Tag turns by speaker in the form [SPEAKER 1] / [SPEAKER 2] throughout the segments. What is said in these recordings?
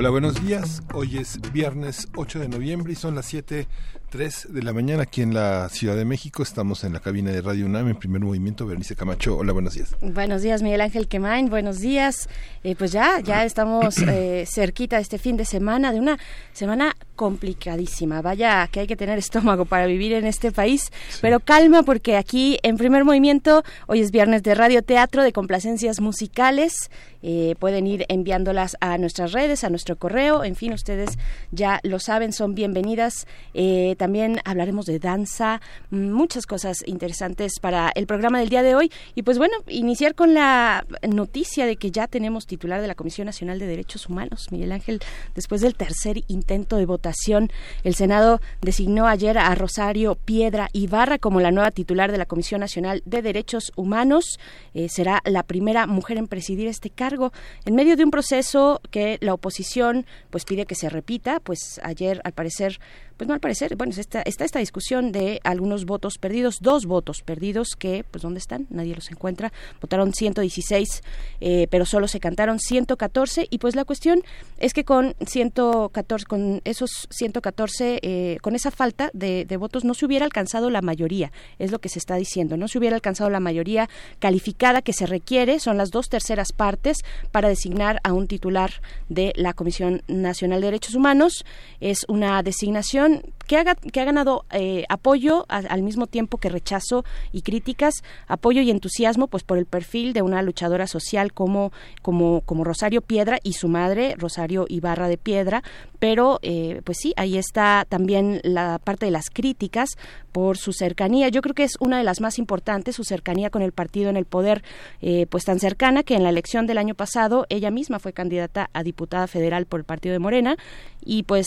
[SPEAKER 1] Hola, buenos días. Hoy es viernes 8 de noviembre y son las 7 3 de la mañana aquí en la Ciudad de México. Estamos en la cabina de Radio UNAM en primer movimiento. Bernice Camacho, hola, buenos días.
[SPEAKER 2] Buenos días, Miguel Ángel Quemain. Buenos días. Eh, pues ya, ya estamos eh, cerquita de este fin de semana, de una semana complicadísima. Vaya que hay que tener estómago para vivir en este país. Pero calma, porque aquí en primer movimiento, hoy es viernes de radio teatro, de complacencias musicales. Eh, pueden ir enviándolas a nuestras redes, a nuestro correo. En fin, ustedes ya lo saben, son bienvenidas. Eh, también hablaremos de danza, muchas cosas interesantes para el programa del día de hoy. Y pues bueno, iniciar con la noticia de que ya tenemos titular de la Comisión Nacional de Derechos Humanos, Miguel Ángel, después del tercer intento de votación, el Senado designó ayer a Rosario Piedra Ibarra como la nueva titular de la Comisión Nacional de Derechos Humanos. Eh, será la primera mujer en presidir este cargo en medio de un proceso que la oposición pues pide que se repita, pues ayer al parecer pues no al parecer, bueno, está, está esta discusión de algunos votos perdidos, dos votos perdidos que, pues ¿dónde están? Nadie los encuentra. Votaron 116, eh, pero solo se cantaron 114 y pues la cuestión es que con 114, con esos 114, eh, con esa falta de, de votos no se hubiera alcanzado la mayoría, es lo que se está diciendo, no se hubiera alcanzado la mayoría calificada que se requiere, son las dos terceras partes para designar a un titular de la Comisión Nacional de Derechos Humanos. Es una designación don't que ha, que ha ganado eh, apoyo al mismo tiempo que rechazo y críticas, apoyo y entusiasmo, pues por el perfil de una luchadora social como, como, como Rosario Piedra y su madre, Rosario Ibarra de Piedra, pero eh, pues sí, ahí está también la parte de las críticas por su cercanía. Yo creo que es una de las más importantes, su cercanía con el partido en el poder, eh, pues tan cercana que en la elección del año pasado ella misma fue candidata a diputada federal por el partido de Morena y pues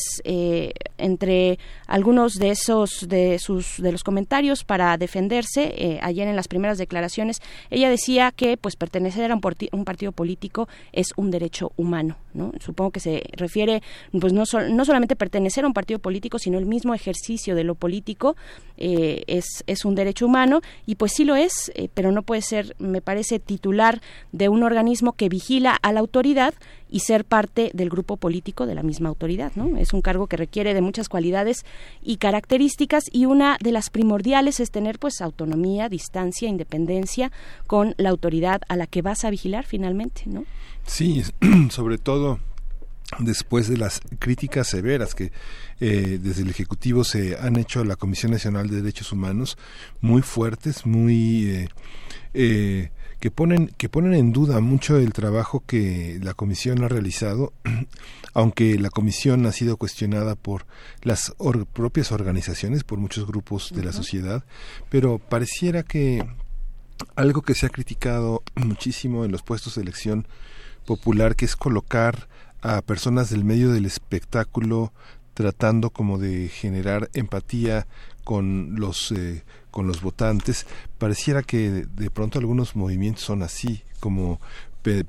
[SPEAKER 2] entre algunos de esos de sus de los comentarios para defenderse eh, ayer en las primeras declaraciones ella decía que pues pertenecer a un, partido político es un derecho humano no supongo que se refiere pues no no solamente pertenecer a un partido político sino el mismo ejercicio de lo político eh, es es un derecho humano y pues sí lo es eh, pero no puede ser me parece titular de un organismo que vigila a la autoridad y ser parte del grupo político de la misma autoridad. ¿no? Es un cargo que requiere de muchas cualidades y características y una de las primordiales es tener pues autonomía, distancia, independencia con la autoridad a la que vas a vigilar finalmente. ¿no?
[SPEAKER 1] Sí, sobre todo después de las críticas severas que eh, desde el Ejecutivo se han hecho a la Comisión Nacional de Derechos Humanos, muy fuertes, muy... Eh, eh, que ponen que ponen en duda mucho el trabajo que la comisión ha realizado aunque la comisión ha sido cuestionada por las propias organizaciones por muchos grupos de la sociedad pero pareciera que algo que se ha criticado muchísimo en los puestos de elección popular que es colocar a personas del medio del espectáculo tratando como de generar empatía con los eh, con los votantes. Pareciera que de, pronto algunos movimientos son así como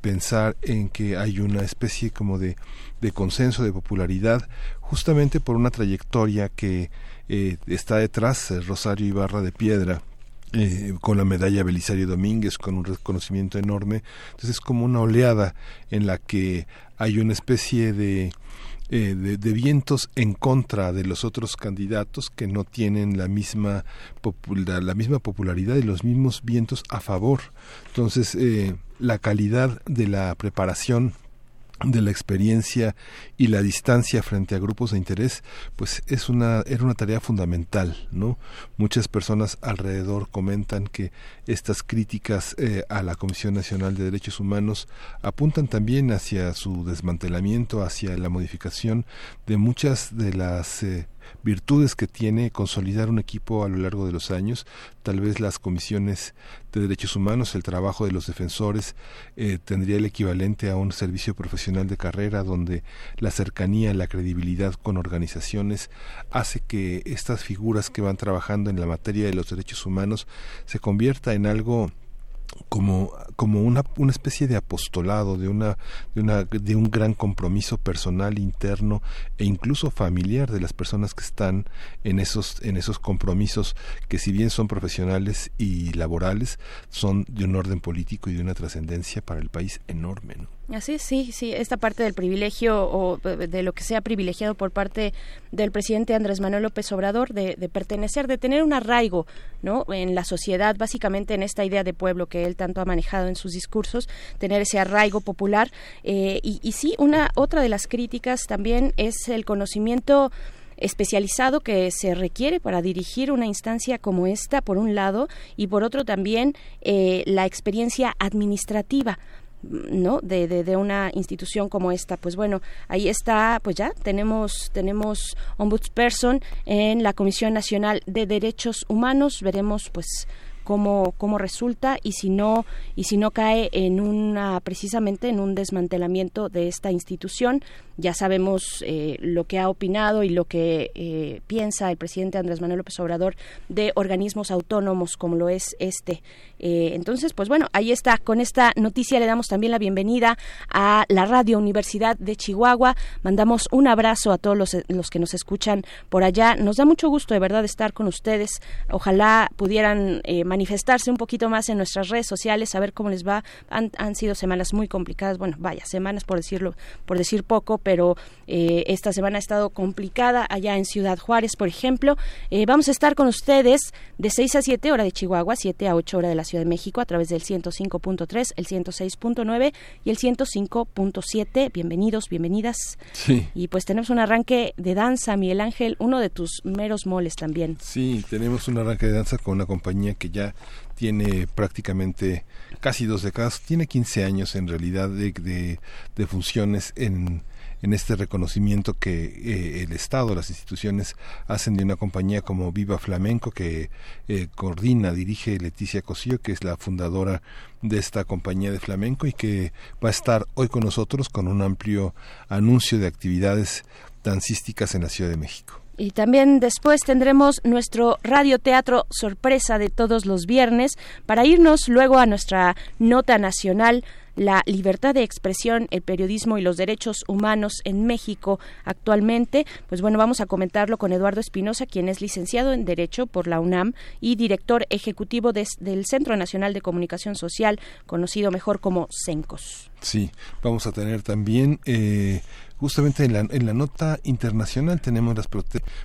[SPEAKER 1] pensar en que hay una especie como de, de consenso de popularidad justamente por una trayectoria que eh, está detrás eh, Rosario Ibarra de Piedra con la medalla Belisario Domínguez, con un reconocimiento enorme. Entonces es como una oleada en la que hay una especie de eh, de, vientos en contra de los otros candidatos que no tienen la misma, la misma popularidad y los mismos vientos a favor. Entonces, eh, la calidad de la preparación de la experiencia y la distancia frente a grupos de interés, pues es una era una tarea fundamental, ¿no? Muchas personas alrededor comentan que estas críticas eh, a la Comisión Nacional de Derechos Humanos apuntan también hacia su desmantelamiento, hacia la modificación de muchas de las eh, virtudes que tiene consolidar un equipo a lo largo de los años. Tal vez las comisiones de derechos humanos, el trabajo de los defensores, eh, tendría el equivalente a un servicio profesional de carrera donde la cercanía, la credibilidad con organizaciones hace que estas figuras que van trabajando en la materia de los derechos humanos se convierta en algo como, como una, una especie de apostolado, de, una, de, una, de un gran compromiso personal, interno e incluso familiar de las personas que están en esos, en esos compromisos que si bien son profesionales y laborales, son de un orden político y de una trascendencia para el país enorme. ¿no?
[SPEAKER 2] Así sí, sí, esta parte del privilegio o de lo que sea privilegiado por parte del presidente Andrés Manuel López Obrador de, pertenecer, de tener un arraigo, ¿no? En la sociedad, básicamente en esta idea de pueblo que él tanto ha manejado en sus discursos, tener ese arraigo popular. Eh, y, y sí, una otra de las críticas también es el conocimiento especializado que se requiere para dirigir una instancia como esta, por un lado, y por otro también eh, la experiencia administrativa no de, de, una institución como esta. Pues bueno ahí está pues ya tenemos tenemos ombudsperson en la comisión nacional de derechos humanos. Veremos pues cómo, cómo resulta y si no y si no cae en una precisamente en un desmantelamiento de esta institución. Ya sabemos eh, lo que ha opinado y lo que eh, piensa el presidente Andrés Manuel López Obrador de organismos autónomos como lo es este. Eh, entonces pues bueno ahí está. Con esta noticia le damos también la bienvenida a la radio Universidad de Chihuahua. Mandamos un abrazo a todos los, los que nos escuchan por allá. Nos da mucho gusto de verdad estar con ustedes. Ojalá pudieran manifestarse un poquito más en nuestras redes sociales, saber cómo les va. Han, han sido semanas muy complicadas, bueno, vaya, semanas por decirlo, por decir poco, pero eh, esta semana ha estado complicada allá en Ciudad Juárez, por ejemplo. Eh, vamos a estar con ustedes de 6 a 7 hora de Chihuahua, 7 a 8 hora de la Ciudad de México a través del 105.3, el 106.9 y el 105.7. Bienvenidos, bienvenidas.
[SPEAKER 1] Sí.
[SPEAKER 2] Y pues tenemos un arranque de danza, Miguel Ángel, uno de tus meros moles también.
[SPEAKER 1] Sí, tenemos un arranque de danza con una compañía que ya tiene prácticamente casi dos décadas, tiene 15 años en realidad de, funciones en, en este reconocimiento que eh, el Estado, las instituciones hacen de una compañía como Viva Flamenco que eh, coordina, dirige Leticia Cosío, que es la fundadora de esta compañía de flamenco y que va a estar hoy con nosotros con un amplio anuncio de actividades dancísticas en la Ciudad de México.
[SPEAKER 2] Y también después tendremos nuestro radioteatro sorpresa de todos los viernes para irnos luego a nuestra nota nacional la libertad de expresión, el periodismo y los derechos humanos en México actualmente. Pues bueno, vamos a comentarlo con Eduardo Espinosa, quien es licenciado en Derecho por la UNAM y director ejecutivo del Centro Nacional de Comunicación Social, conocido mejor como CENCOS.
[SPEAKER 1] Sí, vamos a tener también eh, justamente en la, en la nota internacional tenemos las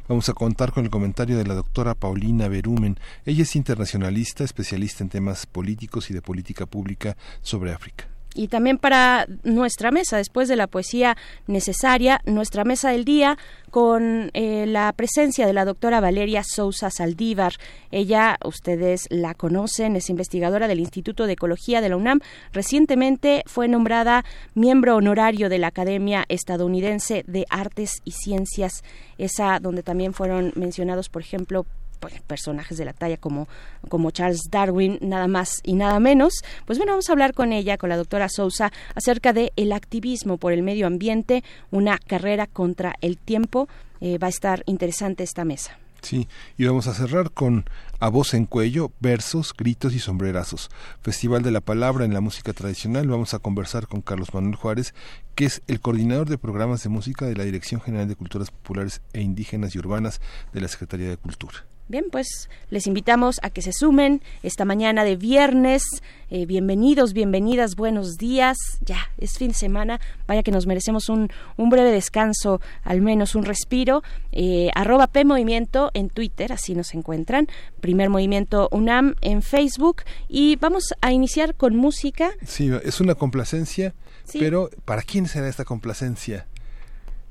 [SPEAKER 1] vamos a contar con el comentario de la doctora Paulina Berumen. Ella es internacionalista, especialista en temas políticos y de política pública sobre África
[SPEAKER 2] y también para nuestra mesa, después de la poesía necesaria, nuestra mesa del día con eh, la presencia de la doctora Valeria Sousa Saldívar. Ella, ustedes la conocen, es investigadora del Instituto de Ecología de la UNAM. Recientemente fue nombrada miembro honorario de la Academia Estadounidense de Artes y Ciencias, esa donde también fueron mencionados, por ejemplo, pues, personajes de la talla como, como Charles Darwin, nada más y nada menos. Pues bueno, vamos a hablar con ella, con la doctora Sousa, acerca de el activismo por el medio ambiente, una carrera contra el tiempo. Eh, va a estar interesante esta mesa.
[SPEAKER 1] Sí, y vamos a cerrar con A Voz en Cuello, Versos, Gritos y Sombrerazos. Festival de la Palabra en la Música Tradicional. Vamos a conversar con Carlos Manuel Juárez, que es el coordinador de programas de música de la Dirección General de Culturas Populares e Indígenas y Urbanas de la Secretaría de Cultura.
[SPEAKER 2] Bien, pues les invitamos a que se sumen esta mañana de viernes. Eh, bienvenidos, bienvenidas, buenos días. Ya, es fin de semana. Vaya que nos merecemos un, un breve descanso, al menos un respiro. Eh, arroba P Movimiento en Twitter, así nos encuentran. Primer Movimiento UNAM en Facebook. Y vamos a iniciar con música.
[SPEAKER 1] Sí, es una complacencia, pero ¿para quién será esta complacencia?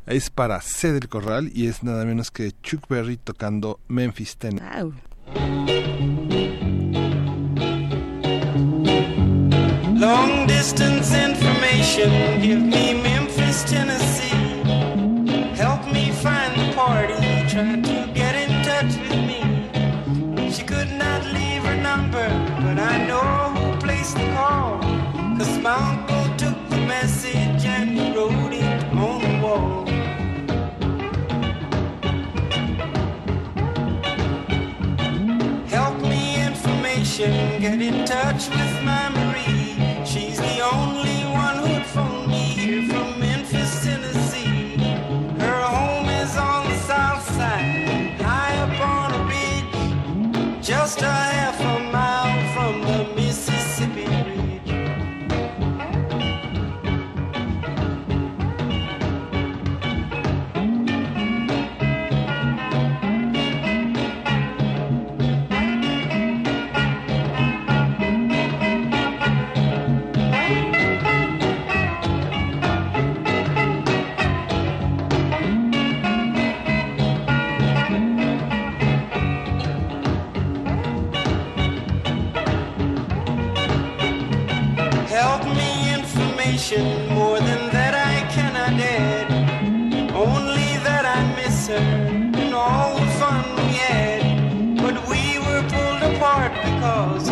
[SPEAKER 1] es para C del Corral y es nada menos que Chuck Berry tocando Memphis, Tennessee. Wow. Long distance information, give me Memphis, Tennessee. Help me find the party,
[SPEAKER 3] tried to get in touch with me. She could not leave her number, but I know who placed the call. Cause information, get in touch with my Marie. More than that I cannot add. Only that I miss her and all the fun we had. But we were pulled apart because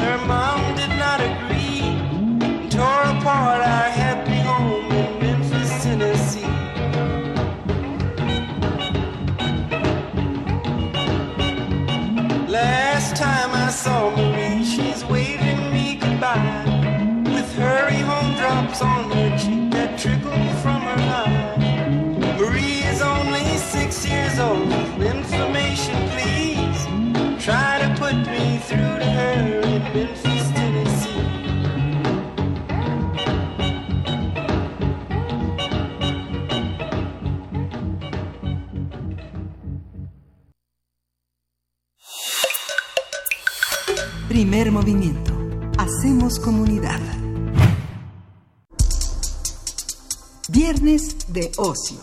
[SPEAKER 4] de ocio.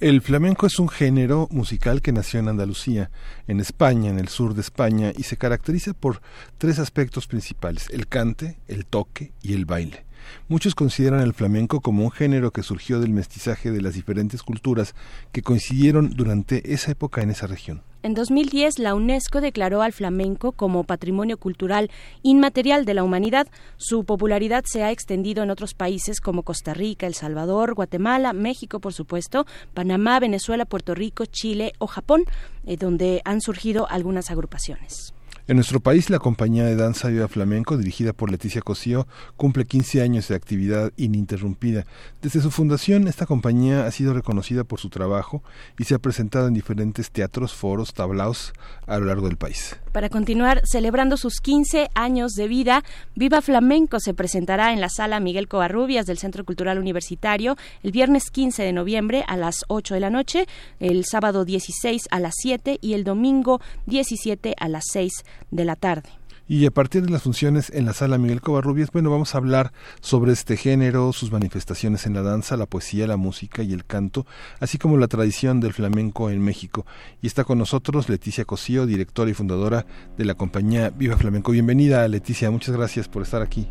[SPEAKER 1] El flamenco es un género musical que nació en Andalucía, en España, en el sur de España, y se caracteriza por tres aspectos principales, el cante, el toque y el baile. Muchos consideran el flamenco como un género que surgió del mestizaje de las diferentes culturas que coincidieron durante esa época en esa región.
[SPEAKER 2] En 2010, la UNESCO declaró al flamenco como patrimonio cultural inmaterial de la humanidad. Su popularidad se ha extendido en otros países como Costa Rica, El Salvador, Guatemala, México, por supuesto, Panamá, Venezuela, Puerto Rico, Chile o Japón, eh, donde han surgido algunas agrupaciones.
[SPEAKER 1] En nuestro país, la compañía de danza Viva Flamenco, dirigida por Leticia Cosío, cumple 15 años de actividad ininterrumpida. Desde su fundación, esta compañía ha sido reconocida por su trabajo y se ha presentado en diferentes teatros, foros, tablaos a lo largo del país.
[SPEAKER 2] Para continuar celebrando sus 15 años de vida, Viva Flamenco se presentará en la sala Miguel Covarrubias del Centro Cultural Universitario el viernes 15 de noviembre a las 8 de la noche, el sábado 16 a las 7 y el domingo 17 a las 6 de la tarde.
[SPEAKER 1] Y a partir de las funciones en la sala Miguel Covarrubias, bueno, vamos a hablar sobre este género, sus manifestaciones en la danza, la poesía, la música y el canto, así como la tradición del flamenco en México. Y está con nosotros Leticia Cosío, directora y fundadora de la compañía Viva Flamenco. Bienvenida, Leticia, muchas gracias por estar aquí.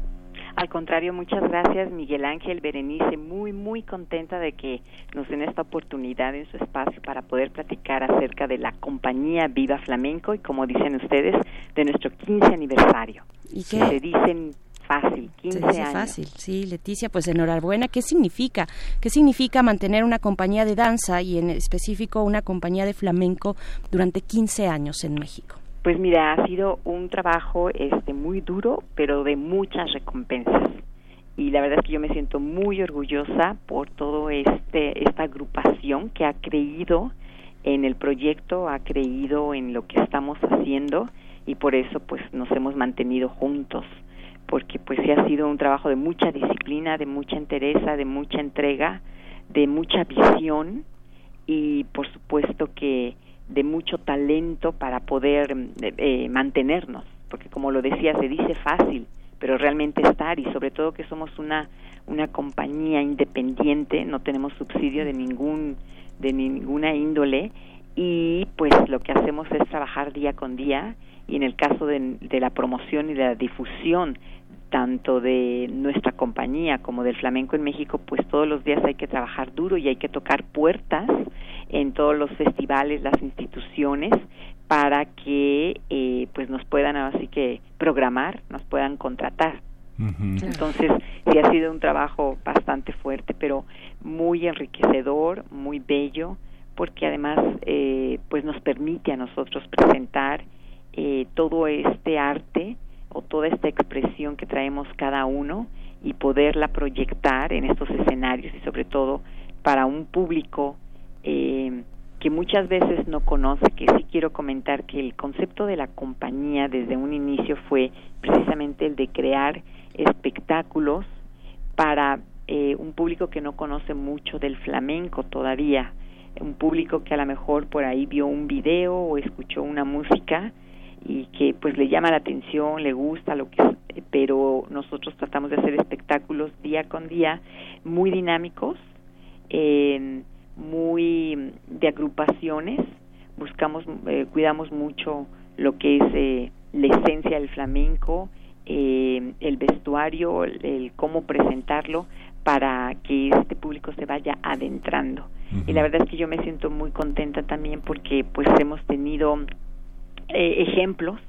[SPEAKER 5] Al contrario, muchas gracias Miguel Ángel Berenice, muy muy contenta de que nos den esta oportunidad en su espacio para poder platicar acerca de la compañía Viva Flamenco y como dicen ustedes, de nuestro 15 aniversario.
[SPEAKER 2] ¿Y
[SPEAKER 5] que
[SPEAKER 2] qué?
[SPEAKER 5] se dicen fácil, 15
[SPEAKER 2] Se dice
[SPEAKER 5] años.
[SPEAKER 2] fácil, sí, Leticia, pues enhorabuena. ¿Qué significa? ¿Qué significa mantener una compañía de danza y en específico una compañía de flamenco durante 15 años en México?
[SPEAKER 5] Pues mira, ha sido un trabajo este muy duro, pero de muchas recompensas. Y la verdad es que yo me siento muy orgullosa por todo este esta agrupación que ha creído en el proyecto, ha creído en lo que estamos haciendo y por eso pues nos hemos mantenido juntos, porque pues sí ha sido un trabajo de mucha disciplina, de mucha entereza, de mucha entrega, de mucha visión y por supuesto que de mucho talento para poder eh, eh, mantenernos, porque como lo decía, se dice fácil, pero realmente estar y sobre todo que somos una una compañía independiente, no tenemos subsidio de ningún de ninguna índole y pues lo que hacemos es trabajar día con día y en el caso de, de la promoción y de la difusión tanto de nuestra compañía como del flamenco en México, pues todos los días hay que trabajar duro y hay que tocar puertas en todos los festivales, las instituciones, para que eh, pues nos puedan así que programar, nos puedan contratar. Entonces, sí ha sido un trabajo bastante fuerte, pero muy enriquecedor, muy bello, porque además eh, pues nos permite a nosotros presentar eh, todo este arte o toda esta expresión que traemos cada uno y poderla proyectar en estos escenarios y sobre todo para un público eh, que muchas veces no conoce, que sí quiero comentar que el concepto de la compañía desde un inicio fue precisamente el de crear espectáculos para eh, un público que no conoce mucho del flamenco todavía, un público que a lo mejor por ahí vio un video o escuchó una música y que pues le llama la atención, le gusta lo que pero nosotros tratamos de hacer espectáculos día con día muy dinámicos eh, muy de agrupaciones, buscamos, eh, cuidamos mucho lo que es eh, la esencia del flamenco, eh, el vestuario, el, cómo presentarlo para que este público se vaya adentrando. Y la verdad es que yo me siento muy contenta también porque pues hemos tenido ejemplos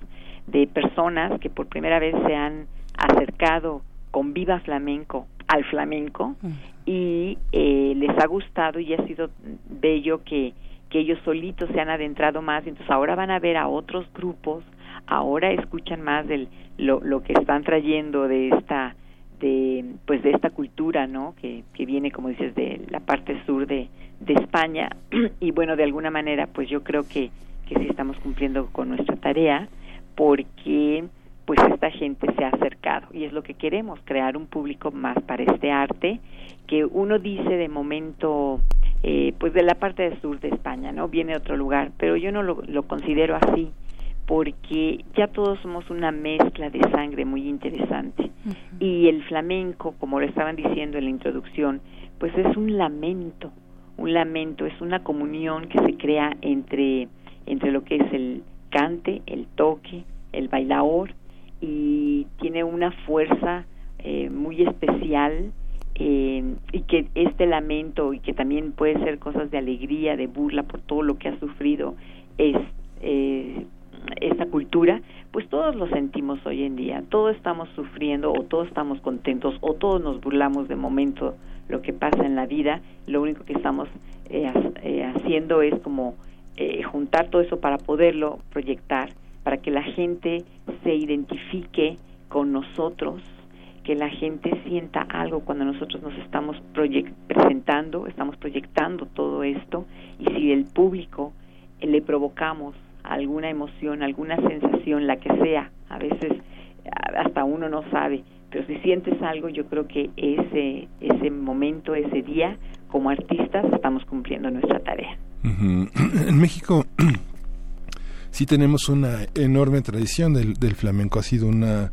[SPEAKER 5] de personas que por primera vez se han acercado con Viva Flamenco al flamenco y eh, les ha gustado y ha sido bello que, que ellos solitos se han adentrado más, entonces ahora van a ver a otros grupos, ahora escuchan más del, lo, lo que están trayendo de esta de pues de esta cultura no que, que viene como dices de la parte sur de, de España. Y bueno de alguna manera pues yo creo que que sí estamos cumpliendo con nuestra tarea porque pues esta gente se ha acercado y es lo que queremos, crear un público más para este arte que uno dice de momento eh, pues de la parte del sur de España, ¿no? Viene de otro lugar, pero yo no lo, lo considero así porque ya todos somos una mezcla de sangre muy interesante y el flamenco, como lo estaban diciendo en la introducción, pues es un lamento, un lamento, es una comunión que se crea entre entre lo que es el cante, el toque, el bailaor y tiene una fuerza eh, muy especial eh, y que este lamento y que también puede ser cosas de alegría, de burla por todo lo que ha sufrido es eh, esta cultura, pues todos lo sentimos hoy en día, todos estamos sufriendo o todos estamos contentos o todos nos burlamos de momento lo que pasa en la vida, lo único que estamos haciendo es como juntar todo eso para poderlo proyectar para que la gente se identifique con nosotros, que la gente sienta algo cuando nosotros nos estamos presentando, estamos proyectando todo esto, y si el público eh, le provocamos alguna emoción, alguna sensación, la que sea, a veces hasta uno no sabe, pero si sientes algo, yo creo que ese, ese momento, ese día, como artistas, estamos cumpliendo nuestra tarea.
[SPEAKER 1] En México sí tenemos una enorme tradición del, del flamenco. Ha sido una,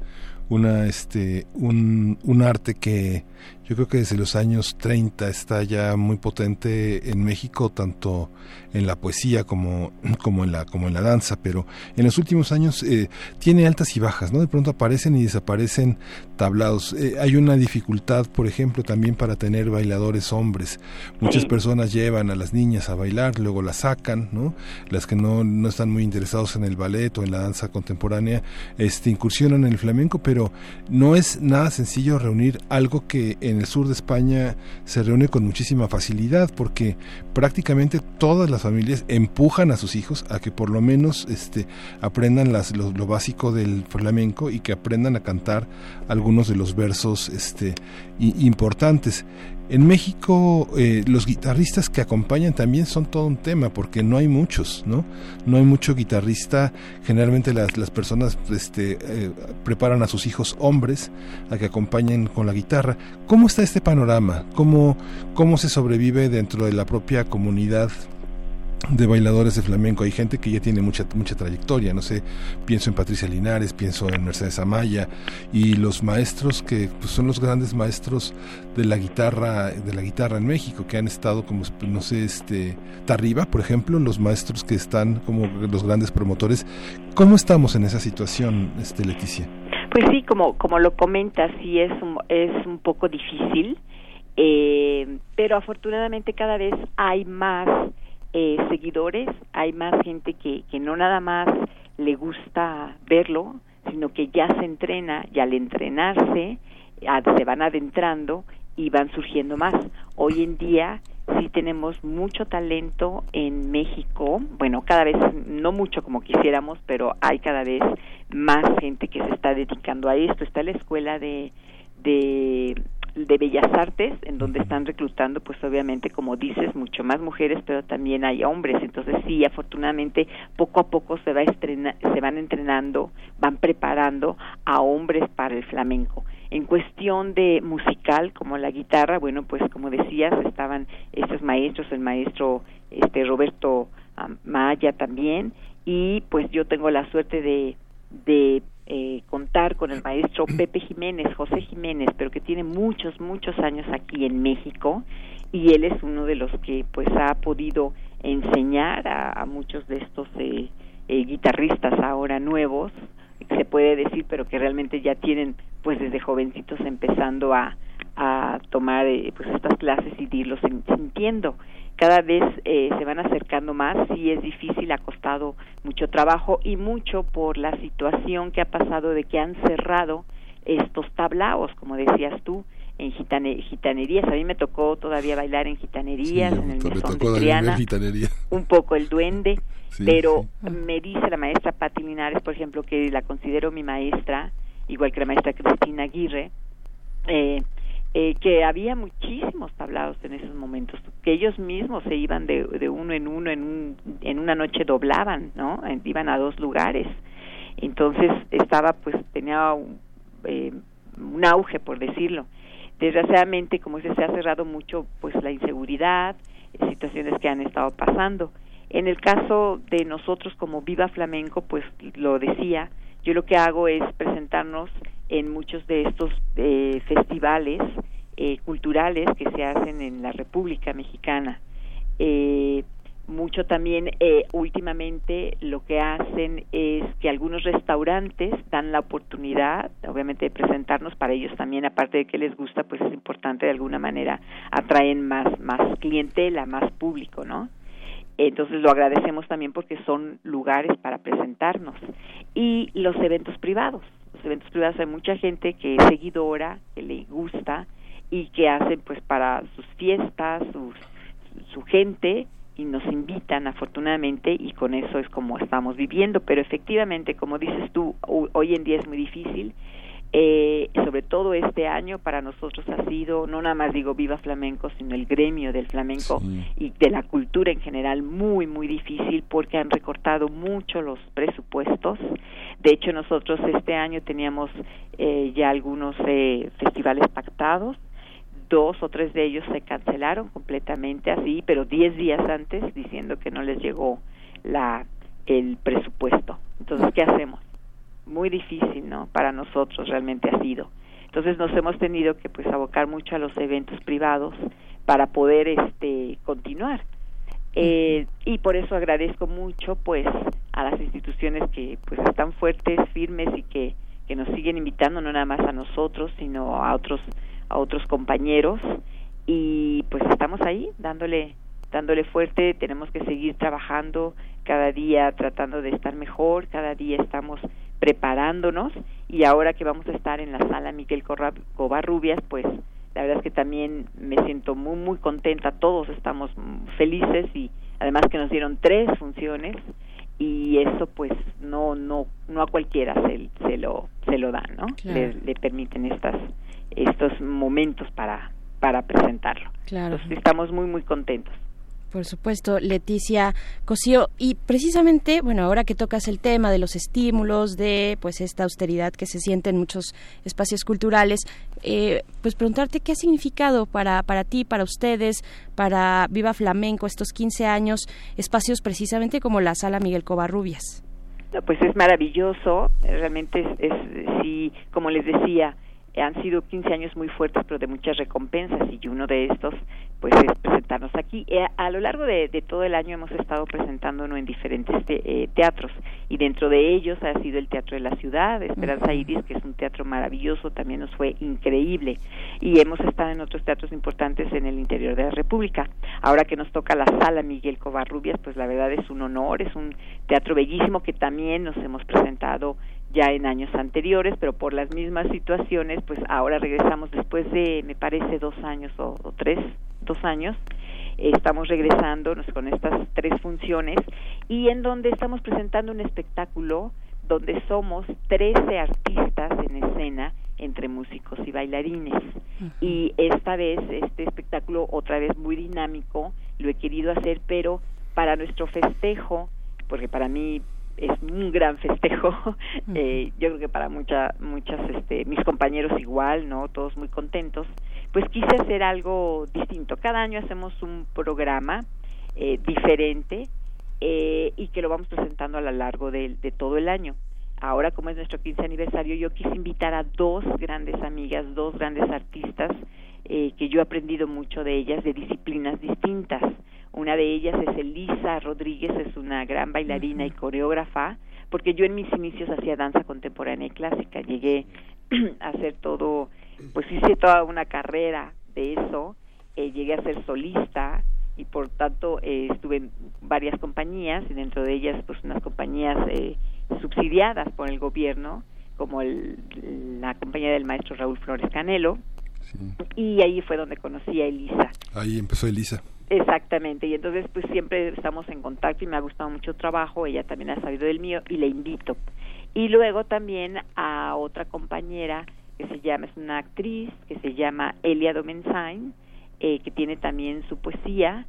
[SPEAKER 1] una este, un, un arte que yo creo que desde los años 30 está ya muy potente en México, tanto en la poesía como, como, en, la, como en la danza, pero en los últimos años eh, tiene altas y bajas, ¿no? De pronto aparecen y desaparecen tablados. Eh, hay una dificultad, por ejemplo, también para tener bailadores hombres. Muchas personas llevan a las niñas a bailar, luego las sacan, ¿no? Las que no, no están muy interesados en el ballet o en la danza contemporánea, este, incursionan en el flamenco, pero no es nada sencillo reunir algo que en el sur de España se reúne con muchísima facilidad porque prácticamente todas las familias empujan a sus hijos a que por lo menos este, aprendan las, lo, básico del flamenco y que aprendan a cantar algunos de los versos este, importantes. En México eh, los guitarristas que acompañan también son todo un tema porque no hay muchos, ¿no? No hay mucho guitarrista. Generalmente las, las personas este, eh, preparan a sus hijos hombres a que acompañen con la guitarra. ¿Cómo está este panorama? ¿Cómo, cómo se sobrevive dentro de la propia comunidad de bailadores de flamenco. Hay gente que ya tiene mucha mucha trayectoria, no sé, pienso en Patricia Linares, pienso en Mercedes Amaya y los maestros que pues, son los grandes maestros de la guitarra de la guitarra en México que han estado como no sé, este Tarriba, por ejemplo, los maestros que están como los grandes promotores. ¿Cómo estamos en esa situación, este Leticia?
[SPEAKER 5] Pues sí, como como lo comentas, sí es un, es un poco difícil. Eh, pero afortunadamente cada vez hay más eh, seguidores, hay más gente que, que no nada más le gusta verlo, sino que ya se entrena y al entrenarse se van adentrando y van surgiendo más. Hoy en día sí tenemos mucho talento en México, bueno, cada vez no mucho como quisiéramos, pero hay cada vez más gente que se está dedicando a esto. Está la escuela de, de, de Bellas Artes, en donde están reclutando, pues obviamente, como dices, mucho más mujeres, pero también hay hombres. Entonces sí, afortunadamente, poco a poco se, va se van entrenando, van preparando a hombres para el flamenco. En cuestión de musical, como la guitarra, bueno, pues como decías, estaban estos maestros, el maestro este Roberto Maya también, y pues yo tengo la suerte de, de eh, contar con el maestro Pepe Jiménez, José Jiménez, pero que tiene muchos, muchos años aquí en México, y él es uno de los que pues ha podido enseñar a, muchos de estos eh, eh, guitarristas ahora nuevos, se puede decir, pero que realmente ya tienen pues desde jovencitos empezando a, tomar eh, pues estas clases y irlos sintiendo. Cada vez eh, se van acercando más, sí es difícil, ha costado mucho trabajo y mucho por la situación que ha pasado de que han cerrado estos tablaos, como decías tú, en gitanerías. A mí me tocó todavía bailar en gitanerías, en el mesón de Triana, un poco el duende, pero me dice la maestra Pati Linares, por ejemplo, que la considero mi maestra, igual que la maestra Cristina Aguirre, eh, eh, que había muchísimos tablados en esos momentos, que ellos mismos se iban de, de uno en uno, en, un, en una noche doblaban, ¿no? Iban a dos lugares. Entonces estaba, pues, tenía un, eh, un auge, por decirlo. Desgraciadamente, como dice, se ha cerrado mucho, pues, la inseguridad, situaciones que han estado pasando. En el caso de nosotros como Viva Flamenco, pues lo decía, yo lo que hago es presentarnos en muchos de estos eh, festivales eh, culturales que se hacen en la República Mexicana. Eh, mucho también últimamente lo que hacen es que algunos restaurantes dan la oportunidad obviamente de presentarnos para ellos también aparte de que les gusta pues es importante de alguna manera atraen más más clientela más público no entonces lo agradecemos también porque son lugares para presentarnos. Y los eventos privados. Los eventos privados hay mucha gente que es seguidora, que le gusta y que hacen pues para sus fiestas, sus, su gente y nos invitan afortunadamente y con eso es como estamos viviendo. Pero efectivamente, como dices tú, hoy en día es muy difícil eh, sobre todo este año para nosotros ha sido, no nada más digo viva flamenco, sino el gremio del flamenco y de la cultura en general muy, muy difícil porque han recortado mucho los presupuestos. De hecho, nosotros este año teníamos eh, ya algunos eh, festivales pactados, dos o tres de ellos se cancelaron completamente así, pero diez días antes diciendo que no les llegó la el presupuesto. Entonces, ¿qué hacemos? Muy difícil, ¿no? Para nosotros realmente ha sido. Entonces nos hemos tenido que pues abocar mucho a los eventos privados para poder este continuar. Eh, y por eso agradezco mucho pues a las instituciones que pues están fuertes, firmes y que, que nos siguen invitando no nada más a nosotros, sino a otros a otros compañeros y pues estamos ahí dándole dándole fuerte, tenemos que seguir trabajando cada día tratando de estar mejor, cada día estamos preparándonos y ahora que vamos a estar en la sala Miguel Covarrubias, pues la verdad es que también me siento muy muy contenta, todos estamos felices y además que nos dieron tres funciones y eso pues no no no a cualquiera se, se lo se lo dan, ¿no? Le, le, permiten estas estos momentos para para presentarlo.
[SPEAKER 2] Claro.
[SPEAKER 5] Entonces estamos muy muy contentos.
[SPEAKER 2] Por supuesto, Leticia Cosío. Y precisamente, bueno, ahora que tocas el tema de los estímulos, de pues esta austeridad que se siente en muchos espacios culturales, eh, pues preguntarte qué ha significado para, para ti, para ustedes, para Viva Flamenco estos 15 años, espacios precisamente como la Sala Miguel Covarrubias.
[SPEAKER 5] Pues es maravilloso, realmente es, es sí, como les decía, han sido 15 años muy fuertes, pero de muchas recompensas, y uno de estos, pues, es presentarnos aquí. Eh, a lo largo de, todo el año hemos estado presentándonos en diferentes eh, teatros, y dentro de ellos ha sido el Teatro de la Ciudad, Esperanza Iris, que es un teatro maravilloso, también nos fue increíble, y hemos estado en otros teatros importantes en el interior de la República. Ahora que nos toca la sala Miguel Covarrubias, pues la verdad es un honor, es un teatro bellísimo que también nos hemos presentado ya en años anteriores, pero por las mismas situaciones, pues ahora regresamos después de, me parece, dos años o, o tres, dos años, estamos regresando con estas tres funciones y en donde estamos presentando un espectáculo donde somos 13 artistas en escena entre músicos y bailarines. Y esta vez, este espectáculo, otra vez muy dinámico, lo he querido hacer, pero para nuestro festejo, porque para mí es un gran festejo, eh, yo creo que para muchas, muchas, este, mis compañeros igual, ¿no? Todos muy contentos pues quise hacer algo distinto. Cada año hacemos un programa eh, diferente eh, y que lo vamos presentando a lo largo de, todo el año. Ahora, como es nuestro 15 aniversario, yo quise invitar a dos grandes amigas, dos grandes artistas, eh, que yo he aprendido mucho de ellas, de disciplinas distintas. Una de ellas es Elisa Rodríguez, es una gran bailarina y coreógrafa, porque yo en mis inicios hacía danza contemporánea y clásica. Llegué a hacer todo pues hice toda una carrera de eso, eh, llegué a ser solista y por tanto eh, estuve en varias compañías y dentro de ellas pues unas compañías eh, subsidiadas por el gobierno como el, la compañía del maestro Raúl Flores Canelo y ahí fue donde conocí a Elisa.
[SPEAKER 1] Ahí empezó Elisa.
[SPEAKER 5] Exactamente, y entonces pues siempre estamos en contacto y me ha gustado mucho el trabajo, ella también ha sabido del mío y le invito. Y luego también a otra compañera que se llama, es una actriz que se llama Elia Domensain, eh, que tiene también su poesía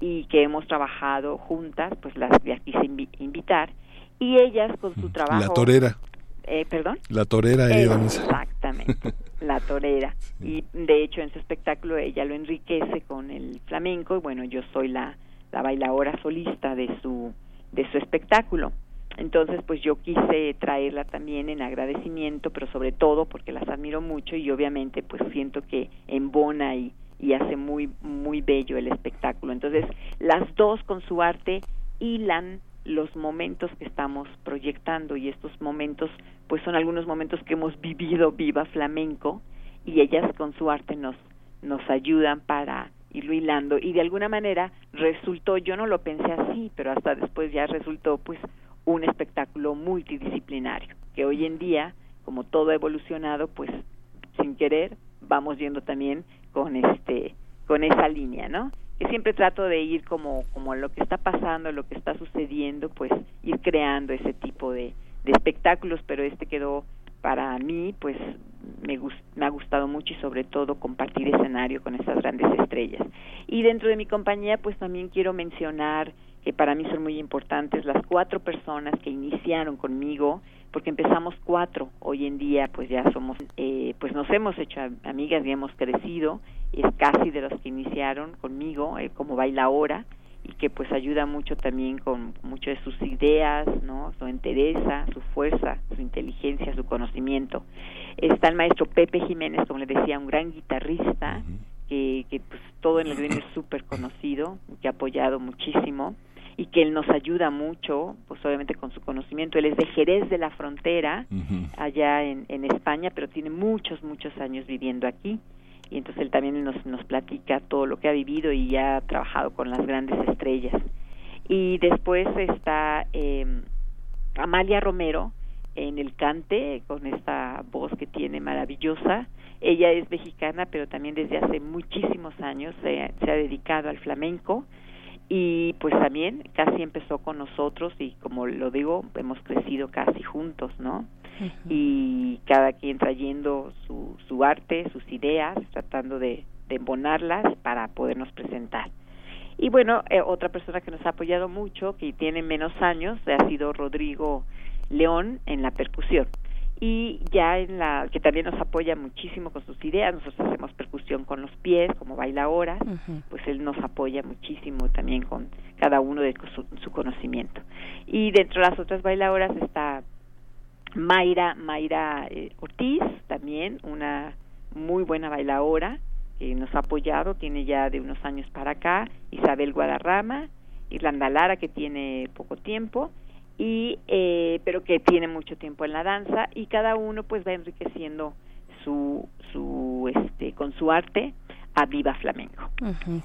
[SPEAKER 5] y que hemos trabajado juntas, pues las, quise invitar, y ellas con su trabajo...
[SPEAKER 1] La torera.
[SPEAKER 5] Eh, ¿Perdón?
[SPEAKER 1] La torera, Elia
[SPEAKER 5] Exactamente, la torera. Y de hecho en su espectáculo ella lo enriquece con el flamenco y bueno, yo soy la, la bailadora solista de su, de su espectáculo. Entonces, pues yo quise traerla también en agradecimiento, pero sobre todo porque las admiro mucho y obviamente pues siento que embona y, y hace muy muy bello el espectáculo. Entonces, las dos con su arte hilan los momentos que estamos proyectando y estos momentos pues son algunos momentos que hemos vivido viva flamenco y ellas con su arte nos nos ayudan para irlo hilando y de alguna manera resultó yo no lo pensé así pero hasta después ya resultó pues un espectáculo multidisciplinario, que hoy en día, como todo ha evolucionado, pues sin querer vamos yendo también con este con esa línea, ¿no? Siempre trato de ir como como lo que está pasando, lo que está sucediendo, pues ir creando ese tipo de, de espectáculos, pero este quedó para mí, pues me, me ha gustado mucho y sobre todo compartir escenario con esas grandes estrellas. Y dentro de mi compañía, pues también quiero mencionar que para mí son muy importantes, las cuatro personas que iniciaron conmigo, porque empezamos cuatro, hoy en día pues ya somos, eh, pues nos hemos hecho amigas y hemos crecido, es casi de los que iniciaron conmigo eh, como bailaora y que pues ayuda mucho también con mucho de sus ideas, ¿no? Su entereza, su fuerza, su inteligencia, su conocimiento. Está el maestro Pepe Jiménez, como le decía, un gran guitarrista, que, que pues todo en el gremio es súper conocido, que ha apoyado muchísimo y que él nos ayuda mucho, pues obviamente con su conocimiento. Él es de Jerez de la Frontera, allá en, en España, pero tiene muchos, muchos años viviendo aquí. Y entonces él también nos, nos platica todo lo que ha vivido y ya ha trabajado con las grandes estrellas. Y después está eh, Amalia Romero en el cante, con esta voz que tiene maravillosa. Ella es mexicana, pero también desde hace muchísimos años se, se ha dedicado al flamenco y pues también casi empezó con nosotros y como lo digo hemos crecido casi juntos no y cada quien trayendo su, su arte sus ideas tratando de, de embonarlas para podernos presentar. Y bueno eh, otra persona que nos ha apoyado mucho que tiene menos años ha sido Rodrigo León en la percusión y ya en la que también nos apoya muchísimo con sus ideas nosotros hacemos percusión con los pies como baila ahora pues él nos apoya muchísimo también con cada uno de su, conocimiento. Y dentro de las otras bailadoras está Mayra Mayra eh, Ortiz también una muy buena bailadora que nos ha apoyado tiene ya de unos años para acá Isabel Guadarrama Irlanda Lara que tiene poco tiempo y eh, pero que tiene mucho tiempo en la danza y cada uno pues va enriqueciendo su su este con su arte a Viva Flamenco.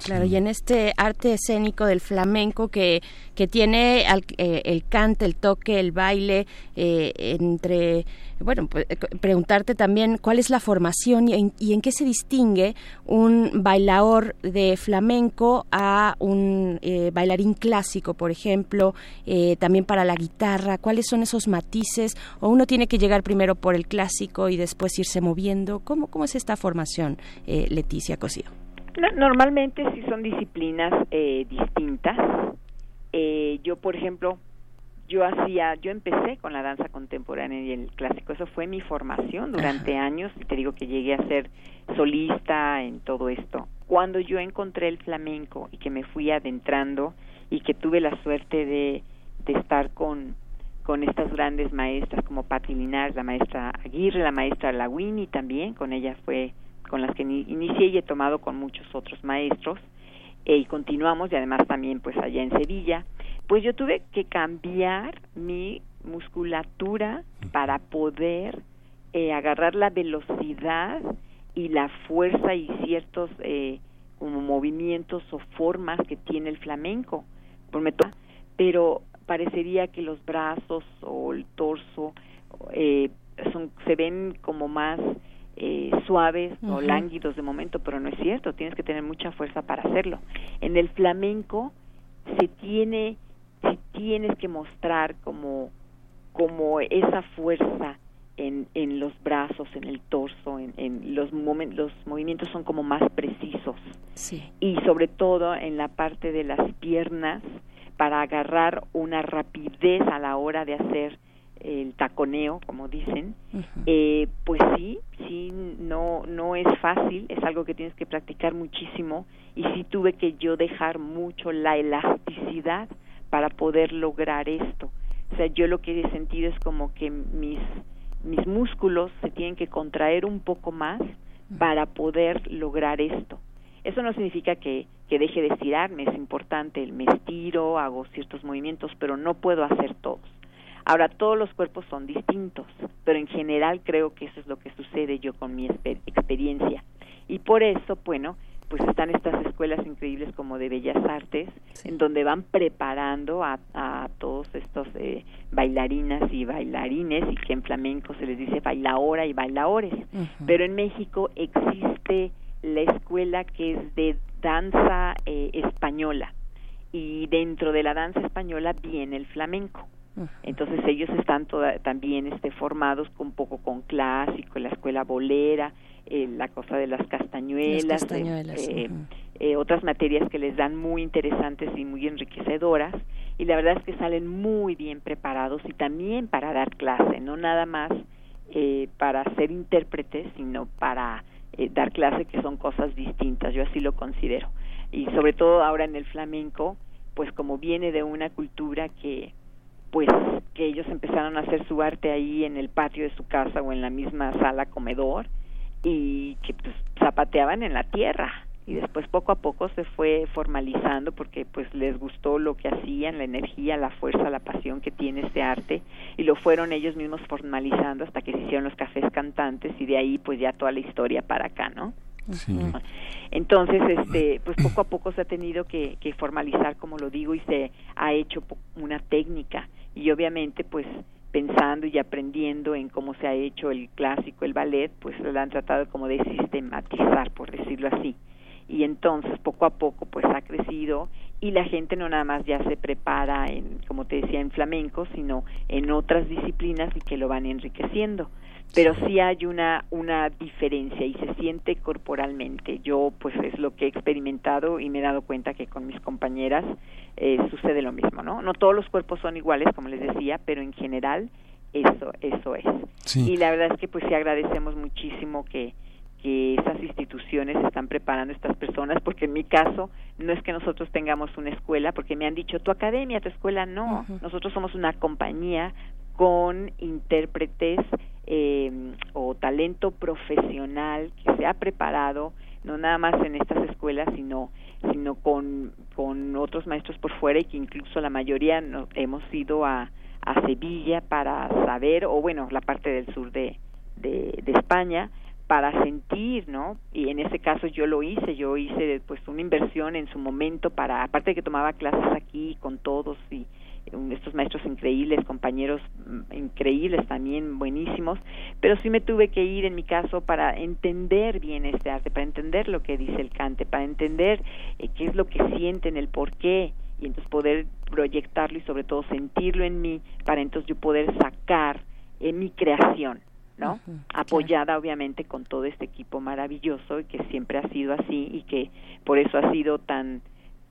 [SPEAKER 2] Claro, y en este arte escénico del flamenco que, que tiene al- eh, el cante, el toque, el baile, eh, entre, bueno, pues, eh, preguntarte también cuál es la formación y en, y en qué se distingue un bailador de flamenco a un eh, bailarín clásico, por ejemplo, eh, también para la guitarra, cuáles son esos matices, o uno tiene que llegar primero por el clásico y después irse moviendo, ¿cómo, cómo es esta formación, eh, Leticia Cosío?
[SPEAKER 5] No, normalmente sí son disciplinas eh, distintas. Eh, yo, por ejemplo, yo hacía, yo empecé con la danza contemporánea y el clásico, eso fue mi formación durante años, y te digo que llegué a ser solista en todo esto. Cuando yo encontré el flamenco y que me fui adentrando y que tuve la suerte de, de estar con, con estas grandes maestras como Patti Linares, la maestra Aguirre, la maestra Lawini también, con ella fue con las que ni- inicié y he tomado con muchos otros maestros eh, y continuamos y además también pues allá en Sevilla, pues yo tuve que cambiar mi musculatura para poder eh, agarrar la velocidad y la fuerza y ciertos eh, como movimientos o formas que tiene el flamenco. Pero parecería que los brazos o el torso eh, son, se ven como más eh, suaves o lánguidos de momento, pero no es cierto, tienes que tener mucha fuerza para hacerlo. En el flamenco se tiene, se tienes que mostrar como, como esa fuerza en, en los brazos, en el torso, en, en los, momen- los movimientos son como más precisos
[SPEAKER 2] Sí.
[SPEAKER 5] y sobre todo en la parte de las piernas para agarrar una rapidez a la hora de hacer el taconeo, como dicen, eh, pues sí, sí, no, no es fácil, es algo que tienes que practicar muchísimo y sí tuve que yo dejar mucho la elasticidad para poder lograr esto. O sea, yo lo que he sentido es como que mis, mis músculos se tienen que contraer un poco más para poder lograr esto. Eso no significa que, que deje de estirarme, es importante, me estiro, hago ciertos movimientos, pero no puedo hacer todos. Ahora, todos los cuerpos son distintos, pero en general creo que eso es lo que sucede yo con mi exper- experiencia. Y por eso, bueno, pues están estas escuelas increíbles como de Bellas Artes,
[SPEAKER 2] Sí.
[SPEAKER 5] en donde van preparando a, a todos estos eh, bailarinas y bailarines, y que en flamenco se les dice bailaora y bailaores. Pero en México existe la escuela que es de danza eh, española, y dentro de la danza española viene el flamenco. Entonces ellos están toda- también este, formados un poco con clásico, la escuela bolera, eh, la cosa de las castañuelas,
[SPEAKER 2] Las
[SPEAKER 5] eh,
[SPEAKER 2] castañuelas,
[SPEAKER 5] eh, eh, otras materias que les dan muy interesantes y muy enriquecedoras. Y la verdad es que salen muy bien preparados y también para dar clase, no nada más eh, para ser intérpretes, sino para eh, dar clase que son cosas distintas, yo así lo considero. Y sobre todo ahora en el flamenco, pues como viene de una cultura que pues que ellos empezaron a hacer su arte ahí en el patio de su casa o en la misma sala comedor y que pues zapateaban en la tierra y después poco a poco se fue formalizando porque pues les gustó lo que hacían, la energía, la fuerza, la pasión que tiene este arte y lo fueron ellos mismos formalizando hasta que se hicieron los cafés cantantes y de ahí pues ya toda la historia para acá, ¿no?
[SPEAKER 1] Sí.
[SPEAKER 5] Entonces, este, pues poco a poco se ha tenido que, que formalizar, como lo digo, y se ha hecho una técnica. Y obviamente, pues pensando y aprendiendo en cómo se ha hecho el clásico, el ballet, pues lo han tratado como de sistematizar, por decirlo así. Y entonces, poco a poco, pues ha crecido y la gente no nada más ya se prepara en, como te decía, en flamenco, sino en otras disciplinas y que lo van enriqueciendo pero sí hay una una diferencia y se siente corporalmente. Yo pues es lo que he experimentado y me he dado cuenta que con mis compañeras eh, sucede lo mismo, ¿no? No todos los cuerpos son iguales, como les decía, pero en general eso eso es.
[SPEAKER 1] Sí.
[SPEAKER 5] Y la verdad es que pues sí agradecemos muchísimo que que esas instituciones están preparando a estas personas, porque en mi caso no es que nosotros tengamos una escuela, porque me han dicho tu academia, tu escuela, no, nosotros somos una compañía con intérpretes eh, o talento profesional que se ha preparado no nada más en estas escuelas sino sino con, con otros maestros por fuera y que incluso la mayoría no, hemos ido a, a Sevilla para saber o bueno la parte del sur de, de, de España para sentir, ¿no? Y en ese caso yo lo hice, yo hice pues una inversión en su momento para, aparte de que tomaba clases aquí con todos y estos maestros increíbles, compañeros mm, increíbles también, buenísimos, pero sí me tuve que ir en mi caso para entender bien este arte, para entender lo que dice el cante, para entender eh, qué es lo que sienten, el por qué, y entonces poder proyectarlo y sobre todo sentirlo en mí, para entonces yo poder sacar en mi creación, ¿no? Apoyada obviamente con todo este equipo maravilloso y que siempre ha sido así y que por eso ha sido tan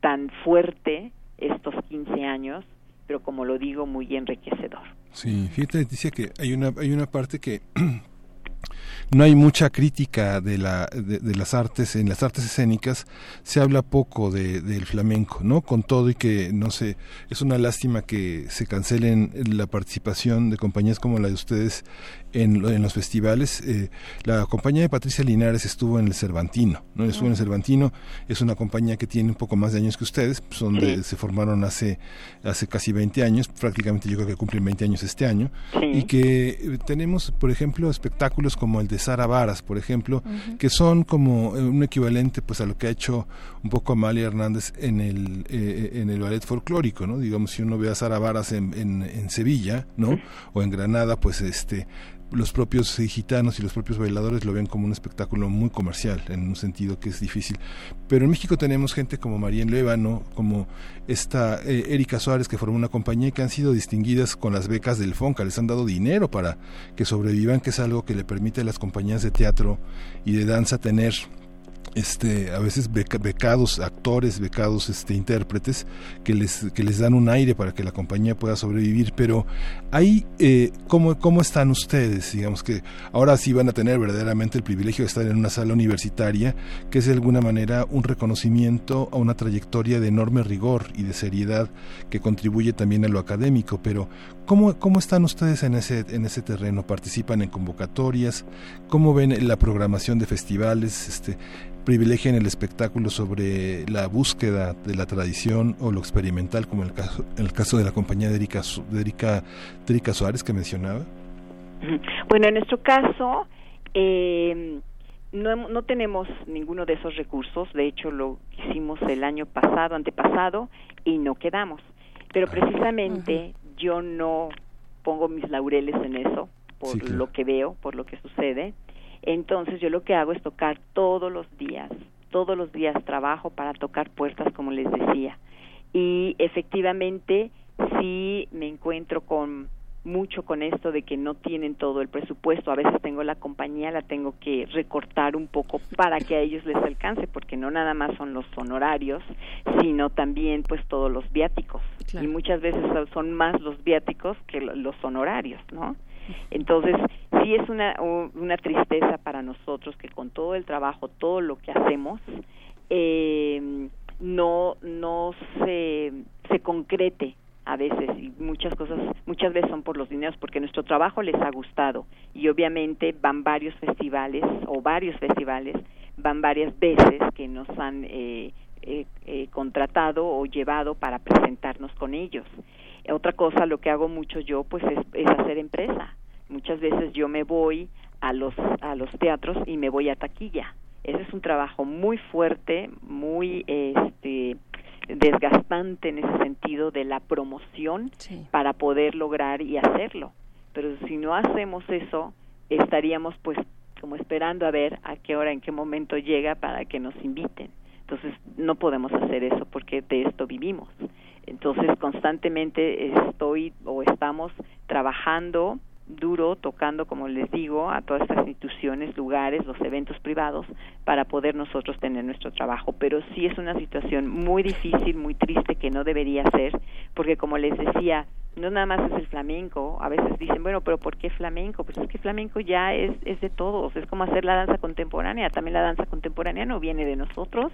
[SPEAKER 5] tan fuerte estos 15 años pero como lo digo, muy enriquecedor.
[SPEAKER 1] Sí, fíjate, dice que hay una, hay una parte que no hay mucha crítica de, la, de, las artes, en las artes escénicas se habla poco de, del flamenco, ¿no? Con todo y que, no sé, es una lástima que se cancelen la participación de compañías como la de ustedes en, en los festivales. Eh, la compañía de Patricia Linares estuvo en el Cervantino, ¿no? Estuvo en el Cervantino, es una compañía que tiene un poco más de años que ustedes, son de, se formaron hace, hace casi 20 años, prácticamente yo creo que cumplen 20 años este año, y que eh, tenemos, por ejemplo, espectáculos como el de Sara Varas, por ejemplo, que son como eh, un equivalente pues a lo que ha hecho un poco Amalia Hernández en el, en el ballet folclórico, ¿no? Digamos, si uno ve a Sara Varas en, en, en Sevilla, ¿no? O en Granada, pues este los propios gitanos y los propios bailadores lo ven como un espectáculo muy comercial, en un sentido que es difícil. Pero en México tenemos gente como María Lévano, como esta eh, Erika Suárez, que formó una compañía y que han sido distinguidas con las becas del FONCA, les han dado dinero para que sobrevivan, que es algo que le permite a las compañías de teatro y de danza tener este a veces becados actores becados este intérpretes que les que les dan un aire para que la compañía pueda sobrevivir. Pero ahí eh, cómo cómo están ustedes digamos que ahora sí van a tener verdaderamente el privilegio de estar en una sala universitaria que es de alguna manera un reconocimiento a una trayectoria de enorme rigor y de seriedad que contribuye también a lo académico. Pero cómo cómo están ustedes en ese en ese terreno participan en convocatorias cómo ven la programación de festivales este privilegian el espectáculo sobre la búsqueda de la tradición o lo experimental, como el caso, el caso de la compañía de Erika, de Suárez que mencionaba?
[SPEAKER 5] Bueno, en nuestro caso, eh, no, no tenemos ninguno de esos recursos, de hecho lo hicimos el año pasado, antepasado, y no quedamos. Pero ah. precisamente yo no pongo mis laureles en eso, por lo que veo, por lo que sucede. Entonces yo lo que hago es tocar todos los días, todos los días trabajo para tocar puertas, como les decía. Y efectivamente sí me encuentro con mucho con esto de que no tienen todo el presupuesto. A veces tengo la compañía, la tengo que recortar un poco para que a ellos les alcance, porque no nada más son los honorarios, sino también pues todos los viáticos. Y muchas veces son más los viáticos que los honorarios, ¿no? Entonces, sí es una, una tristeza para nosotros que con todo el trabajo, todo lo que hacemos, eh, no, no se, se concrete a veces y muchas cosas muchas veces son por los dineros porque nuestro trabajo les ha gustado. Y obviamente van varios festivales o varios festivales van varias veces que nos han eh, eh, eh contratado o llevado para presentarnos con ellos. Otra cosa lo que hago mucho yo pues es hacer empresa. Muchas veces yo me voy a los a los teatros y me voy a taquilla. Ese es un trabajo muy fuerte muy este desgastante en ese sentido de la promoción para poder lograr y hacerlo. Pero si no hacemos eso estaríamos pues como esperando a ver a qué hora en qué momento llega para que nos inviten. Entonces no podemos hacer eso porque de esto vivimos. Entonces constantemente estoy o estamos trabajando duro tocando, como les digo, a todas estas instituciones, lugares, los eventos privados, para poder nosotros tener nuestro trabajo. Pero sí es una situación muy difícil, muy triste, que no debería ser, porque como les decía, no nada más es el flamenco, a veces dicen, bueno, pero ¿por qué flamenco? Pues es que flamenco ya es, es de todos, es como hacer la danza contemporánea, también la danza contemporánea no viene de nosotros,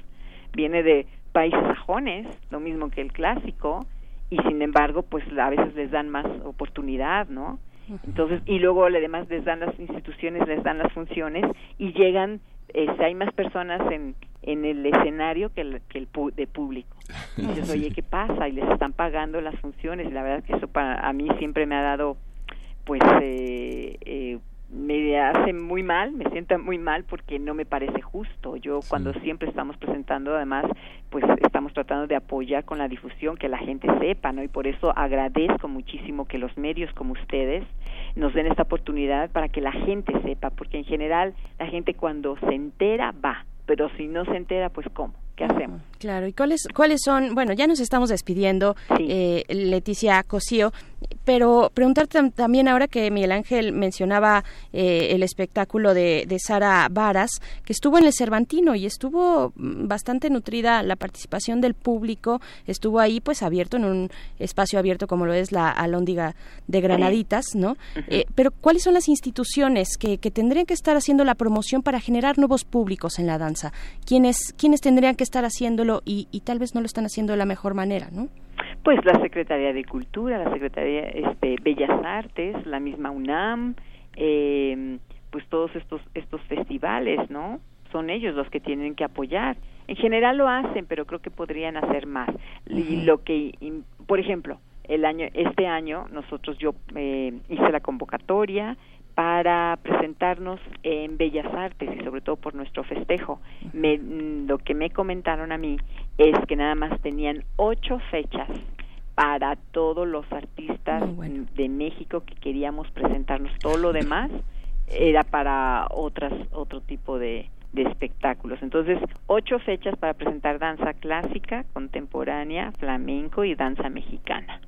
[SPEAKER 5] viene de países sajones, lo mismo que el clásico, y sin embargo, pues a veces les dan más oportunidad, ¿no? Entonces, y luego además les dan las instituciones, les dan las funciones y llegan, este, hay más personas en, en el escenario que el, que el de público. Entonces, oye, ¿qué pasa? Y les están pagando las funciones. La verdad que eso para a mí siempre me ha dado, pues, eh, eh, me hace muy mal, me sienta muy mal porque no me parece justo. Yo cuando siempre estamos presentando, además, pues estamos tratando de apoyar con la difusión, que la gente sepa, ¿no? Y por eso agradezco muchísimo que los medios como ustedes nos den esta oportunidad para que la gente sepa, porque en general la gente cuando se entera va, pero si no se entera, pues ¿cómo? ¿Qué hacemos?
[SPEAKER 2] Claro, ¿y cuáles, cuáles son? Bueno, ya nos estamos despidiendo, eh, Leticia Cosío, pero preguntarte también ahora que Miguel Ángel mencionaba eh, el espectáculo de, de, Sara Varas, que estuvo en el Cervantino y estuvo mm, bastante nutrida la participación del público, estuvo ahí pues abierto en un espacio abierto como lo es la Alóndiga de Granaditas, ¿no? Eh, pero ¿cuáles son las instituciones que, que, tendrían que estar haciendo la promoción para generar nuevos públicos en la danza? ¿Quiénes, quiénes tendrían que estar haciéndolo y, y tal vez no lo están haciendo de la mejor manera, ¿no?
[SPEAKER 5] Pues la Secretaría de Cultura, la Secretaría este, Bellas Artes, la misma UNAM, eh, pues todos estos estos festivales, ¿no? Son ellos los que tienen que apoyar. En general lo hacen, pero creo que podrían hacer más. Y lo que, por ejemplo, el año este año nosotros yo eh, hice la convocatoria para presentarnos en Bellas Artes y sobre todo por nuestro festejo. Me, lo que me comentaron a mí es que nada más tenían ocho fechas para todos los artistas de México que queríamos presentarnos. Todo lo demás era para otras otro tipo de, de espectáculos. Entonces, ocho fechas para presentar danza clásica, contemporánea, flamenco y danza mexicana.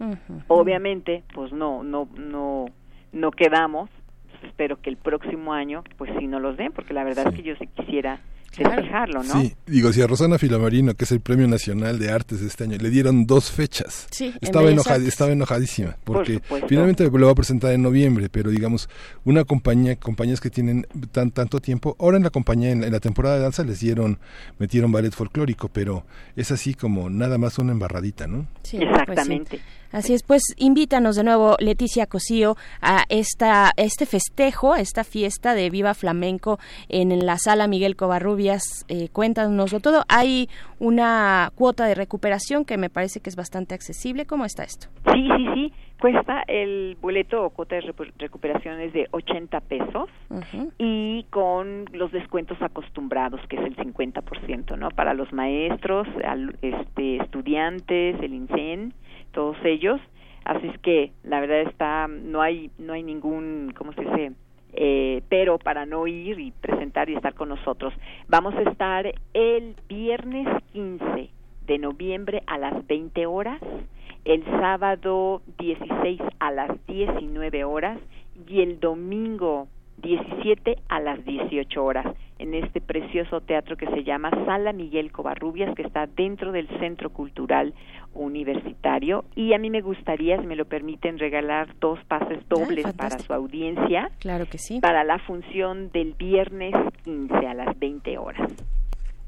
[SPEAKER 5] Obviamente, pues no, no, no, no quedamos espero que el próximo año pues sí no los den porque la verdad es que yo sí quisiera festejarlo, ¿no?
[SPEAKER 1] Sí, digo, si a Rosana Filomarino, que es el Premio Nacional de Artes de este año, le dieron dos fechas,
[SPEAKER 2] sí,
[SPEAKER 1] estaba, enojada, estaba enojadísima, porque finalmente lo va a presentar en noviembre, pero digamos, una compañía, compañías que tienen tan, tanto tiempo, ahora en la compañía, en la, temporada de danza les dieron, metieron ballet folclórico, pero es así como nada más una embarradita, ¿no?
[SPEAKER 2] Sí,
[SPEAKER 5] Exactamente.
[SPEAKER 2] Pues Así es, pues invítanos de nuevo, Leticia Cosío, a esta, este festejo, a esta fiesta de Viva Flamenco en la sala Miguel Covarrubias. Eh, cuéntanoslo todo. Hay una cuota de recuperación que me parece que es bastante accesible. ¿Cómo está esto?
[SPEAKER 5] Sí, sí, sí. Cuesta el boleto o cuota de recuperación es de 80 pesos y con los descuentos acostumbrados, que es el 50%, ¿no? Para los maestros, este, estudiantes, el INSEN todos ellos así es que la verdad está no hay no hay ningún cómo se dice eh, pero para no ir y presentar y estar con nosotros. Vamos a estar el viernes 15 de noviembre a las 20 horas el sábado 16 a las 19 horas y el domingo 17 a las 18 horas en este precioso teatro que se llama Sala Miguel Covarrubias, que está dentro del Centro Cultural Universitario. Y a mí me gustaría, si me lo permiten, regalar dos pases dobles para su audiencia.
[SPEAKER 2] Claro que sí.
[SPEAKER 5] Para la función del viernes 15 a las 20 horas.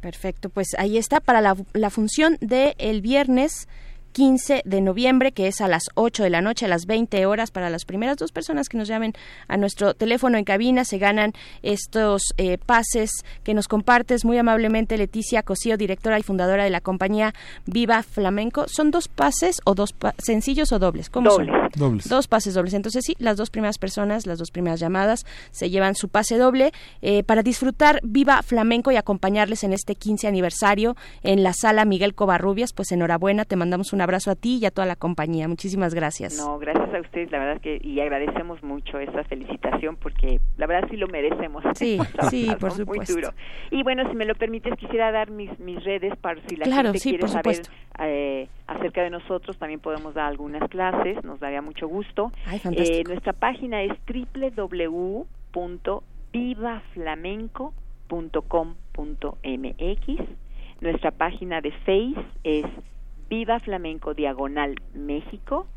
[SPEAKER 2] Perfecto, pues ahí está para la, la función del el viernes 15 de noviembre, que es a las 8 de la noche, a las 20 horas. Para las primeras dos personas que nos llamen a nuestro teléfono en cabina, se ganan estos eh, pases que nos compartes muy amablemente Leticia Cosío, directora y fundadora de la compañía Viva Flamenco. ¿Son dos pases o dos sencillos o dobles?
[SPEAKER 5] ¿Cómo dobles.
[SPEAKER 1] son? Dobles.
[SPEAKER 2] Dos pases dobles. Entonces sí, las dos primeras personas, las dos primeras llamadas, se llevan su pase doble eh, para disfrutar Viva Flamenco y acompañarles en este 15 aniversario en la sala Miguel Covarrubias. Pues enhorabuena, te mandamos un un abrazo a ti y a toda la compañía. Muchísimas gracias.
[SPEAKER 5] No, gracias a ustedes, la verdad que y agradecemos mucho esa felicitación porque la verdad sí lo merecemos.
[SPEAKER 2] Sí, sí, por supuesto.
[SPEAKER 5] Muy duro. Y bueno, si me lo permites, quisiera dar mis mis redes para si la
[SPEAKER 2] claro,
[SPEAKER 5] gente
[SPEAKER 2] sí,
[SPEAKER 5] quiere
[SPEAKER 2] por
[SPEAKER 5] saber
[SPEAKER 2] supuesto.
[SPEAKER 5] eh, acerca de nosotros, también podemos dar algunas clases, nos daría mucho gusto.
[SPEAKER 2] Ay.
[SPEAKER 5] Eh, nuestra página es www.vivaflamenco.com.mx. Nuestra página de Face es Viva Flamenco Diagonal México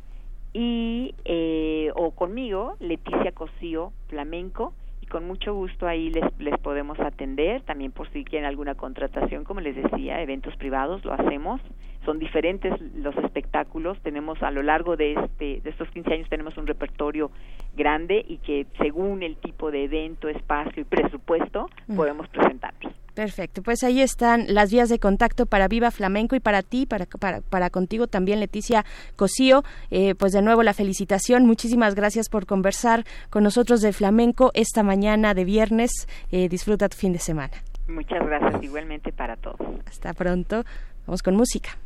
[SPEAKER 5] y eh, o conmigo Leticia Cosío Flamenco y con mucho gusto ahí les, les podemos atender también por si quieren alguna contratación como les decía eventos privados lo hacemos son diferentes los espectáculos tenemos a lo largo de este de estos 15 años tenemos un repertorio grande y que según el tipo de evento espacio y presupuesto podemos presentarnos
[SPEAKER 2] Perfecto, pues ahí están las vías de contacto para Viva Flamenco y para ti, para, para, para contigo también, Leticia Cosío. Eh, pues de nuevo la felicitación, muchísimas gracias por conversar con nosotros de flamenco esta mañana de viernes. Eh, disfruta tu fin de semana.
[SPEAKER 5] Muchas gracias igualmente para todos.
[SPEAKER 2] Hasta pronto, vamos con música.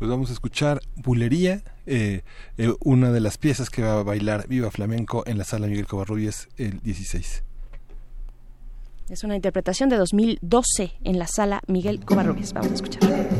[SPEAKER 1] Pues vamos a escuchar Bulería, eh, una de las piezas que va a bailar Viva Flamenco en la sala Miguel Covarrubias el 16.
[SPEAKER 2] Es una interpretación de 2012 en la sala Miguel Covarrubias. Vamos a escuchar.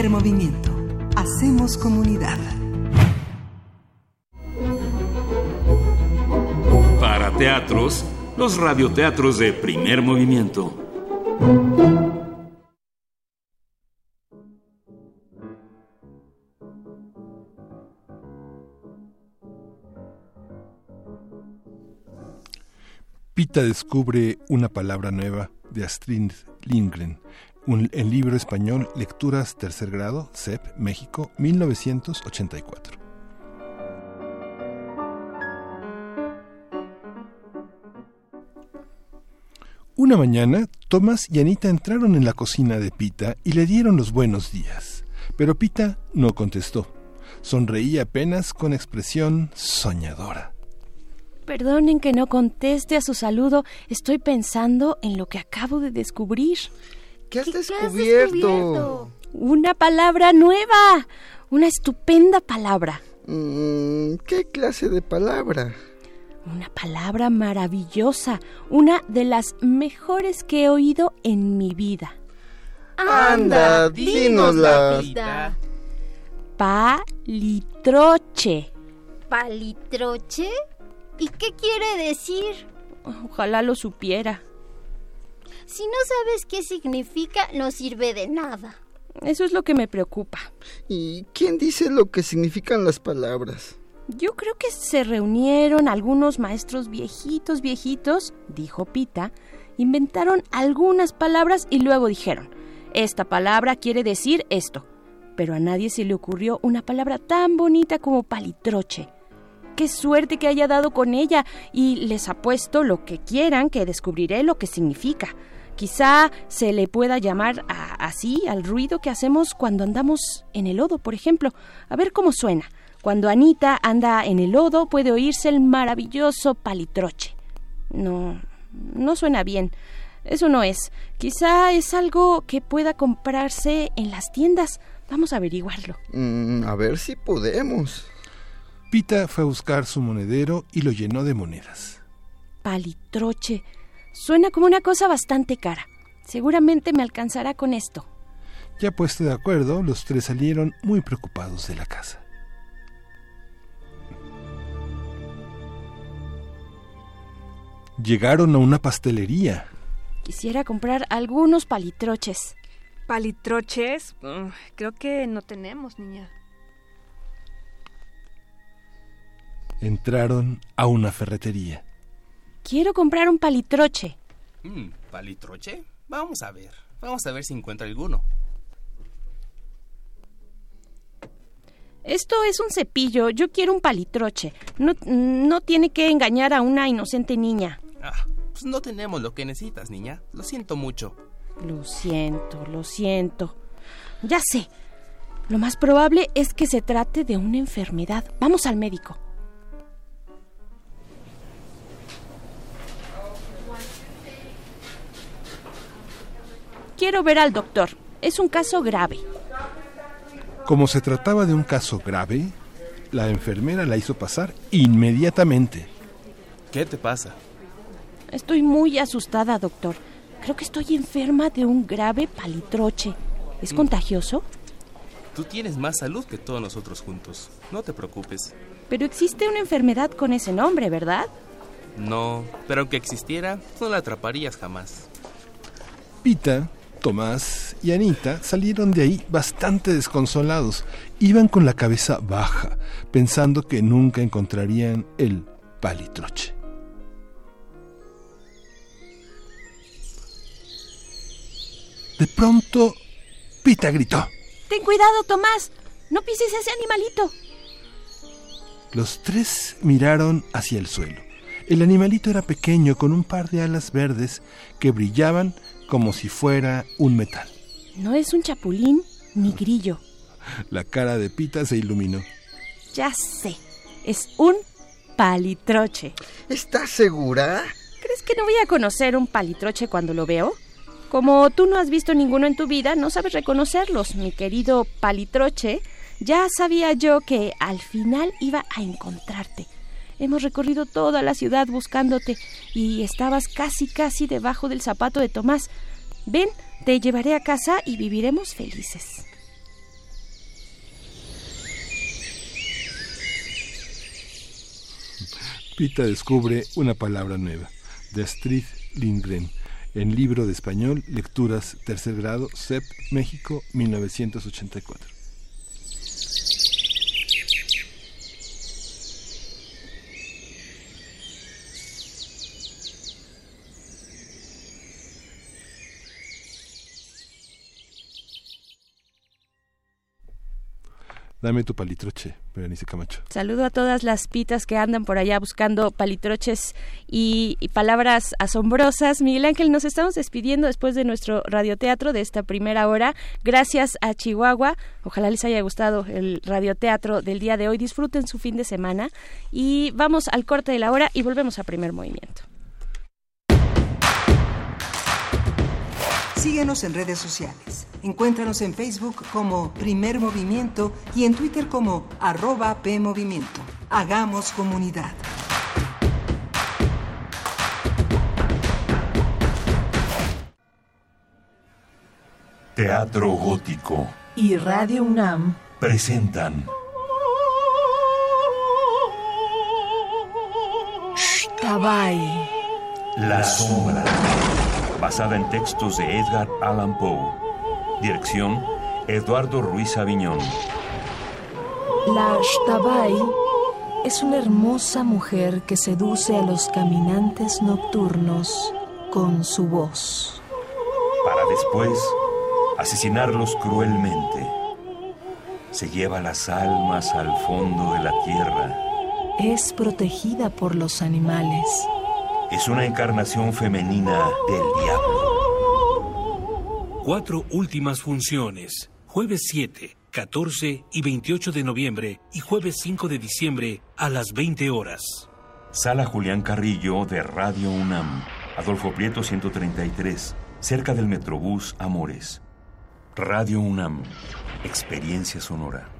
[SPEAKER 4] Primer movimiento. Hacemos comunidad.
[SPEAKER 6] Para teatros, los radioteatros de primer movimiento.
[SPEAKER 1] Pita descubre una palabra nueva de Astrid Lindgren. El libro español Lecturas Tercer Grado, CEP, México, 1984. Una mañana, Tomás y Anita entraron en la cocina de Pita y le dieron los buenos días. Pero Pita no contestó. Sonreía apenas con expresión soñadora.
[SPEAKER 2] Perdonen que no conteste a su saludo. Estoy pensando en lo que acabo de descubrir.
[SPEAKER 7] ¿Qué has descubierto?
[SPEAKER 2] Una palabra nueva. Una estupenda palabra.
[SPEAKER 7] Mm, ¿Qué clase de palabra?
[SPEAKER 2] Una palabra maravillosa. Una de las mejores que he oído en mi vida.
[SPEAKER 7] Anda, dínosla.
[SPEAKER 8] Pita.
[SPEAKER 2] Palitroche.
[SPEAKER 8] ¿Palitroche? ¿Y qué quiere decir?
[SPEAKER 2] Ojalá lo supiera.
[SPEAKER 8] Si no sabes qué significa, no sirve de nada.
[SPEAKER 2] Eso es lo que me preocupa.
[SPEAKER 7] ¿Y quién dice lo que significan las palabras?
[SPEAKER 2] Yo creo que se reunieron algunos maestros viejitos, viejitos, dijo Pita, inventaron algunas palabras y luego dijeron, esta palabra quiere decir esto. Pero a nadie se le ocurrió una palabra tan bonita como palitroche. Qué suerte que haya dado con ella y les apuesto lo que quieran que descubriré lo que significa. Quizá se le pueda llamar así al ruido que hacemos cuando andamos en el lodo, por ejemplo. A ver cómo suena. Cuando Anita anda en el lodo puede oírse el maravilloso palitroche. No, no suena bien. Eso no es. Quizá es algo que pueda comprarse en las tiendas. Vamos a averiguarlo.
[SPEAKER 7] Mm, a ver si podemos.
[SPEAKER 1] Pita fue a buscar su monedero y lo llenó de monedas.
[SPEAKER 2] Palitroche. Suena como una cosa bastante cara. Seguramente me alcanzará con esto.
[SPEAKER 1] Ya puesto de acuerdo, los tres salieron muy preocupados de la casa. Llegaron a una pastelería.
[SPEAKER 2] Quisiera comprar algunos palitroches.
[SPEAKER 9] Palitroches, mm, creo que no tenemos, niña.
[SPEAKER 1] Entraron a una ferretería.
[SPEAKER 2] Quiero comprar un palitroche.
[SPEAKER 10] Mm, ¿Palitroche? Vamos a ver. Vamos a ver si encuentra alguno.
[SPEAKER 2] Esto es un cepillo. Yo quiero un palitroche. No, no tiene que engañar a una inocente niña.
[SPEAKER 10] Ah, pues no tenemos lo que necesitas, niña. Lo siento mucho.
[SPEAKER 2] Lo siento, lo siento. Ya sé. Lo más probable es que se trate de una enfermedad. Vamos al médico. Quiero ver al doctor. Es un caso grave.
[SPEAKER 1] Como se trataba de un caso grave, la enfermera la hizo pasar inmediatamente.
[SPEAKER 10] ¿Qué te pasa?
[SPEAKER 2] Estoy muy asustada, doctor. Creo que estoy enferma de un grave palitroche. ¿Es contagioso?
[SPEAKER 10] Tú tienes más salud que todos nosotros juntos. No te preocupes.
[SPEAKER 2] Pero existe una enfermedad con ese nombre, ¿verdad?
[SPEAKER 10] No, pero aunque existiera, no la atraparías jamás.
[SPEAKER 1] Pita, Tomás y Anita salieron de ahí bastante desconsolados. Iban con la cabeza baja, pensando que nunca encontrarían el palitroche. De pronto, Pita gritó.
[SPEAKER 2] Ten cuidado, Tomás. No pises ese animalito.
[SPEAKER 1] Los tres miraron hacia el suelo. El animalito era pequeño con un par de alas verdes que brillaban como si fuera un metal.
[SPEAKER 2] No es un chapulín ni grillo.
[SPEAKER 1] La cara de Pita se iluminó.
[SPEAKER 2] Ya sé. Es un palitroche.
[SPEAKER 7] ¿Estás segura?
[SPEAKER 2] ¿Crees que no voy a conocer un palitroche cuando lo veo? Como tú no has visto ninguno en tu vida, no sabes reconocerlos, mi querido palitroche. Ya sabía yo que al final iba a encontrarte. Hemos recorrido toda la ciudad buscándote y estabas casi, casi debajo del zapato de Tomás. Ven, te llevaré a casa y viviremos felices.
[SPEAKER 1] Pita descubre una palabra nueva, de Astrid Lindgren, en Libro de Español, Lecturas, Tercer Grado, CEP, México, 1984. Dame tu palitroche, Berenice Camacho.
[SPEAKER 2] Saludo a todas las pitas que andan por allá buscando palitroches y, palabras asombrosas. Miguel Ángel, nos estamos despidiendo después de nuestro radioteatro de esta primera hora. Gracias a Chihuahua. Ojalá les haya gustado el radioteatro del día de hoy. Disfruten su fin de semana y vamos al corte de la hora y volvemos a primer movimiento.
[SPEAKER 4] Síguenos en redes sociales. Encuéntranos en Facebook como Primer Movimiento y en Twitter como arroba PMovimiento. Hagamos comunidad.
[SPEAKER 11] Teatro Gótico
[SPEAKER 4] y Radio UNAM
[SPEAKER 11] presentan
[SPEAKER 4] Tabay.
[SPEAKER 11] La Sombra, basada en textos de Edgar Allan Poe. Dirección, Eduardo Ruiz Aviñón.
[SPEAKER 12] La Shtabai es una hermosa mujer que seduce a los caminantes nocturnos con su voz.
[SPEAKER 11] Para después asesinarlos cruelmente. Se lleva las almas al fondo de la tierra.
[SPEAKER 12] Es protegida por los animales.
[SPEAKER 11] Es una encarnación femenina del diablo.
[SPEAKER 13] Cuatro últimas funciones. Jueves 7, 14 y 28 de noviembre y jueves 5 de diciembre a las 20 horas.
[SPEAKER 11] Sala Julián Carrillo de Radio UNAM. Adolfo Prieto 133, cerca del Metrobús Amores. Radio UNAM. Experiencia sonora.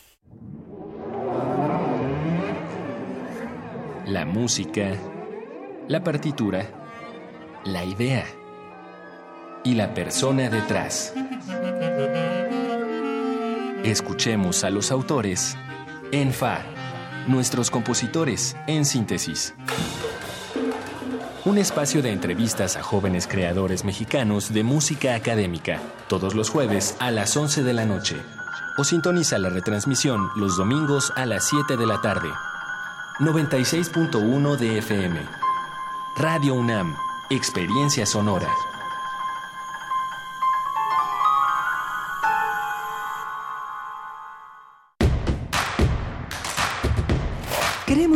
[SPEAKER 14] La música, la partitura, la idea y la persona detrás. Escuchemos a los autores en Fa, nuestros compositores en síntesis. Un espacio de entrevistas a jóvenes creadores mexicanos de música académica, todos los jueves a las 11 de la noche. O sintoniza la retransmisión los domingos a las 7 de la tarde. 96.1 de FM. Radio UNAM, Experiencia Sonora.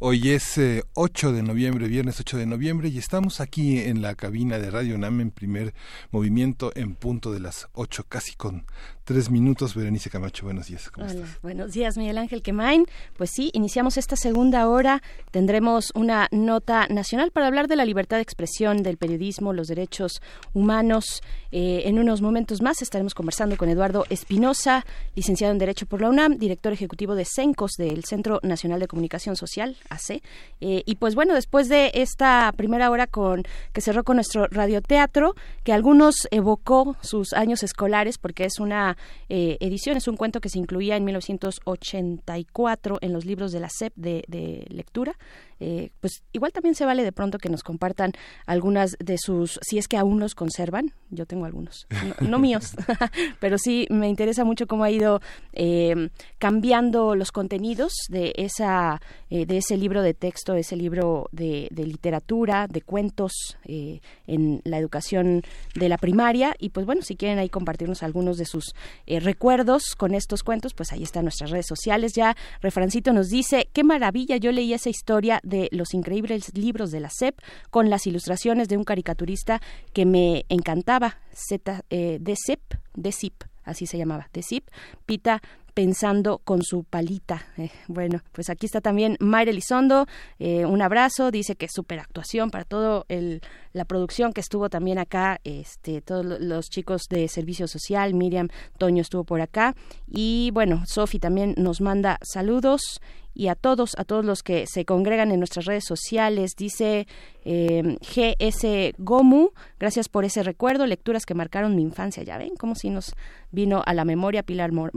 [SPEAKER 1] Hoy es eh, 8 de noviembre, viernes 8 de noviembre, y estamos aquí en la cabina de Radio NAM en primer movimiento en punto de las 8, casi con tres minutos. Berenice Camacho, buenos días. ¿Cómo
[SPEAKER 2] Hola,
[SPEAKER 1] estás?
[SPEAKER 2] buenos días, Miguel Ángel Quemain. Pues sí, iniciamos esta segunda hora. Tendremos una nota nacional para hablar de la libertad de expresión, del periodismo, los derechos humanos. Eh, en unos momentos más estaremos conversando con Eduardo Espinosa, licenciado en Derecho por la UNAM, director ejecutivo de CENCOS, del Centro Nacional de Comunicación Social, AC. Eh, y pues bueno, después de esta primera hora con que cerró con nuestro radioteatro, que algunos evocó sus años escolares, porque es una eh, edición, es un cuento que se incluía en 1984 en los libros de la SEP de lectura. Eh, pues igual también se vale de pronto que nos compartan algunas de sus, si es que aún los conservan, yo tengo algunos, no, no míos, pero sí me interesa mucho cómo ha ido eh, cambiando los contenidos de esa, eh, de ese libro de texto, ese libro de, de literatura, de cuentos eh, en la educación de la primaria y pues bueno, si quieren ahí compartirnos algunos de sus eh, recuerdos con estos cuentos, pues ahí están nuestras redes sociales. Ya Refrancito nos dice, qué maravilla, yo leí esa historia de los increíbles libros de la SEP con las ilustraciones de un caricaturista que me encantaba, Z, eh, de SEP, de SIP, así se llamaba, de SIP, Pita pensando con su palita. Eh, bueno, pues aquí está también Mayra Elizondo, eh, un abrazo, dice que súper actuación para todo el, la producción que estuvo también acá, este, todos lo- los chicos de Servicio Social, Miriam Toño estuvo por acá y bueno, Sofi también nos manda saludos y a todos, a todos los que se congregan en nuestras redes sociales. Dice eh, GS Gomu, gracias por ese recuerdo, lecturas que marcaron mi infancia. Ya ven, como si nos vino a la memoria Pilar Mor-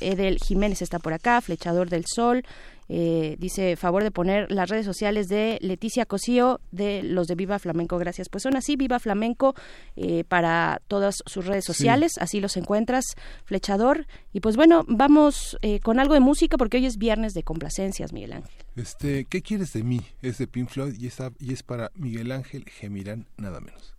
[SPEAKER 2] Edel Jiménez está por acá, Flechador del Sol. eh, dice favor de poner las redes sociales de Leticia Cosío de los de Viva Flamenco gracias pues son así Viva Flamenco eh, para todas sus redes
[SPEAKER 1] Sí.
[SPEAKER 2] sociales así los encuentras Flechador y pues bueno vamos eh, con algo de música porque hoy es viernes de complacencias Miguel Ángel
[SPEAKER 1] Este, ¿qué quieres de mí? Es de Pink Floyd y, está, y es para Miguel Ángel Gemirán, nada menos.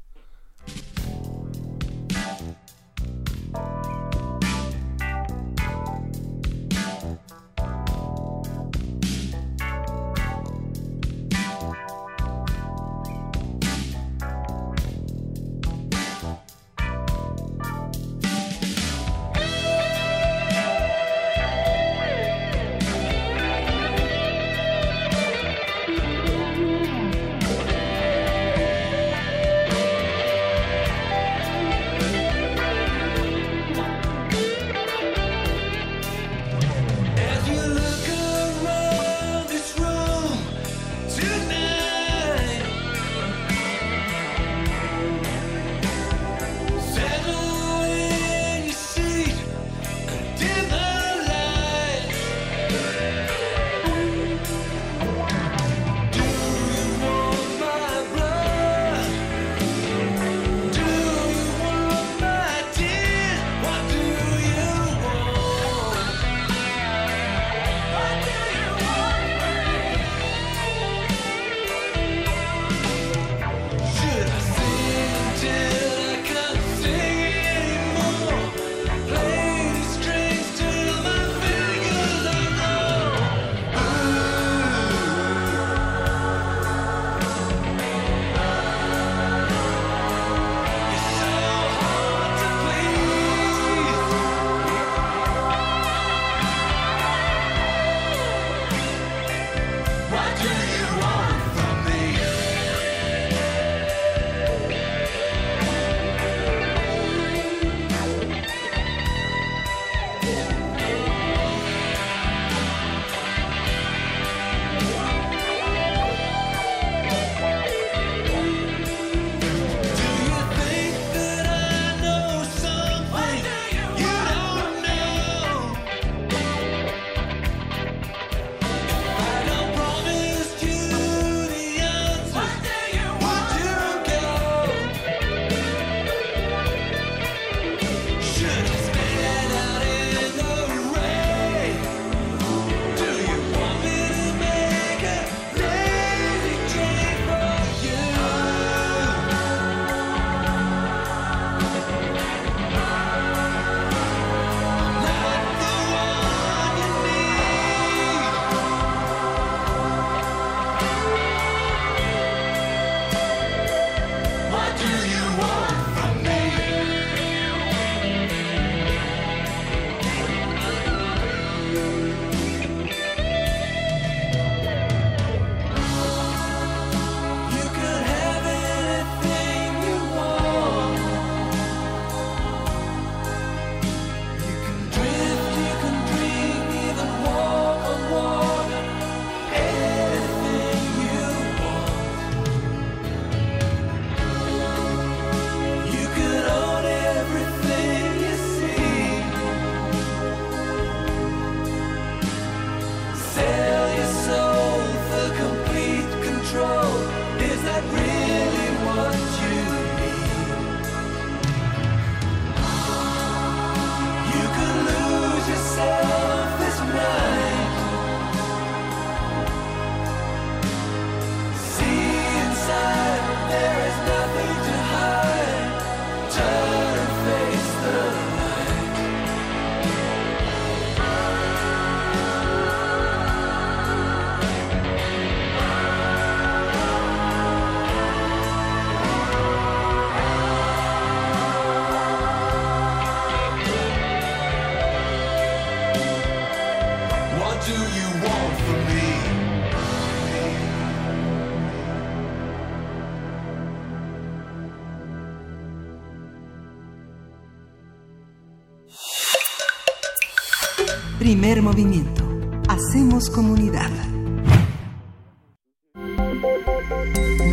[SPEAKER 4] Movimiento. Hacemos comunidad.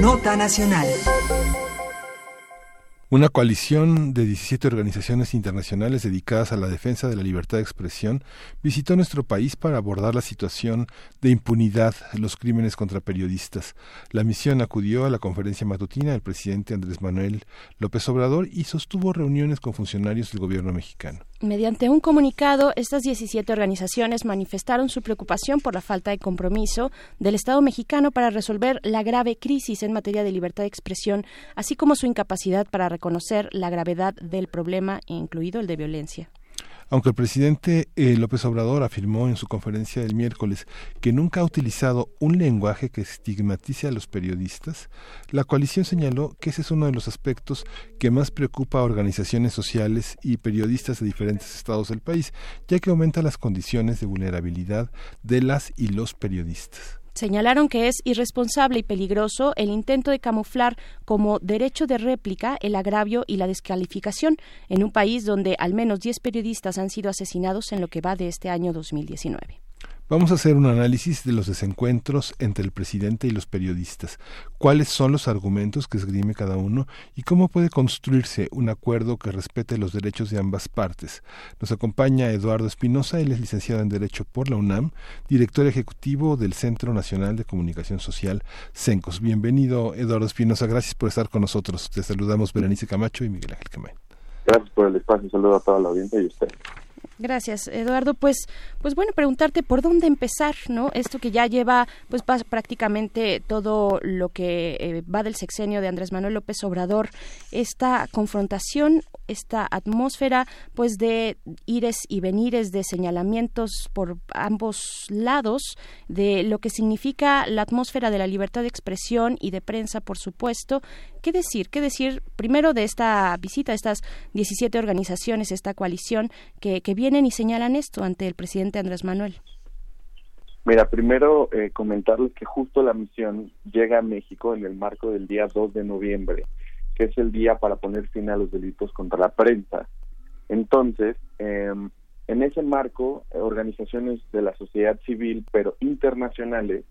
[SPEAKER 4] Nota Nacional.
[SPEAKER 1] Una coalición de 17 organizaciones internacionales dedicadas a la defensa de la libertad de expresión visitó nuestro país para abordar la situación de impunidad, los crímenes contra periodistas. La misión acudió a la conferencia matutina del presidente Andrés Manuel López Obrador y sostuvo reuniones con funcionarios del gobierno mexicano.
[SPEAKER 2] Mediante un comunicado, estas 17 organizaciones manifestaron su preocupación por la falta de compromiso del Estado mexicano para resolver la grave crisis en materia de libertad de expresión, así como su incapacidad para reconocer la gravedad del problema, incluido el de violencia.
[SPEAKER 1] Aunque el presidente eh, López Obrador afirmó en su conferencia del miércoles que nunca ha utilizado un lenguaje que estigmatice a los periodistas, la coalición señaló que ese es uno de los aspectos que más preocupa a organizaciones sociales y periodistas de diferentes estados del país, ya que aumenta las condiciones de vulnerabilidad de las y los periodistas.
[SPEAKER 2] Señalaron que es irresponsable y peligroso el intento de camuflar como derecho de réplica el agravio y la descalificación en un país donde al menos 10 periodistas han sido asesinados en lo que va de este año 2019.
[SPEAKER 1] Vamos a hacer un análisis de los desencuentros entre el presidente y los periodistas, cuáles son los argumentos que esgrime cada uno y cómo puede construirse un acuerdo que respete los derechos de ambas partes. Nos acompaña Eduardo Espinosa, él es licenciado en Derecho por la UNAM, director ejecutivo del Centro Nacional de Comunicación Social, CENCOS. Bienvenido, Eduardo Espinosa, gracias por estar con nosotros. Te saludamos Berenice Camacho y Miguel Ángel Camacho.
[SPEAKER 15] Gracias por el espacio, saludo a toda la audiencia y a usted.
[SPEAKER 2] Gracias, Eduardo. Pues, pues bueno, preguntarte por dónde empezar, ¿no? Esto que ya lleva, pues prácticamente todo lo que eh, va del sexenio de Andrés Manuel López Obrador, esta confrontación, esta atmósfera, pues de ires y venires, de señalamientos por ambos lados, de lo que significa la atmósfera de la libertad de expresión y de prensa, por supuesto. ¿Qué decir? ¿Qué decir primero de esta visita, estas 17 organizaciones, esta coalición que, que vienen y señalan esto ante el presidente Andrés Manuel?
[SPEAKER 15] Mira, primero eh, comentarles que justo la misión llega a México en el marco del día 2 de noviembre, que es el día para poner fin a los delitos contra la prensa. Entonces, eh, en ese marco, organizaciones de la sociedad civil, pero internacionales,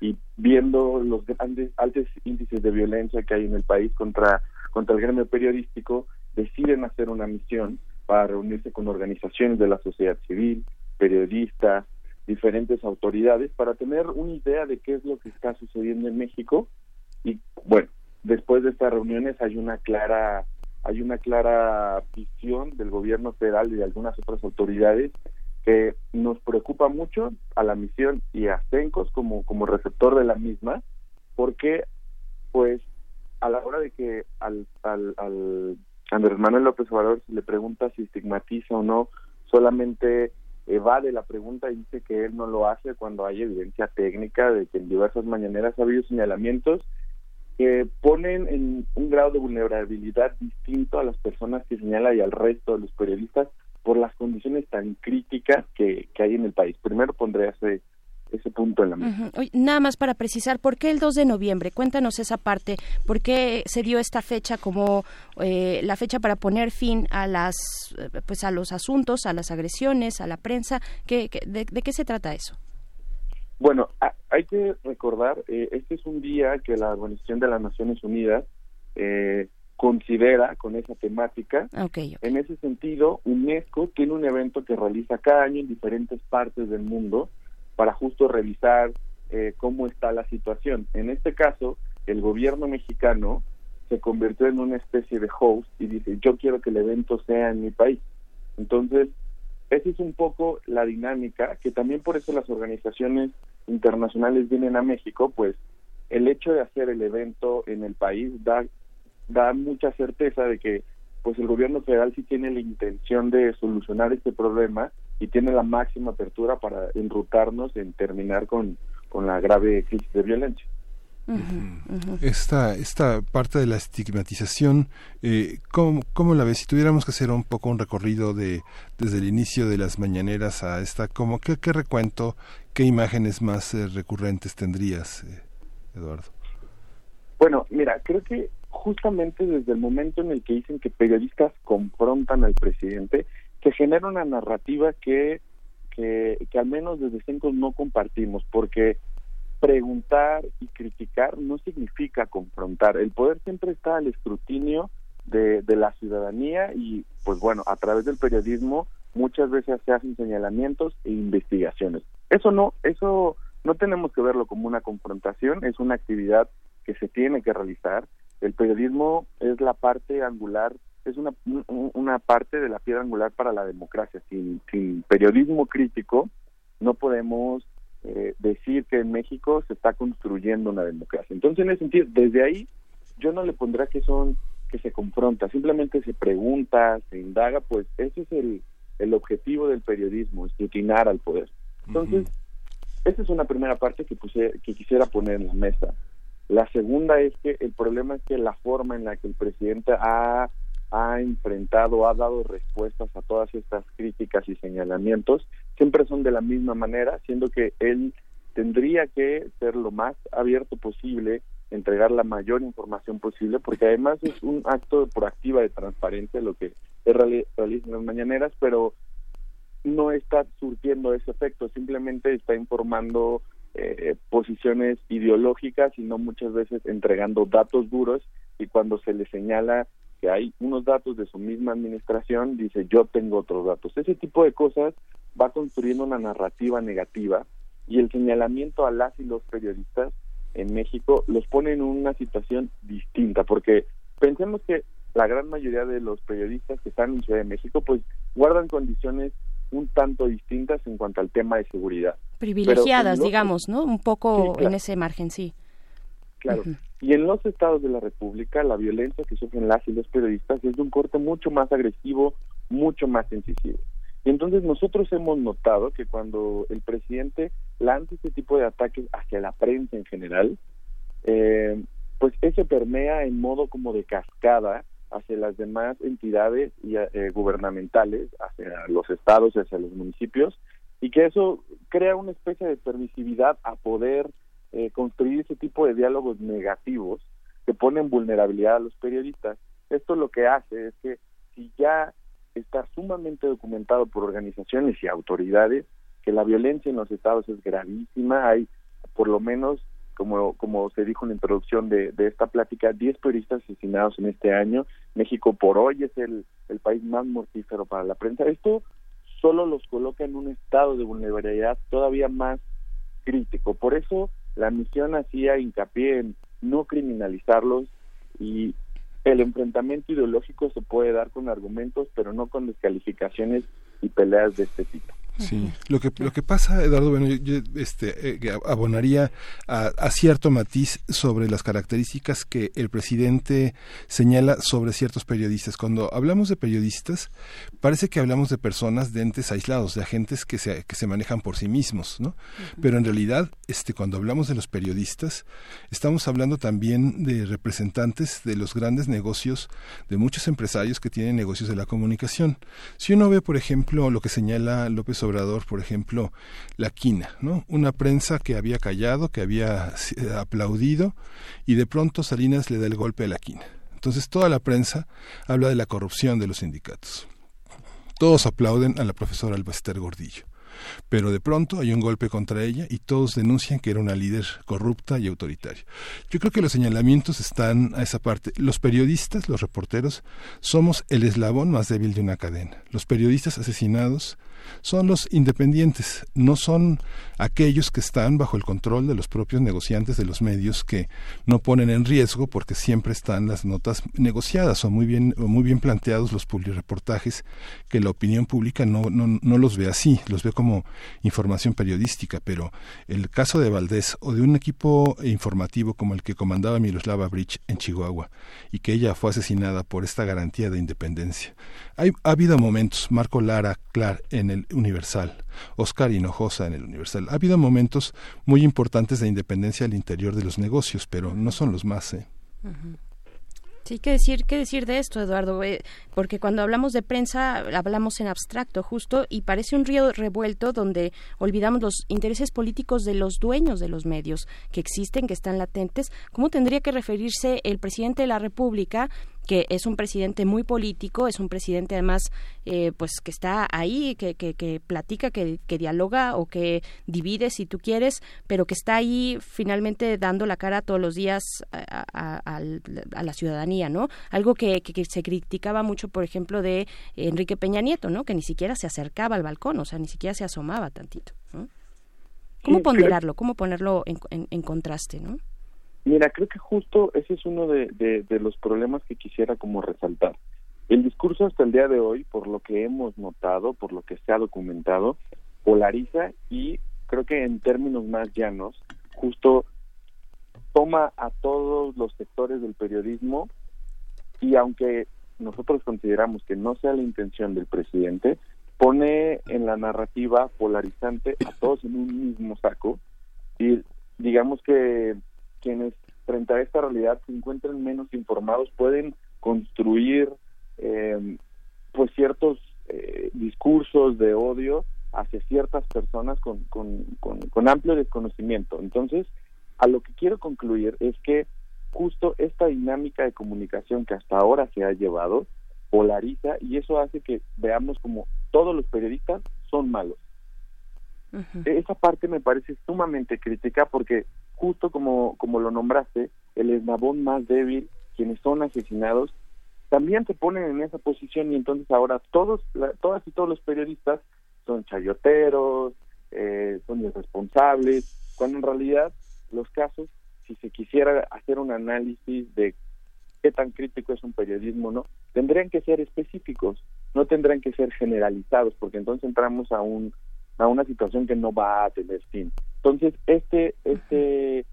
[SPEAKER 15] y viendo los grandes, altos índices de violencia que hay en el país contra, contra el gremio periodístico, deciden hacer una misión para reunirse con organizaciones de la sociedad civil, periodistas, diferentes autoridades, para tener una idea de qué es lo que está sucediendo en México. Y bueno, después de estas reuniones hay una clara hay una clara visión del gobierno federal y de algunas otras autoridades que nos preocupa mucho a la misión y a CENCOS como, como receptor de la misma, porque pues a la hora de que al, al, al Andrés Manuel López Obrador se le pregunta si estigmatiza o no, solamente evade la pregunta y dice que él no lo hace cuando hay evidencia técnica de que en diversas mañaneras ha habido señalamientos que ponen en un grado de vulnerabilidad distinto a las personas que señala y al resto de los periodistas por las condiciones tan críticas que, que hay en el país. Primero pondré ese, ese punto en la mesa.
[SPEAKER 2] nada más para precisar, ¿por qué el 2 de noviembre? Cuéntanos esa parte. ¿Por qué se dio esta fecha como eh, la fecha para poner fin a las, pues a los asuntos, a las agresiones, a la prensa? ¿Qué, de, qué se trata eso?
[SPEAKER 15] Bueno, hay que recordar, eh, este es un día que la Organización de las Naciones Unidas eh, considera con esa temática. En ese sentido, UNESCO tiene un evento que realiza cada año en diferentes partes del mundo para justo revisar eh, cómo está la situación. En este caso, el gobierno mexicano se convirtió en una especie de host y dice, yo quiero que el evento sea en mi país. Entonces, esa es un poco la dinámica, que también por eso las organizaciones internacionales vienen a México, pues el hecho de hacer el evento en el país da, da mucha certeza de que pues el gobierno federal sí tiene la intención de solucionar este problema y tiene la máxima apertura para enrutarnos en terminar con, con la grave crisis de violencia.
[SPEAKER 1] Esta, esta parte de la estigmatización, eh, ¿cómo, ¿cómo, la ves? Si tuviéramos que hacer un poco un recorrido de desde el inicio de las mañaneras a esta, como ¿qué, qué recuento, qué imágenes más eh, recurrentes tendrías, eh, Eduardo?
[SPEAKER 15] Bueno, mira, creo que justamente desde el momento en el que dicen que periodistas confrontan al presidente, se genera una narrativa que, que, que al menos desde Cinco no compartimos, porque preguntar y criticar no significa confrontar. El poder siempre está al escrutinio de, de, la ciudadanía y, pues bueno, a través del periodismo muchas veces se hacen señalamientos e investigaciones. Eso no, eso no tenemos que verlo como una confrontación, es una actividad que se tiene que realizar. El periodismo es la parte angular, es una, una parte de la piedra angular para la democracia. Sin, sin periodismo crítico no podemos eh, decir que en México se está construyendo una democracia. Entonces, en ese sentido, desde ahí yo no le pondrá que son que se confronta, simplemente se pregunta, se indaga, pues ese es el, el objetivo del periodismo, escrutinar al poder. Entonces, esa es una primera parte que, puse, que quisiera poner en la mesa. La segunda es que el problema es que la forma en la que el presidente ha ha enfrentado, ha dado respuestas a todas estas críticas y señalamientos, siempre son de la misma manera, siendo que él tendría que ser lo más abierto posible, entregar la mayor información posible, porque además es un acto proactiva de transparencia lo que es realiza en las mañaneras, pero no está surtiendo ese efecto, simplemente está informando eh, posiciones ideológicas y no muchas veces entregando datos duros y cuando se le señala que hay unos datos de su misma administración, dice yo tengo otros datos. Ese tipo de cosas va construyendo una narrativa negativa y el señalamiento a las y los periodistas en México los pone en una situación distinta, porque pensemos que la gran mayoría de los periodistas que están en Ciudad de México pues guardan condiciones un tanto distintas en cuanto al tema de seguridad.
[SPEAKER 2] Privilegiadas, digamos, ¿no? Un poco en ese margen, sí.
[SPEAKER 15] Claro. Y en los estados de la República, la violencia que sufren las y los periodistas es de un corte mucho más agresivo, mucho más incisivo. Y entonces nosotros hemos notado que cuando el presidente lanza este tipo de ataques hacia la prensa en general, eh, pues eso permea en modo como de cascada hacia las demás entidades y, eh, gubernamentales, hacia los estados y hacia los municipios, y que eso crea una especie de permisividad a poder eh, construir ese tipo de diálogos negativos que ponen vulnerabilidad a los periodistas. Esto lo que hace es que si ya está sumamente documentado por organizaciones y autoridades que la violencia en los estados es gravísima, hay por lo menos, como, como se dijo en la introducción de, de esta plática, 10 periodistas asesinados en este año. México por hoy es el, el país más mortífero para la prensa. Esto solo los coloca en un estado de vulnerabilidad todavía más crítico. Por eso la misión hacía hincapié en no criminalizarlos y el enfrentamiento ideológico se puede dar con argumentos, pero no con descalificaciones y peleas de este tipo.
[SPEAKER 1] Sí, lo que, lo que pasa, Eduardo, bueno, yo, este, eh, abonaría a, a, cierto matiz sobre las características que el presidente señala sobre ciertos periodistas. Cuando hablamos de periodistas, parece que hablamos de personas, de entes aislados, de agentes que se, que se manejan por sí mismos, ¿no? Uh -huh. Pero en realidad, este, cuando hablamos de los periodistas, estamos hablando también de representantes de los grandes negocios, de muchos empresarios que tienen negocios de la comunicación. Si uno ve, por ejemplo, lo que señala López Obrador, por ejemplo, la quina, ¿no? Una prensa que había callado, que había eh, aplaudido y de pronto Salinas le da el golpe a la quina. Entonces toda la prensa habla de la corrupción de los sindicatos. Todos aplauden a la profesora Albester Gordillo. Pero de pronto hay un golpe contra ella y todos denuncian que era una líder corrupta y autoritaria. Yo creo que los señalamientos están a esa parte. Los periodistas, los reporteros, somos el eslabón más débil de una cadena. Los periodistas asesinados son los independientes, no son aquellos que están bajo el control de los propios negociantes de los medios que no ponen en riesgo porque siempre están las notas negociadas o muy bien, o muy bien planteados los publireportajes que la opinión pública no, no, no los ve así, los ve como información periodística, pero el caso de Valdés o de un equipo informativo como el que comandaba Miroslava Bridge en Chihuahua y que ella fue asesinada por esta garantía de independencia. Hay, ha habido momentos, Marco Lara Clar en el Universal, Oscar Hinojosa en el Universal, ha habido momentos muy importantes de independencia al interior de los negocios, pero no son los más. ¿eh?
[SPEAKER 2] Sí, ¿qué decir, qué decir de esto, Eduardo? Eh, porque cuando hablamos de prensa hablamos en abstracto, justo, y parece un río revuelto donde olvidamos los intereses políticos de los dueños de los medios que existen, que están latentes. ¿Cómo tendría que referirse el presidente de la República que es un presidente muy político, es un presidente además eh, pues que está ahí, que, que, que platica, que, que, dialoga o que divide si tú quieres, pero que está ahí finalmente dando la cara todos los días a, a, a, la ciudadanía, ¿no? Algo que, que, se criticaba mucho, por ejemplo, de Enrique Peña Nieto, ¿no? Que ni siquiera se acercaba al balcón, o sea, ni siquiera se asomaba tantito. ¿no? ¿Cómo ponderarlo? ¿Cómo ponerlo en, en, en contraste, no?
[SPEAKER 15] Mira, creo que justo ese es uno de, de, los problemas que quisiera como resaltar. El discurso hasta el día de hoy, por lo que hemos notado, por lo que se ha documentado, polariza y creo que en términos más llanos, justo toma a todos los sectores del periodismo y aunque nosotros consideramos que no sea la intención del presidente, pone en la narrativa polarizante a todos en un mismo saco y digamos que quienes frente a esta realidad se encuentren menos informados pueden construir eh, pues ciertos eh, discursos de odio hacia ciertas personas con, con, con, con, amplio desconocimiento. Entonces, a lo que quiero concluir es que justo esta dinámica de comunicación que hasta ahora se ha llevado polariza y eso hace que veamos como todos los periodistas son malos. Uh -huh. Esa parte me parece sumamente crítica porque justo como, como lo nombraste, el eslabón más débil, quienes son asesinados, también se ponen en esa posición y entonces ahora todos, la, todas y todos los periodistas son chayoteros, eh, son irresponsables, cuando en realidad los casos, si se quisiera hacer un análisis de qué tan crítico es un periodismo, ¿no? Tendrían que ser específicos, no tendrán que ser generalizados, porque entonces entramos a un a una situación que no va a tener fin. Entonces, este, este,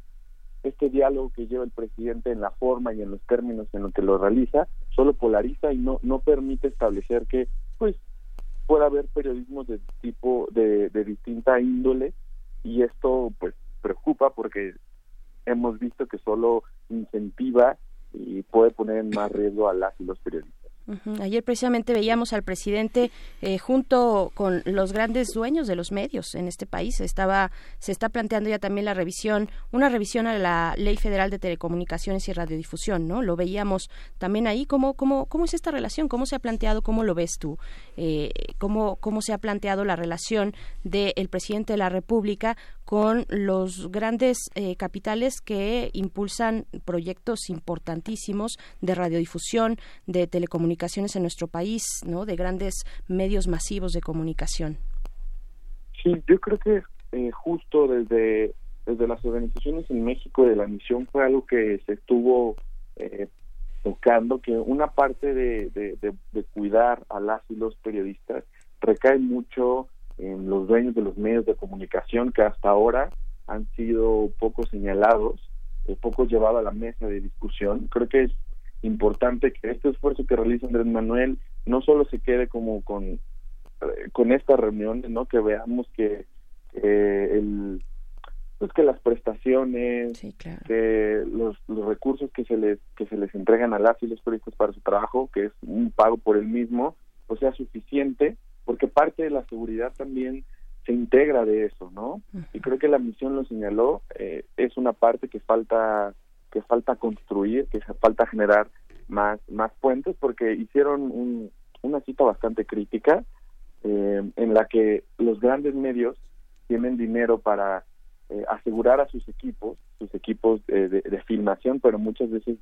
[SPEAKER 15] este diálogo que lleva el presidente en la forma y en los términos en los que lo realiza, solo polariza y no, no permite establecer que, pues, pueda haber periodismo de tipo, de, de distinta índole, y esto, pues, preocupa porque hemos visto que solo incentiva y puede poner en más riesgo a las y los periodistas.
[SPEAKER 2] Ayer precisamente veíamos al presidente eh, junto con los grandes dueños de los medios en este país. Estaba, se está planteando ya también la revisión, una revisión a la Ley Federal de Telecomunicaciones y Radiodifusión, ¿no? Lo veíamos también ahí. ¿Cómo, cómo, cómo es esta relación? ¿Cómo se ha planteado? ¿Cómo lo ves tú? Eh, ¿cómo, ¿Cómo se ha planteado la relación del presidente de la República con los grandes eh, capitales que impulsan proyectos importantísimos de radiodifusión, de telecomunicaciones? en nuestro país, ¿no? De grandes medios masivos de comunicación.
[SPEAKER 15] Sí, yo creo que eh, justo desde desde las organizaciones en México de la misión fue algo que se estuvo eh, tocando, que una parte de, de, de, de, cuidar a las y los periodistas recae mucho en los dueños de los medios de comunicación que hasta ahora han sido poco señalados, eh, poco llevados a la mesa de discusión. Creo que es importante que este esfuerzo que realiza Andrés Manuel no solo se quede como con con estas reuniones, ¿no? Que veamos que eh, el pues que las prestaciones,
[SPEAKER 2] sí, claro.
[SPEAKER 15] que los, los recursos que se les que se les entregan a las y los periodistas para su trabajo, que es un pago por el mismo, pues sea suficiente, porque parte de la seguridad también se integra de eso, ¿no? Y creo que la misión lo señaló, eh, es una parte que falta que falta construir, que falta generar más más puentes, porque hicieron un, una cita bastante crítica eh, en la que los grandes medios tienen dinero para eh, asegurar a sus equipos, sus equipos de, de, filmación, pero muchas veces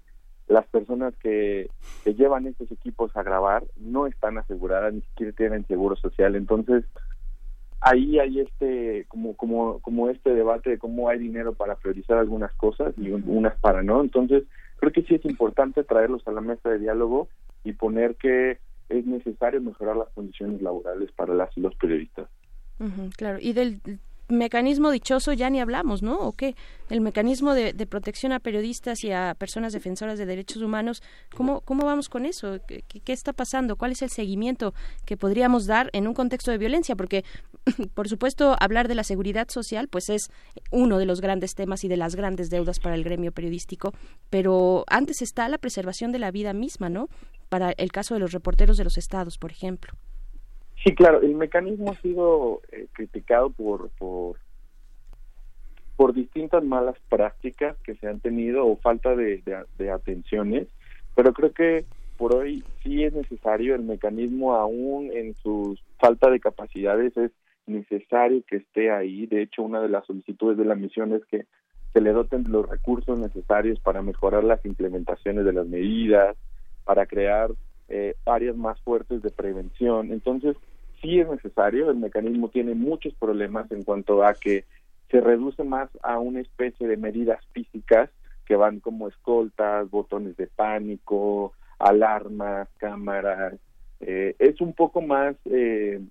[SPEAKER 15] las personas que, que llevan estos equipos a grabar no están aseguradas, ni siquiera tienen seguro social. Entonces, ahí hay este como como como este debate de cómo hay dinero para priorizar algunas cosas y unas para no. Entonces creo que sí es importante traerlos a la mesa de diálogo y poner que es necesario mejorar las condiciones laborales para las y los periodistas.
[SPEAKER 2] Claro, y del mecanismo dichoso ya ni hablamos, ¿no? ¿O qué? El mecanismo de, protección a periodistas y a personas defensoras de derechos humanos, ¿cómo, cómo vamos con eso? ¿Qué, qué- qué está pasando? ¿Cuál es el seguimiento que podríamos dar en un contexto de violencia? Porque, por supuesto, hablar de la seguridad social, pues es uno de los grandes temas y de las grandes deudas para el gremio periodístico, pero antes está la preservación de la vida misma, ¿no? Para el caso de los reporteros de los estados, por ejemplo.
[SPEAKER 15] Sí, claro, el mecanismo ha sido eh, criticado por, por distintas malas prácticas que se han tenido o falta de, de- de atenciones, pero creo que por hoy sí es necesario el mecanismo aún en su falta de capacidades es necesario que esté ahí. De hecho, una de las solicitudes de la misión es que se le doten los recursos necesarios para mejorar las implementaciones de las medidas, para crear eh, áreas más fuertes de prevención. Entonces, sí es necesario, el mecanismo tiene muchos problemas en cuanto a que se reduce más a una especie de medidas físicas que van como escoltas, botones de pánico, alarmas, cámaras. Eh, es un poco más eh,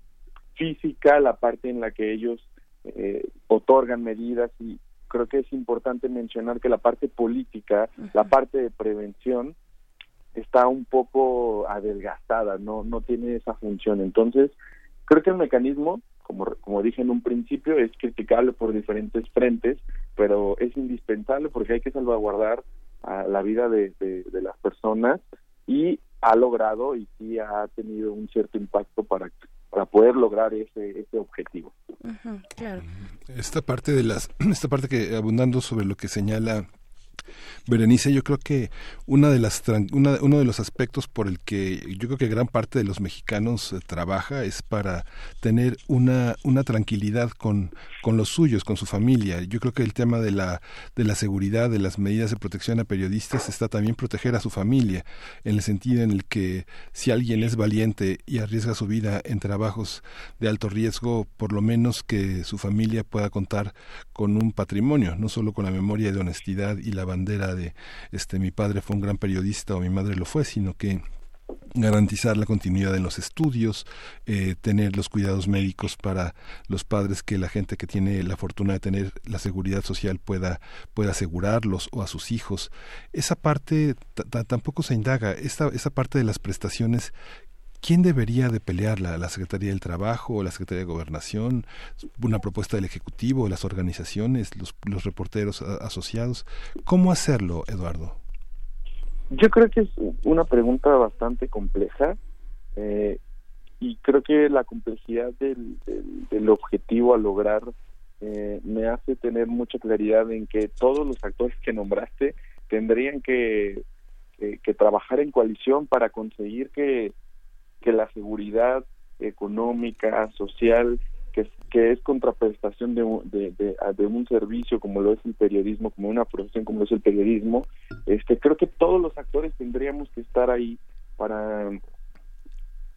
[SPEAKER 15] física la parte en la que ellos eh, otorgan medidas y creo que es importante mencionar que la parte política, la parte de prevención, está un poco adelgazada, no, no tiene esa función. Entonces, creo que el mecanismo, como, como dije en un principio, es criticable por diferentes frentes, pero es indispensable porque hay que salvaguardar a la vida de, de, de las personas y ha logrado y sí ha tenido un cierto impacto para, para poder lograr ese, ese objetivo.
[SPEAKER 2] Claro.
[SPEAKER 1] Esta parte de las, esta parte que abundando sobre lo que señala Berenice, yo creo que una de las una- uno de los aspectos por el que yo creo que gran parte de los mexicanos eh, trabaja es para tener una una tranquilidad con con los suyos, con su familia. Yo creo que el tema de la de la seguridad, de las medidas de protección a periodistas está también proteger a su familia, en el sentido en el que si alguien es valiente y arriesga su vida en trabajos de alto riesgo, por lo menos que su familia pueda contar con un patrimonio, no solo con la memoria de honestidad y la bandera de este mi padre fue un gran periodista o mi madre lo fue, sino que garantizar la continuidad en los estudios, eh, tener los cuidados médicos para los padres que la gente que tiene la fortuna de tener la seguridad social pueda pueda asegurarlos o a sus hijos. Esa parte ta- ta- tampoco se indaga. Esta esa parte de las prestaciones ¿Quién debería de pelearla? ¿La Secretaría del Trabajo, la Secretaría de Gobernación, una propuesta del Ejecutivo, las organizaciones, los, reporteros asociados? ¿Cómo hacerlo, Eduardo?
[SPEAKER 15] Yo creo que es una pregunta bastante compleja eh, y creo que la complejidad del, objetivo a lograr eh, me hace tener mucha claridad en que todos los actores que nombraste tendrían que trabajar en coalición para conseguir que, que la seguridad económica, social, que, es- contraprestación de, de, de un servicio como lo es el periodismo, como una profesión como lo es el periodismo, este creo que todos los actores tendríamos que estar ahí para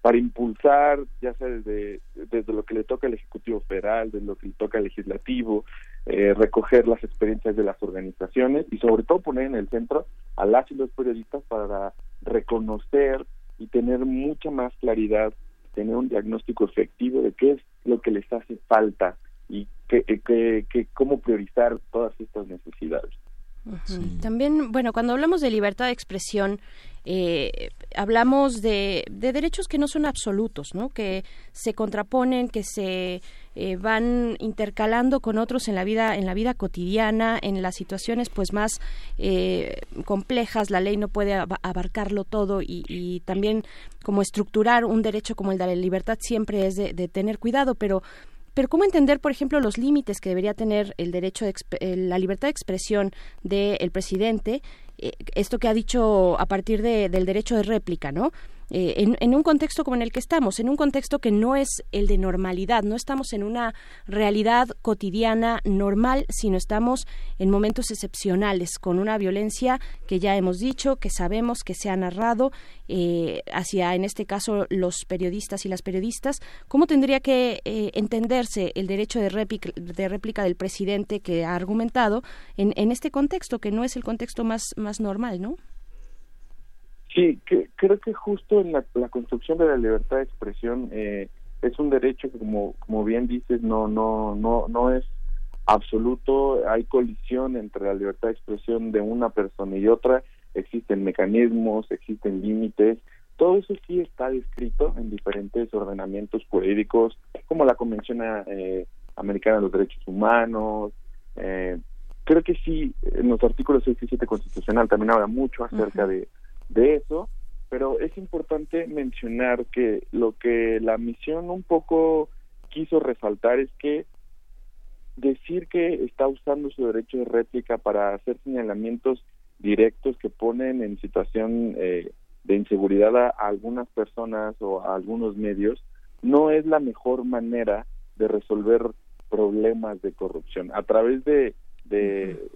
[SPEAKER 15] para impulsar, ya sea desde, desde lo que le toca al Ejecutivo Federal, desde lo que le toca al Legislativo, eh, recoger las experiencias de las organizaciones y sobre todo poner en el centro a las y los periodistas para reconocer y tener mucha más claridad, tener un diagnóstico efectivo de qué es lo que les hace falta y que, que, que cómo priorizar todas estas necesidades.
[SPEAKER 2] También, bueno, cuando hablamos de libertad de expresión, eh, hablamos de, de derechos que no son absolutos, ¿no? Que se contraponen, que se eh, van intercalando con otros en la vida, en la vida cotidiana, en las situaciones, pues más eh, complejas. La ley no puede aba- abarcarlo todo y, y también como estructurar un derecho como el de la libertad siempre es de, de tener cuidado, pero pero ¿cómo entender, por ejemplo, los límites que debería tener el derecho, de eh, la libertad de expresión del presidente? Eh, esto que ha dicho a partir de- del derecho de réplica, ¿no? Eh, en, un contexto como en el que estamos, en un contexto que no es el de normalidad, no estamos en una realidad cotidiana normal, sino estamos en momentos excepcionales, con una violencia que ya hemos dicho, que sabemos que se ha narrado eh, hacia, en este caso, los periodistas y las periodistas. ¿Cómo tendría que eh, entenderse el derecho de réplica, de réplica del presidente que ha argumentado en, en este contexto, que no es el contexto más, más normal, ¿no?
[SPEAKER 15] Sí, que, creo que justo en la, la construcción de la libertad de expresión eh, es un derecho que como como bien dices no no no no es absoluto. Hay colisión entre la libertad de expresión de una persona y otra. Existen mecanismos existen límites. Todo eso sí está descrito en diferentes ordenamientos jurídicos como la convención eh, americana de los derechos humanos. Eh, creo que sí en los artículos 6 y 7 constitucional también habla mucho acerca de de eso pero es importante mencionar que lo que la misión un poco quiso resaltar es que decir que está usando su derecho de réplica para hacer señalamientos directos que ponen en situación eh, de inseguridad a, algunas personas o a algunos medios no es la mejor manera de resolver problemas de corrupción. A través de, de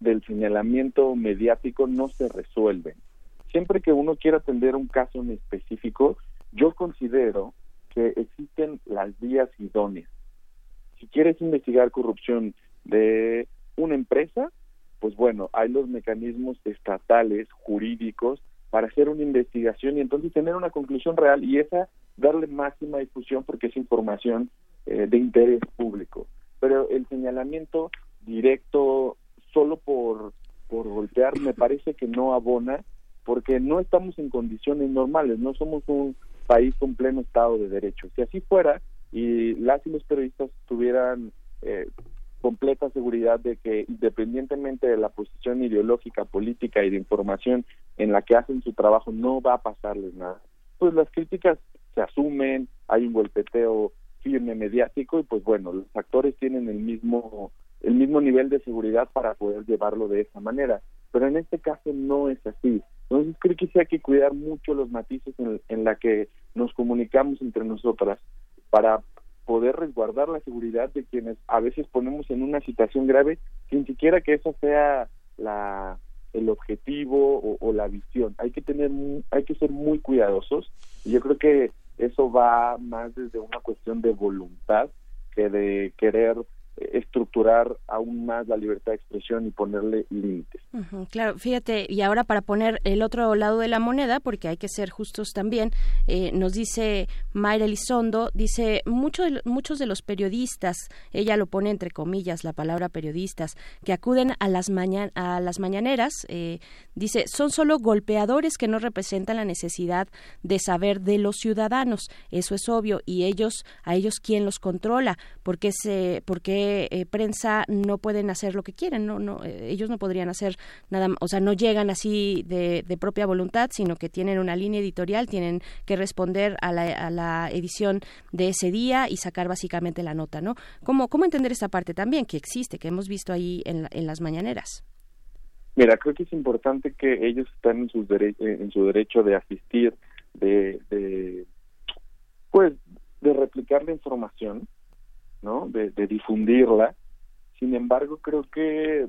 [SPEAKER 15] del señalamiento mediático no se resuelven siempre que uno quiera atender un caso en específico, yo considero que existen las vías idóneas. Si quieres investigar corrupción de una empresa, pues bueno, hay los mecanismos estatales, jurídicos, para hacer una investigación y entonces tener una conclusión real y esa darle máxima difusión porque es información eh, de interés público. Pero el señalamiento directo solo por, por golpear me parece que no abona porque no estamos en condiciones normales, no somos un país con pleno estado de derecho. Si así fuera y las y los periodistas tuvieran eh, completa seguridad de que independientemente de la posición ideológica, política y de información en la que hacen su trabajo, no va a pasarles nada. Pues las críticas se asumen, hay un golpeteo firme mediático y pues bueno, los actores tienen el mismo el mismo nivel de seguridad para poder llevarlo de esa manera. Pero en este caso no es así. Entonces creo que sí hay que cuidar mucho los matices en, en la que nos comunicamos entre nosotras para poder resguardar la seguridad de quienes a veces ponemos en una situación grave sin siquiera que eso sea la el objetivo o, o la visión. Hay que tener hay que ser muy cuidadosos y yo creo que eso va más desde una cuestión de voluntad que de querer estructurar aún más la libertad de expresión y ponerle límites.
[SPEAKER 2] claro, fíjate, y ahora para poner el otro lado de la moneda, porque hay que ser justos también, eh, nos dice Mayra Elizondo, dice, mucho muchos de los periodistas, ella lo pone entre comillas, la palabra periodistas, que acuden a las, a las mañaneras, eh, dice, son solo golpeadores que no representan la necesidad de saber de los ciudadanos, eso es obvio, y ellos, a ellos, ¿quién los controla? porque se, porque eh, prensa no pueden hacer lo que quieren, no, no, eh, ellos no podrían hacer nada, o sea, no llegan así de, propia voluntad, sino que tienen una línea editorial, tienen que responder a la, edición de ese día y sacar básicamente la nota, ¿no? ¿Cómo, cómo entender esta parte también que existe, que hemos visto ahí en, en las mañaneras?
[SPEAKER 15] Mira, creo que es importante que ellos están en, dere en su derecho de asistir, de, de, pues, de replicar la información, ¿no? De, difundirla. Sin embargo, creo que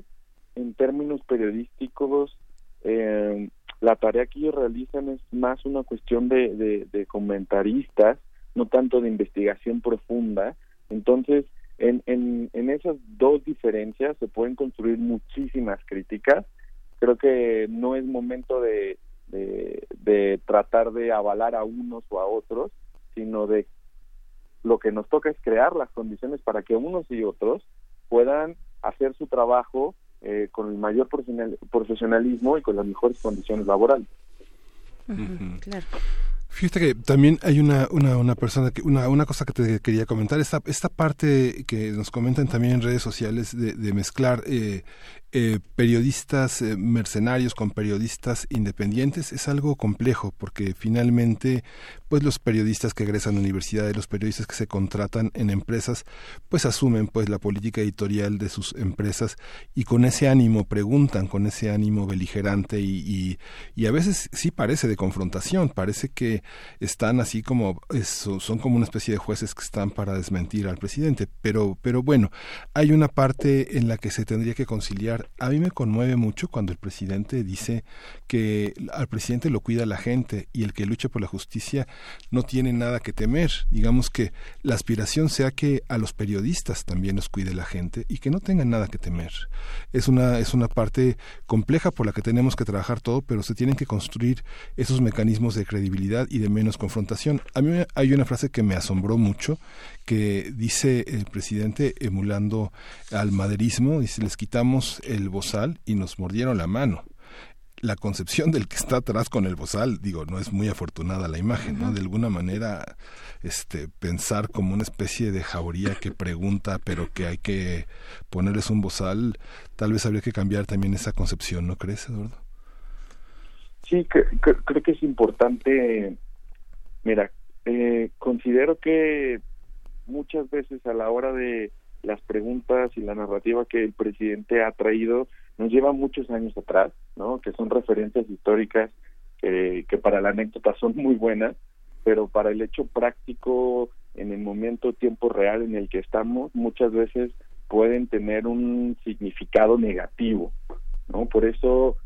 [SPEAKER 15] en términos periodísticos, eh, la tarea que ellos realizan es más una cuestión de, de, comentaristas, no tanto de investigación profunda. Entonces, en, en, en esas dos diferencias se pueden construir muchísimas críticas. Creo que no es momento de, de, de tratar de avalar a unos o a otros, sino de lo que nos toca es crear las condiciones para que unos y otros puedan hacer su trabajo eh, con el mayor profesionalismo y con las mejores condiciones laborales.
[SPEAKER 1] Claro. Fíjate que también hay una, una, una persona, que, una, una cosa que te quería comentar, esta, esta parte que nos comentan también en redes sociales de, de mezclar eh, eh, periodistas eh, mercenarios con periodistas independientes es algo complejo porque finalmente pues los periodistas que egresan a universidades los periodistas que se contratan en empresas pues asumen pues la política editorial de sus empresas y con ese ánimo preguntan con ese ánimo beligerante y, y, a veces sí parece de confrontación parece que están así como eso, son como una especie de jueces que están para desmentir al presidente pero pero bueno hay una parte en la que se tendría que conciliar a mí me conmueve mucho cuando el presidente dice que al presidente lo cuida la gente y el que lucha por la justicia no tienen nada que temer. Digamos que la aspiración sea que a los periodistas también nos cuide la gente y que no tengan nada que temer. Es una, es una parte compleja por la que tenemos que trabajar todo, pero se tienen que construir esos mecanismos de credibilidad y de menos confrontación. A mí hay una frase que me asombró mucho, que dice el presidente emulando al maderismo, dice, les quitamos el bozal y nos mordieron la mano la concepción del que está atrás con el bozal, digo, no es muy afortunada la imagen, ¿no? De alguna manera, este, pensar como una especie de jauría que pregunta, pero que hay que ponerles un bozal, tal vez habría que cambiar también esa concepción, ¿no crees, Eduardo?
[SPEAKER 15] Sí, creo que es importante, mira, eh, considero que muchas veces a la hora de las preguntas y la narrativa que el presidente ha traído nos lleva muchos años atrás, ¿no? Que son referencias históricas que, para la anécdota son muy buenas, pero para el hecho práctico en el momento tiempo real en el que estamos muchas veces pueden tener un significado negativo, ¿no? Por eso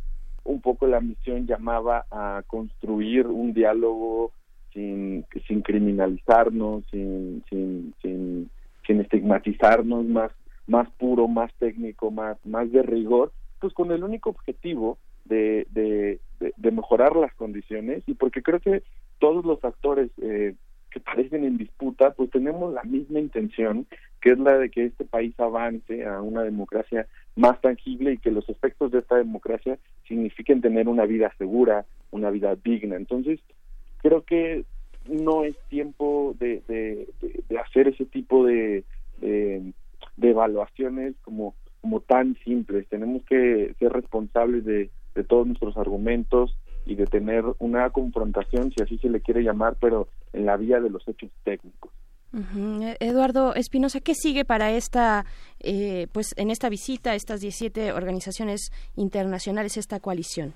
[SPEAKER 15] un poco la misión llamaba a construir un diálogo sin, sin criminalizarnos, sin, sin, sin, sin estigmatizarnos, más, más puro, más técnico, más, más de rigor, pues con el único objetivo de, de, de, mejorar las condiciones y porque creo que todos los actores eh, que parecen en disputa, pues tenemos la misma intención, que es la de que este país avance a una democracia más tangible y que los efectos de esta democracia signifiquen tener una vida segura, una vida digna. Entonces, creo que no es tiempo de, de, de hacer ese tipo de, de, evaluaciones como, como tan simples. Tenemos que ser responsables de, de todos nuestros argumentos y de tener una confrontación, si así se le quiere llamar, pero en la vía de los hechos técnicos.
[SPEAKER 2] Eduardo Espinosa, ¿qué sigue para esta, eh, pues en esta visita, estas 17 organizaciones internacionales, esta coalición?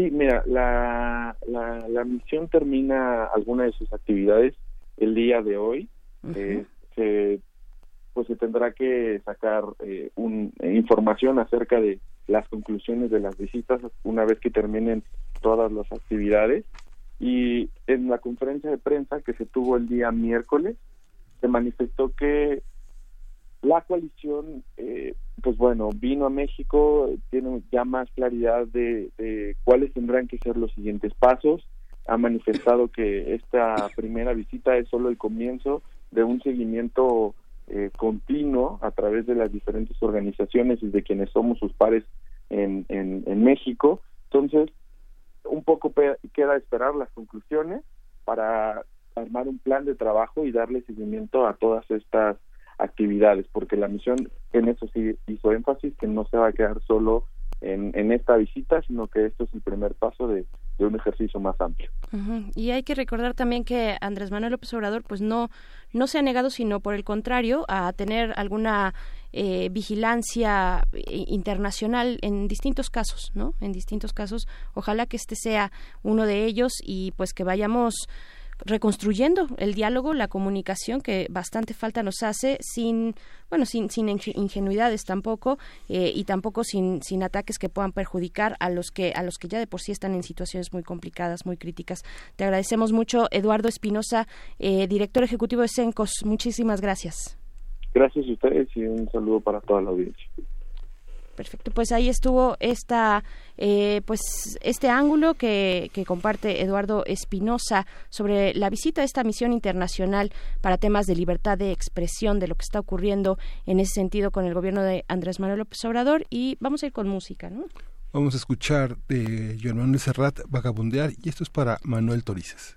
[SPEAKER 15] Sí, mira, la, la, misión termina alguna de sus actividades el día de hoy. Eh, se, pues se tendrá que sacar eh, un, información acerca de las conclusiones de las visitas una vez que terminen todas las actividades y en la conferencia de prensa que se tuvo el día miércoles se manifestó que la coalición eh, pues bueno vino a México tiene ya más claridad de, de cuáles tendrán que ser los siguientes pasos. Ha manifestado que esta primera visita es solo el comienzo de un seguimiento eh, continuo a través de las diferentes organizaciones y de quienes somos sus pares en, en, en México. Entonces un poco queda esperar las conclusiones para armar un plan de trabajo y darle seguimiento a todas estas actividades, porque la misión en eso sí hizo énfasis que no se va a quedar solo en, en esta visita, sino que esto es el primer paso de, un ejercicio más amplio.
[SPEAKER 2] Y hay que recordar también que Andrés Manuel López Obrador pues no, no se ha negado, sino por el contrario, a tener alguna eh, vigilancia eh, internacional en distintos casos, ¿no? En distintos casos. Ojalá que este sea uno de ellos y pues que vayamos reconstruyendo el diálogo, la comunicación que bastante falta nos hace sin, bueno, sin, sin ingenuidades tampoco eh, y tampoco sin, sin ataques que puedan perjudicar a los que a los que ya de por sí están en situaciones muy complicadas, muy críticas. Te agradecemos mucho, Eduardo Espinosa, director ejecutivo de Sencos. Muchísimas gracias.
[SPEAKER 15] Gracias a ustedes y un saludo para toda la audiencia.
[SPEAKER 2] Perfecto, pues ahí estuvo esta, eh, pues este ángulo que, comparte Eduardo Espinosa sobre la visita a esta misión internacional para temas de libertad de expresión de lo que está ocurriendo en ese sentido con el gobierno de Andrés Manuel López Obrador y vamos a ir con música, ¿no?
[SPEAKER 1] Vamos a escuchar de Joan Manuel Serrat Vagabundear y esto es para Manuel Torices.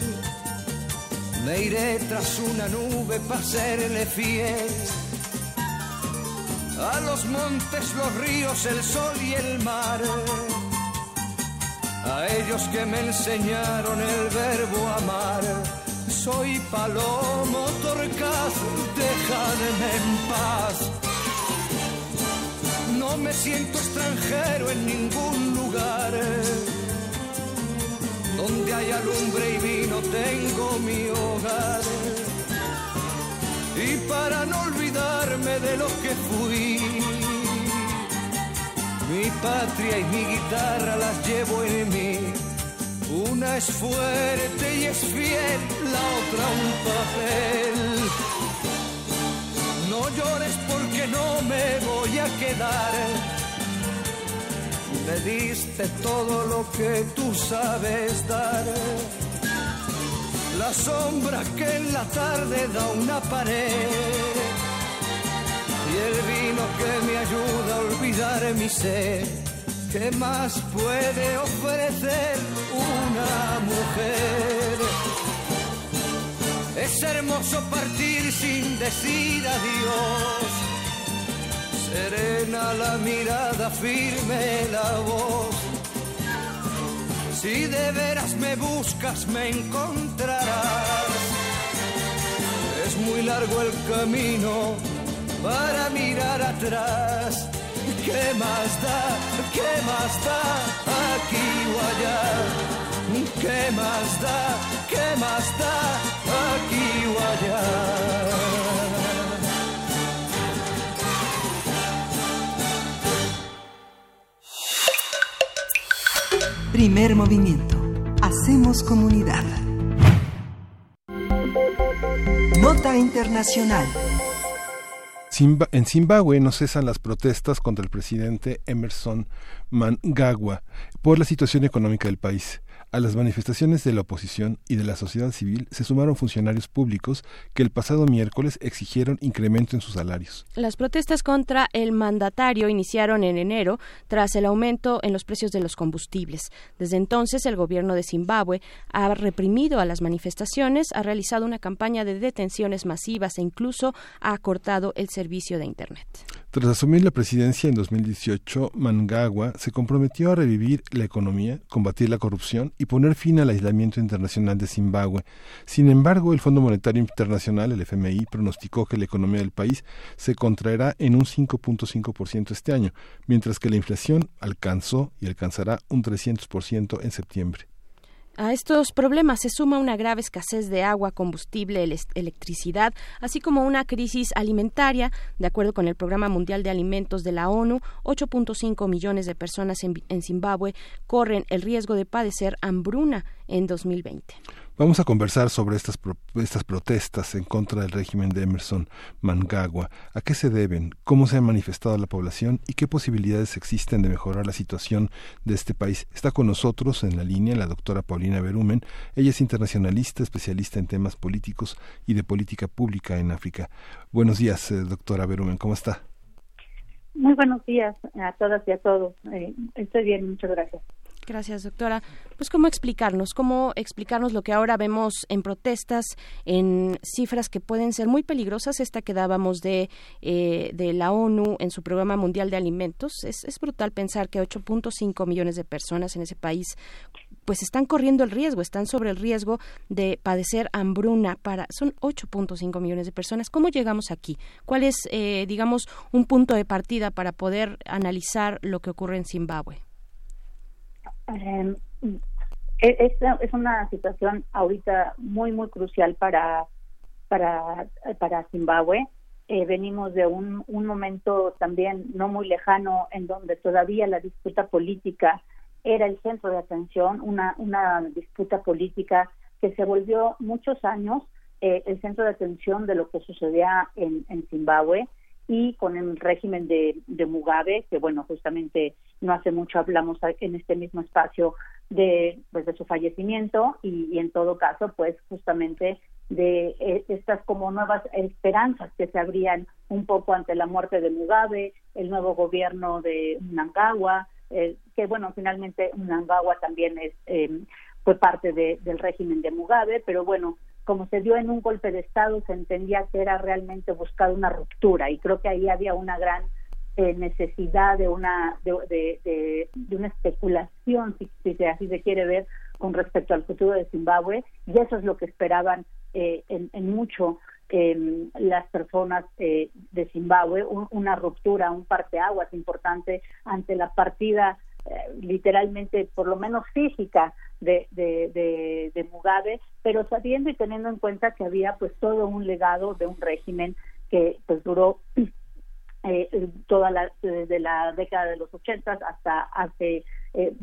[SPEAKER 16] Me iré tras una nube para serle fiel. A los montes, los ríos, el sol y el mar. A ellos que me enseñaron el verbo amar. Soy palomo torcaz, déjame en paz. No me siento extranjero en ningún lugar. Donde haya lumbre y vino tengo mi hogar. Y para no olvidarme de lo que fui, mi patria y mi guitarra las llevo en mí. Una es fuerte y es fiel, la otra un papel. No llores porque no me voy a quedar. Me diste todo lo que tú sabes dar. La sombra que en la tarde da una pared. Y el vino que me ayuda a olvidar mi sed. ¿Qué más puede ofrecer una mujer? Es hermoso partir sin decir adiós. Serena la mirada, firme la voz. Si de veras me buscas, me encontrarás. Es muy largo el camino para mirar atrás. ¿Qué más da? ¿Qué más da? Aquí o allá. ¿Qué más da? ¿Qué más da? Aquí o allá.
[SPEAKER 4] Primer movimiento. Hacemos comunidad. Nota Internacional.
[SPEAKER 1] En Zimbabue no cesan las protestas contra el presidente Emerson Mnangagwa por la situación económica del país. A las manifestaciones de la oposición y de la sociedad civil se sumaron funcionarios públicos que el pasado miércoles exigieron incremento en sus salarios.
[SPEAKER 2] Las protestas contra el mandatario iniciaron en enero tras el aumento en los precios de los combustibles. Desde entonces, el gobierno de Zimbabue ha reprimido a las manifestaciones, ha realizado una campaña de detenciones masivas e incluso ha cortado el servicio de Internet.
[SPEAKER 1] Tras asumir la presidencia en 2018, Mnangagwa se comprometió a revivir la economía, combatir la corrupción y poner fin al aislamiento internacional de Zimbabue. Sin embargo, el Fondo Monetario Internacional, el FMI, pronosticó que la economía del país se contraerá en un 5.5% este año, mientras que la inflación alcanzó y alcanzará un 300% en septiembre.
[SPEAKER 2] A estos problemas se suma una grave escasez de agua, combustible, ele- electricidad, así como una crisis alimentaria. De acuerdo con el Programa Mundial de Alimentos de la ONU, 8.5 millones de personas en, en Zimbabue corren el riesgo de padecer hambruna en 2020.
[SPEAKER 1] Vamos a conversar sobre estas, pro- estas protestas en contra del régimen de Emerson Mnangagwa. ¿A qué se deben? ¿Cómo se ha manifestado la población? ¿Y qué posibilidades existen de mejorar la situación de este país? Está con nosotros en la línea la doctora Paulina Berumen. Ella es internacionalista, especialista en temas políticos y de política pública en África. Buenos días, eh, doctora Berumen. ¿Cómo está?
[SPEAKER 17] Muy buenos días a todas y a todos. Eh, estoy bien, muchas gracias.
[SPEAKER 2] Gracias, doctora. Pues, ¿cómo explicarnos? ¿Cómo explicarnos lo que ahora vemos en protestas, en cifras que pueden ser muy peligrosas? Esta que dábamos de, eh, de la ONU en su Programa Mundial de Alimentos. Es, es brutal pensar que 8.5 millones de personas en ese país pues están corriendo el riesgo, están sobre el riesgo de padecer hambruna para son 8.5 millones de personas. ¿Cómo llegamos aquí? ¿Cuál es, eh, digamos, un punto de partida para poder analizar lo que ocurre en Zimbabue?
[SPEAKER 17] Eh, es, es una situación ahorita muy, muy crucial para, para, para Zimbabue. Eh, venimos de un, un momento también no muy lejano en donde todavía la disputa política era el centro de atención, una, una disputa política que se volvió muchos años eh, el centro de atención de lo que sucedía en, en Zimbabue y con el régimen de, Mugabe, que bueno, justamente no hace mucho hablamos en este mismo espacio de, pues, de su fallecimiento y, en todo caso, pues justamente de eh, estas como nuevas esperanzas que se abrían un poco ante la muerte de Mugabe, el nuevo gobierno de Mnangagwa, eh, que bueno, finalmente Mnangagwa también es, eh, fue parte de, del régimen de Mugabe, pero bueno, como se dio en un golpe de Estado, se entendía que era realmente buscar una ruptura y creo que ahí había una gran eh, necesidad de una de, de, de, una especulación, si, si, así se quiere ver, con respecto al futuro de Zimbabue y eso es lo que esperaban eh, en, en, mucho eh, las personas eh, de Zimbabue, un, una ruptura, un parteaguas importante ante la partida literalmente, por lo menos física, de, de, de, Mugabe, pero sabiendo y teniendo en cuenta que había pues todo un legado de un régimen que pues duró eh, toda la desde la década de los ochentas hasta hace eh,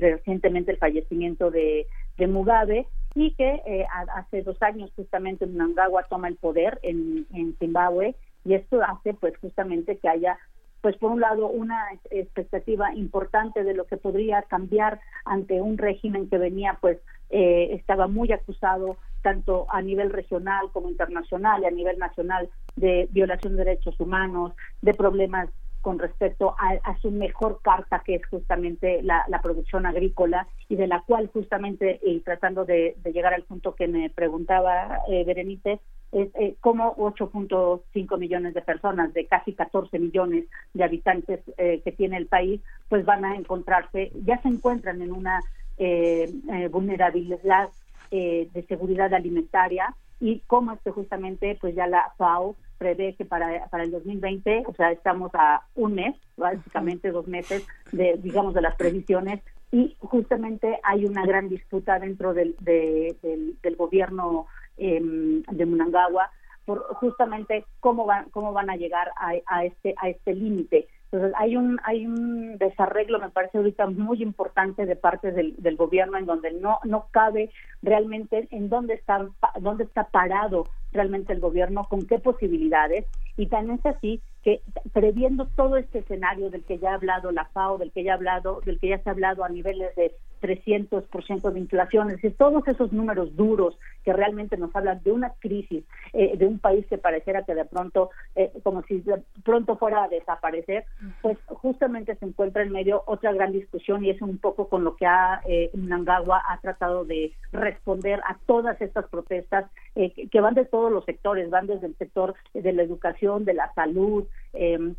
[SPEAKER 17] recientemente el fallecimiento de, de Mugabe y que eh, hace dos años justamente Mnangagwa toma el poder en, en Zimbabue y esto hace pues justamente que haya pues por un lado una expectativa importante de lo que podría cambiar ante un régimen que venía pues eh, estaba muy acusado tanto a nivel regional como internacional y a nivel nacional de violación de derechos humanos, de problemas con respecto a, su mejor carta, que es justamente la, producción agrícola, y de la cual justamente, y tratando de, llegar al punto que me preguntaba eh, Berenice, es eh, cómo 8.5 millones de personas, de casi 14 millones de habitantes eh, que tiene el país, pues van a encontrarse, ya se encuentran en una eh, eh vulnerabilidad de seguridad alimentaria y cómo es que justamente pues ya la FAO prevé que para, para el 2020, o sea, estamos a un mes, básicamente dos meses de, digamos, de las previsiones y justamente hay una gran disputa dentro del, del, del gobierno eh, de Munangawa por justamente cómo van cómo van a llegar a, a este a este límite. Entonces hay un hay un desarreglo me parece ahorita muy importante de parte del, del gobierno en donde no no cabe realmente en dónde está dónde está parado realmente el gobierno con qué posibilidades. Y tan es así que previendo todo este escenario del que ya ha hablado la FAO, del que ya ha hablado, del que ya se ha hablado a niveles de 300% de inflación, es decir, todos esos números duros que realmente nos hablan de una crisis eh, de un país que pareciera que de pronto, eh, como si de pronto fuera a desaparecer, pues justamente se encuentra en medio otra gran discusión y es un poco con lo que ha eh, Nangagua ha tratado de responder a todas estas protestas eh, que van de todos los sectores, van desde el sector de la educación, de la salud, eh,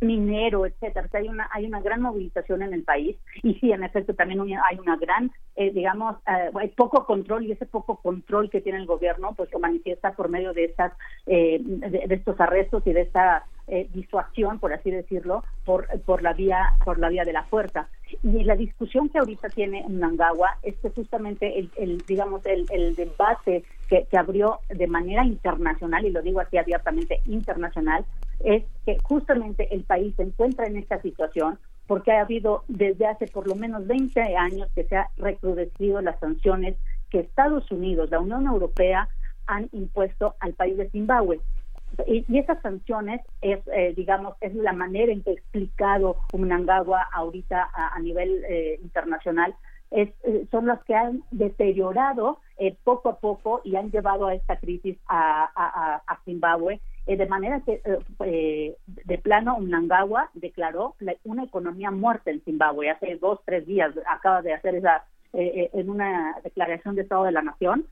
[SPEAKER 17] minero, etcétera. hay una hay una gran movilización en el país y sí, en efecto también hay una gran, eh, digamos, eh, hay poco control y ese poco control que tiene el gobierno, pues lo manifiesta por medio de estas eh, de, estos arrestos y de esta eh, disuasión, por así decirlo, por por la vía por la vía de la fuerza. Y la discusión que ahorita tiene Nangagua es que justamente el, digamos el, el debate que, que abrió de manera internacional y lo digo así abiertamente internacional es que justamente el país se encuentra en esta situación porque ha habido desde hace por lo menos 20 años que se ha recrudecido las sanciones que Estados Unidos, la Unión Europea han impuesto al país de Zimbabue. Y, esas sanciones es, eh, digamos, es la manera en que ha explicado Mnangagwa ahorita a, nivel eh, internacional, es, eh, son las que han deteriorado poco a poco y han llevado a esta crisis a, a, a Zimbabue eh, de manera que, eh, eh, de plano, Mnangagwa declaró una economía muerta en Zimbabue. Hace dos, tres días acaba de hacer esa, en una declaración de Estado de la Nación,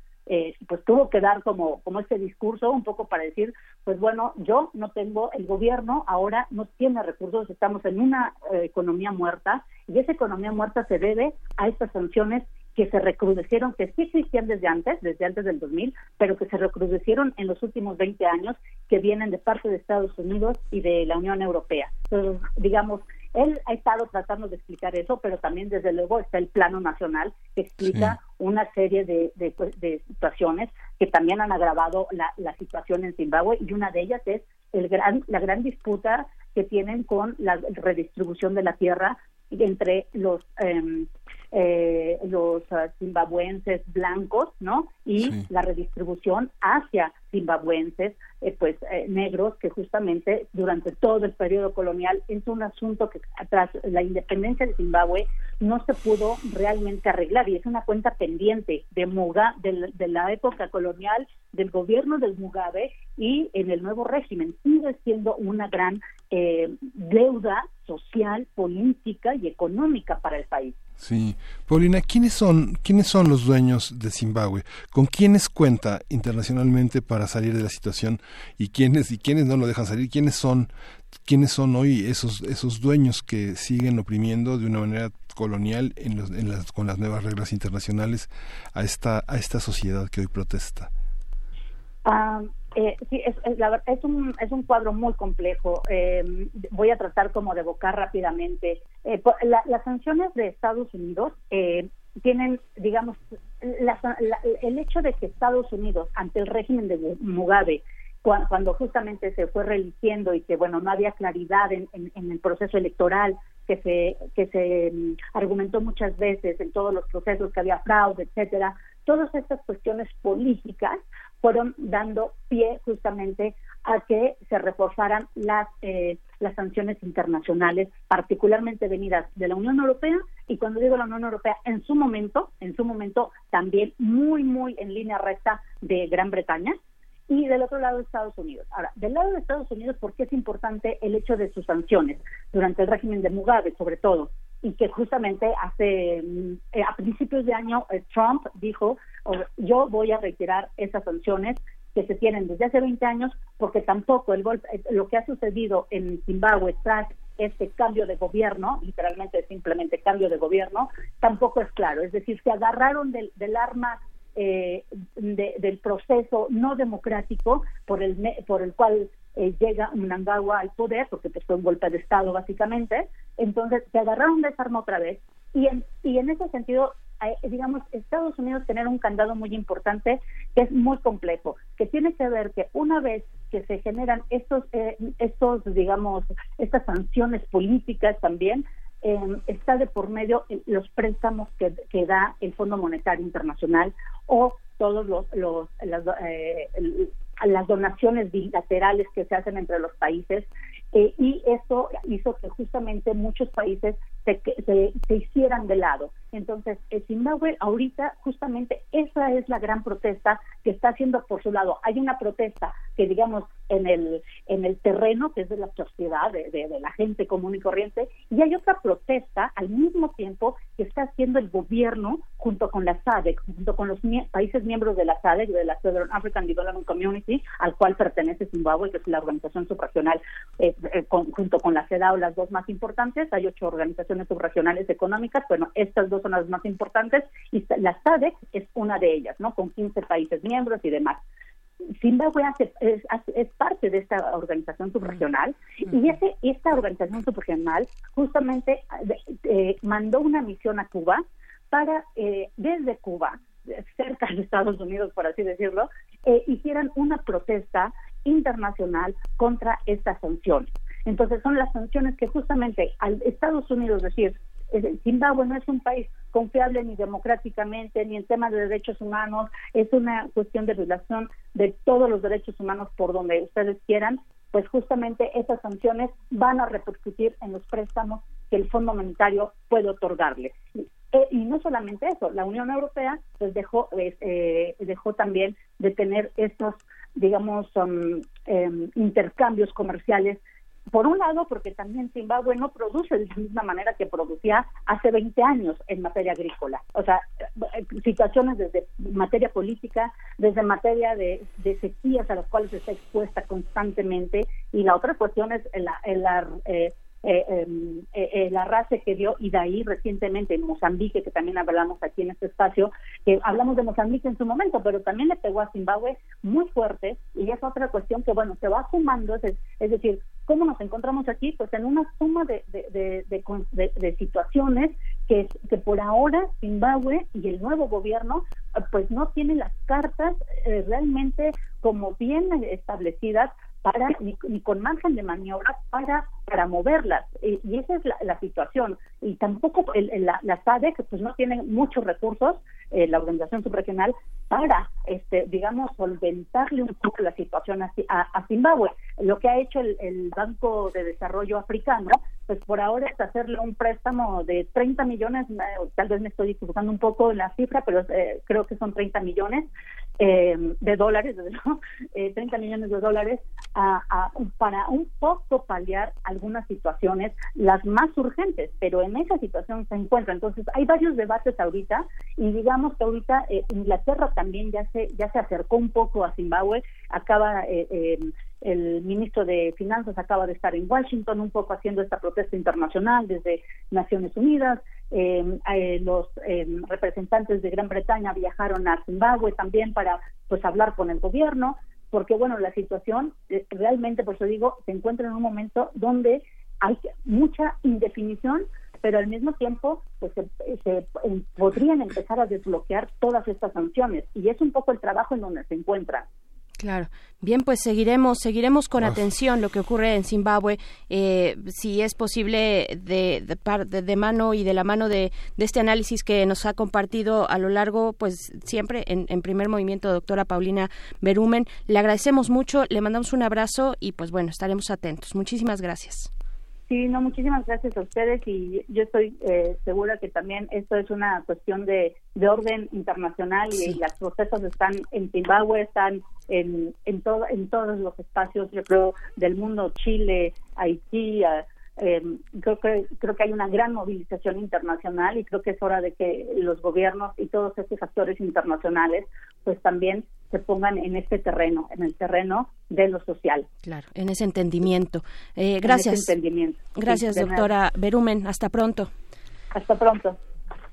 [SPEAKER 17] pues tuvo que dar como, como este discurso un poco para decir, pues bueno, yo no tengo, el gobierno ahora no tiene recursos, estamos en una economía muerta y esa economía muerta se debe a estas sanciones que se recrudecieron, que sí existían desde antes, desde antes del 2000, pero que se recrudecieron en los últimos 20 años, que vienen de parte de Estados Unidos y de la Unión Europea. Entonces, digamos, él ha estado tratando de explicar eso, pero también desde luego está el plano nacional que explica una serie de, pues, de, situaciones que también han agravado la, la, situación en Zimbabue y una de ellas es el gran, la gran disputa que tienen con la redistribución de la tierra entre los eh, eh, los uh, zimbabuenses blancos, ¿no? Y la redistribución hacia zimbabuenses, eh, pues eh, negros, que justamente durante todo el periodo colonial es un asunto que tras la independencia de Zimbabue no se pudo realmente arreglar y es una cuenta pendiente de, Muga, de, de la época colonial, del gobierno del Mugabe y en el nuevo régimen. Sigue siendo una gran eh, deuda social, política y económica para el país.
[SPEAKER 1] Sí, Paulina, ¿quiénes son, quiénes son los dueños de Zimbabue? ¿Con quiénes cuenta internacionalmente para salir de la situación y quiénes y quiénes no lo dejan salir? ¿Quiénes son, quiénes son hoy esos esos dueños que siguen oprimiendo de una manera colonial en los, en las, con las nuevas reglas internacionales a esta a esta sociedad que hoy protesta?
[SPEAKER 17] Ah, eh, sí, es, la, es, un, es un cuadro muy complejo. Eh, voy a tratar como de evocar rápidamente. Eh, la, las sanciones de Estados Unidos eh, tienen, digamos, la, el hecho de que Estados Unidos, ante el régimen de Mugabe, cuando, cuando justamente se fue religiendo y que, bueno, no había claridad en, en, el proceso electoral, que se, que se um, argumentó muchas veces en todos los procesos que había fraude, etcétera, todas estas cuestiones políticas fueron dando pie justamente a que se reforzaran las eh, las sanciones internacionales, particularmente venidas de la Unión Europea y cuando digo la Unión Europea en su momento, en su momento también muy muy en línea recta de Gran Bretaña y del otro lado Estados Unidos. Ahora, del lado de Estados Unidos, ¿por qué es importante el hecho de sus sanciones durante el régimen de Mugabe, sobre todo? Y que justamente hace eh, a principios de año eh, Trump dijo yo voy a retirar esas sanciones que se tienen desde hace 20 años porque tampoco el golpe eh, lo que ha sucedido en Zimbabue tras este cambio de gobierno, literalmente simplemente cambio de gobierno, tampoco es claro. Es decir, se agarraron del, del arma eh, de, del proceso no democrático por el, por el cual eh, llega Mnangagwa al poder, porque pues, fue un golpe de Estado básicamente, entonces se agarraron de esa otra vez. Y en, y en ese sentido eh, digamos, Estados Unidos tener un candado muy importante que es muy complejo, que tiene que ver que una vez que se generan estos, eh, estos digamos, estas sanciones políticas también, eh, está de por medio los préstamos que, que, da el Fondo Monetario Internacional o todos los, los las, eh, las donaciones bilaterales que se hacen entre los países eh, y eso hizo que justamente muchos países se, se, se, hicieran de lado. Entonces, el Zimbabue ahorita justamente esa es la gran protesta que está haciendo por su lado. Hay una protesta que digamos en el en el terreno que es de la sociedad, de, de, la gente común y corriente, y hay otra protesta al mismo tiempo que está haciendo el gobierno junto con la SADC, junto con los mie países miembros de la SADC, de la Southern African Development Community, al cual pertenece Zimbabue, que es la organización subregional eh, eh, con, junto con la CEDAW, las dos más importantes. Hay ocho organizaciones subregionales económicas, bueno, estas dos son las más importantes y la SADC es una de ellas, ¿no? Con 15 países miembros y demás. Zimbabue hace, es, es, parte de esta organización subregional y ese, esta organización subregional justamente eh, mandó una misión a Cuba para, eh, desde Cuba, cerca de Estados Unidos, por así decirlo, eh, hicieran una protesta internacional contra estas sanciones. Entonces son las sanciones que justamente al Estados Unidos decir, Zimbabue no es un país confiable ni democráticamente, ni en temas de derechos humanos, es una cuestión de violación de todos los derechos humanos por donde ustedes quieran, pues justamente esas sanciones van a repercutir en los préstamos que el Fondo Monetario puede otorgarle. Y, eh, y no solamente eso, la Unión Europea pues dejó eh, dejó también de tener estos digamos um, eh, intercambios comerciales por un lado, porque también Zimbabue no produce de la misma manera que producía hace 20 años en materia agrícola. O sea, eh, situaciones desde materia política, desde materia de, de sequías a las cuales está expuesta constantemente. Y la otra cuestión es la, la eh, eh, em, eh, la raza que dio Idaí recientemente en Mozambique, que también hablamos aquí en este espacio, que hablamos de Mozambique en su momento, pero también le pegó a Zimbabue muy fuerte y es otra cuestión que, bueno, se va sumando, es, es decir, ¿cómo nos encontramos aquí? Pues en una suma de, de, de, de situaciones que, que por ahora Zimbabue y el nuevo gobierno pues no tienen las cartas eh, realmente como bien establecidas para ni, ni, con margen de maniobra para para moverlas y, y esa es la, la, situación y tampoco el, el, la, la SADC pues no tiene muchos recursos eh, la organización subregional para, este, digamos, solventarle un poco la situación a, a, Zimbabue. Lo que ha hecho el, el, Banco de Desarrollo Africano, pues por ahora es hacerle un préstamo de 30 millones, tal vez me estoy equivocando un poco en la cifra, pero eh, creo que son 30 millones eh, de dólares, eh, 30 millones de dólares a, para un poco paliar algunas situaciones, las más urgentes, pero en esa situación se encuentra. Entonces, hay varios debates ahorita y digamos que ahorita eh, Inglaterra también ya se, ya se acercó un poco a Zimbabue, acaba eh, eh, el ministro de Finanzas acaba de estar en Washington un poco haciendo esta protesta internacional desde Naciones Unidas. Eh, los representantes de Gran Bretaña viajaron a Zimbabue también para pues hablar con el gobierno, porque bueno, la situación realmente, por eso digo, se encuentra en un momento donde hay mucha indefinición pero al mismo tiempo pues se, podrían empezar a desbloquear todas estas sanciones y es un poco el trabajo en donde se encuentran.
[SPEAKER 2] Claro. Bien, pues seguiremos, seguiremos con atención lo que ocurre en Zimbabue, eh, si es posible de, de, de, mano y de la mano de, de, este análisis que nos ha compartido a lo largo, pues siempre en, en, primer movimiento, doctora Paulina Berumen. Le agradecemos mucho, le mandamos un abrazo y pues bueno, estaremos atentos. Muchísimas gracias.
[SPEAKER 17] Sí, no, muchísimas gracias a ustedes y yo estoy eh, segura que también esto es una cuestión de, de orden internacional y, las procesos están en Zimbabue, están en, en, todo, en todos los espacios, yo creo, del mundo, Chile, Haití, eh, creo que creo que hay una gran movilización internacional y creo que es hora de que los gobiernos y todos estos actores internacionales pues también se pongan en este terreno, en el terreno de lo social.
[SPEAKER 2] Claro, en ese entendimiento. Eh, gracias.
[SPEAKER 17] entendimiento.
[SPEAKER 2] Gracias, doctora Berumen. Hasta pronto.
[SPEAKER 17] Hasta pronto.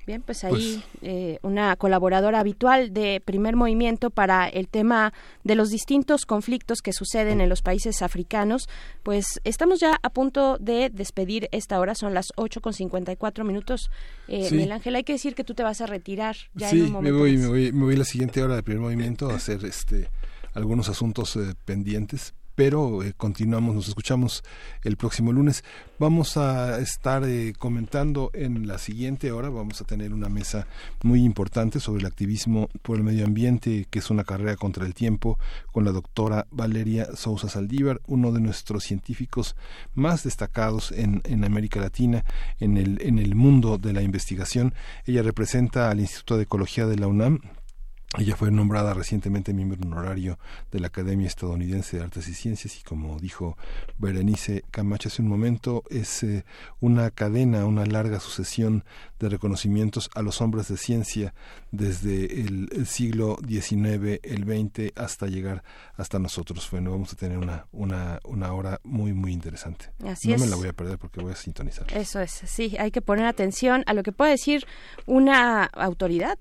[SPEAKER 2] Bien, pues ahí pues eh, una colaboradora habitual de primer movimiento para el tema de los distintos conflictos que suceden en los países africanos. Pues estamos ya a punto de despedir esta hora, son las 8 con 54 minutos. Eh, Miguel Ángel, hay que decir que tú te vas a retirar ya
[SPEAKER 1] sí,
[SPEAKER 2] en un momento.
[SPEAKER 1] Me voy, me voy, me voy la siguiente hora de primer movimiento a hacer este algunos asuntos eh, pendientes, pero eh, continuamos, nos escuchamos el próximo lunes. Vamos a estar eh, comentando en la siguiente hora, vamos a tener una mesa muy importante sobre el activismo por el medio ambiente, que es una carrera contra el tiempo, con la doctora Valeria Sousa Saldívar, uno de nuestros científicos más destacados en, América Latina, en el, en el mundo de la investigación. Ella representa al Instituto de Ecología de la UNAM, ella fue nombrada recientemente miembro honorario de la Academia Estadounidense de Artes y Ciencias y como dijo Berenice Camacho hace un momento, es eh, una cadena, una larga sucesión de reconocimientos a los hombres de ciencia desde el, siglo XIX, el XX, hasta llegar hasta nosotros. Bueno, vamos a tener una, una, una hora muy, muy interesante.
[SPEAKER 2] Así
[SPEAKER 1] no
[SPEAKER 2] es.
[SPEAKER 1] me la voy a perder porque voy a sintonizar.
[SPEAKER 2] Eso es, sí, hay que poner atención a lo que puede decir una autoridad,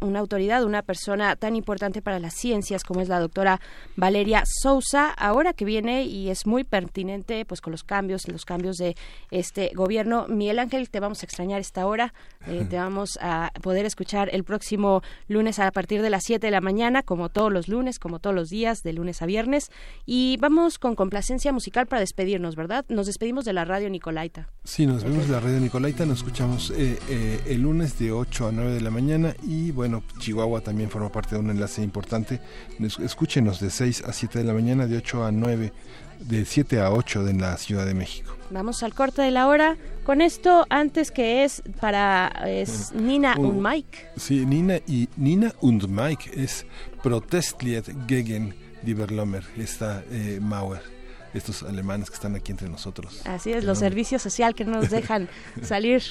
[SPEAKER 2] una autoridad, una persona tan importante para las ciencias como es la doctora Valeria Sousa, ahora que viene y es muy pertinente pues con los cambios, los cambios de este gobierno. Miguel Ángel, te vamos a extrañar esta hora, eh, te vamos a poder escuchar el próximo lunes a partir de las 7 de la mañana, como todos los lunes, como todos los días, de lunes a viernes. Y vamos con complacencia musical para despedirnos, ¿verdad? Nos despedimos de la radio Nicolaita.
[SPEAKER 1] Sí, nos vemos de la radio Nicolaita, nos escuchamos eh, eh, el lunes de 8 a 9 de la mañana y bueno, Chihuahua también forma parte de un enlace importante. Escúchenos de 6 a 7 de la mañana, de 8 a 9 de 7 a 8 en la Ciudad de México.
[SPEAKER 2] Vamos al corte de la hora. Con esto, antes que es para es Nina und Mike.
[SPEAKER 1] Sí, Nina y Nina und Mike es Protestlied gegen die Berlomer, esta eh, Mauer estos alemanes que están aquí entre nosotros.
[SPEAKER 2] Así es, los servicios social que no nos dejan salir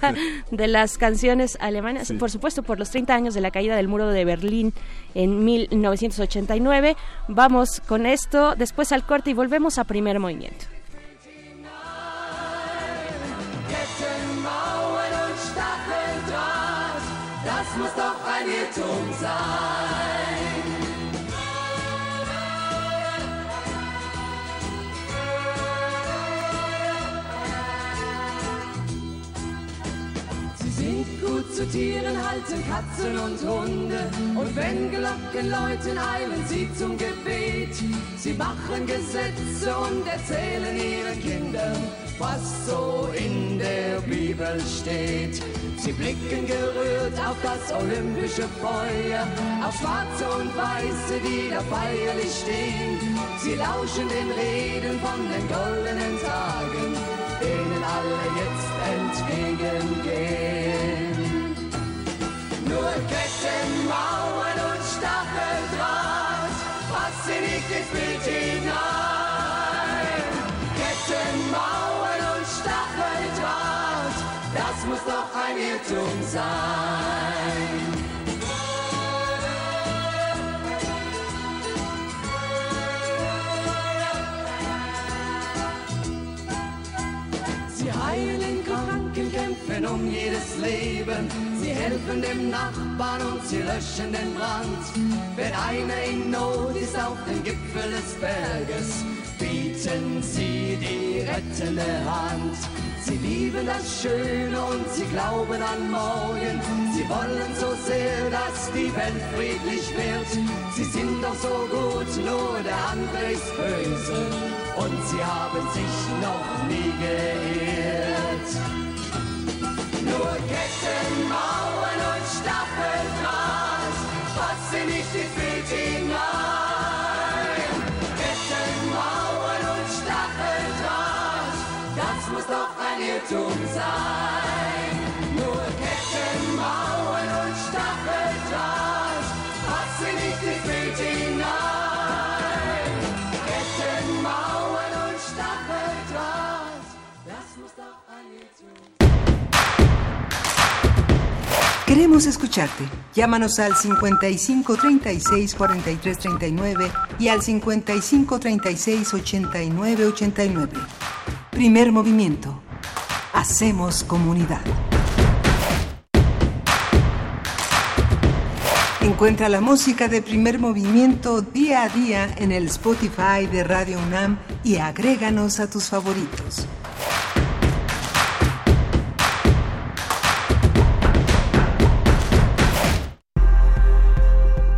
[SPEAKER 2] de las canciones alemanas. Por supuesto, por los 30 años de la caída del muro de Berlín en 1989. Vamos con esto, después al corte y volvemos a primer movimiento.
[SPEAKER 18] gut zu Tieren halten Katzen und Hunde. Und wenn Glocken läuten, eilen sie zum Gebet. Sie machen Gesetze und erzählen ihren Kindern, was so in der Bibel steht. Sie blicken gerührt auf das olympische Feuer, auf Schwarze und Weiße, die da feierlich stehen. Sie lauschen den Reden von den goldenen Tagen, denen alle jetzt entgegengehen. Nur Ketten, Mauern und Stacheldraht, passen nicht ins Bild hinein. Ketten, Mauern und Stacheldraht, das muss doch ein Irrtum sein. Kämpfen um jedes Leben. Sie helfen dem Nachbarn und sie löschen den Brand. Wenn einer in Not ist auf dem Gipfel des Berges, bieten sie die rettende Hand. Sie lieben das Schöne und sie glauben an morgen. Sie wollen so sehr, dass die Welt friedlich wird. Sie sind doch so gut, nur der andere ist böse. Und sie haben sich noch nie geirrt. Nur Ketten, Mauern und Stacheldraht passen nicht ins Bild hinein. Ketten, Mauern und Stacheldraht, das muss doch ein Irrtum sein.
[SPEAKER 4] Queremos escucharte. Llámanos al 55 36 43 39 y al 55 36 89 89. Primer movimiento. Hacemos comunidad. Encuentra la música de primer movimiento día a día en el Spotify de Radio UNAM y agréganos a tus favoritos.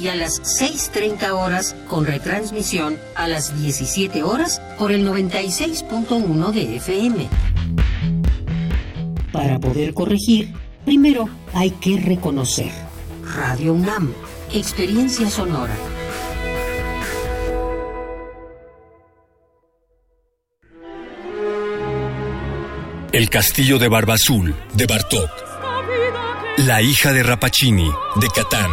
[SPEAKER 19] y a las 6.30 horas con retransmisión a las 17 horas por el 96.1 de FM. Para poder corregir, primero hay que reconocer. Radio UNAM, experiencia sonora.
[SPEAKER 20] El castillo de Barba Azul, de Bartók. La hija de Rapacini, de Catán.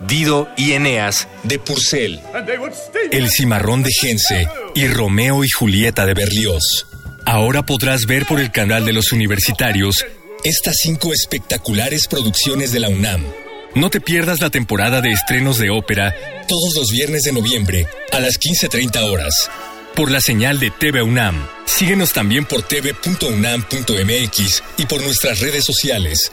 [SPEAKER 20] Dido y Eneas, de Purcell. El cimarrón de Gense y Romeo y Julieta de Berlioz. Ahora podrás ver por el canal de los universitarios estas cinco espectaculares producciones de la UNAM. No te pierdas la temporada de estrenos de ópera todos los viernes de noviembre a las 15.30 horas. Por la señal de TV UNAM. Síguenos también por tv.unam.mx y por nuestras redes sociales.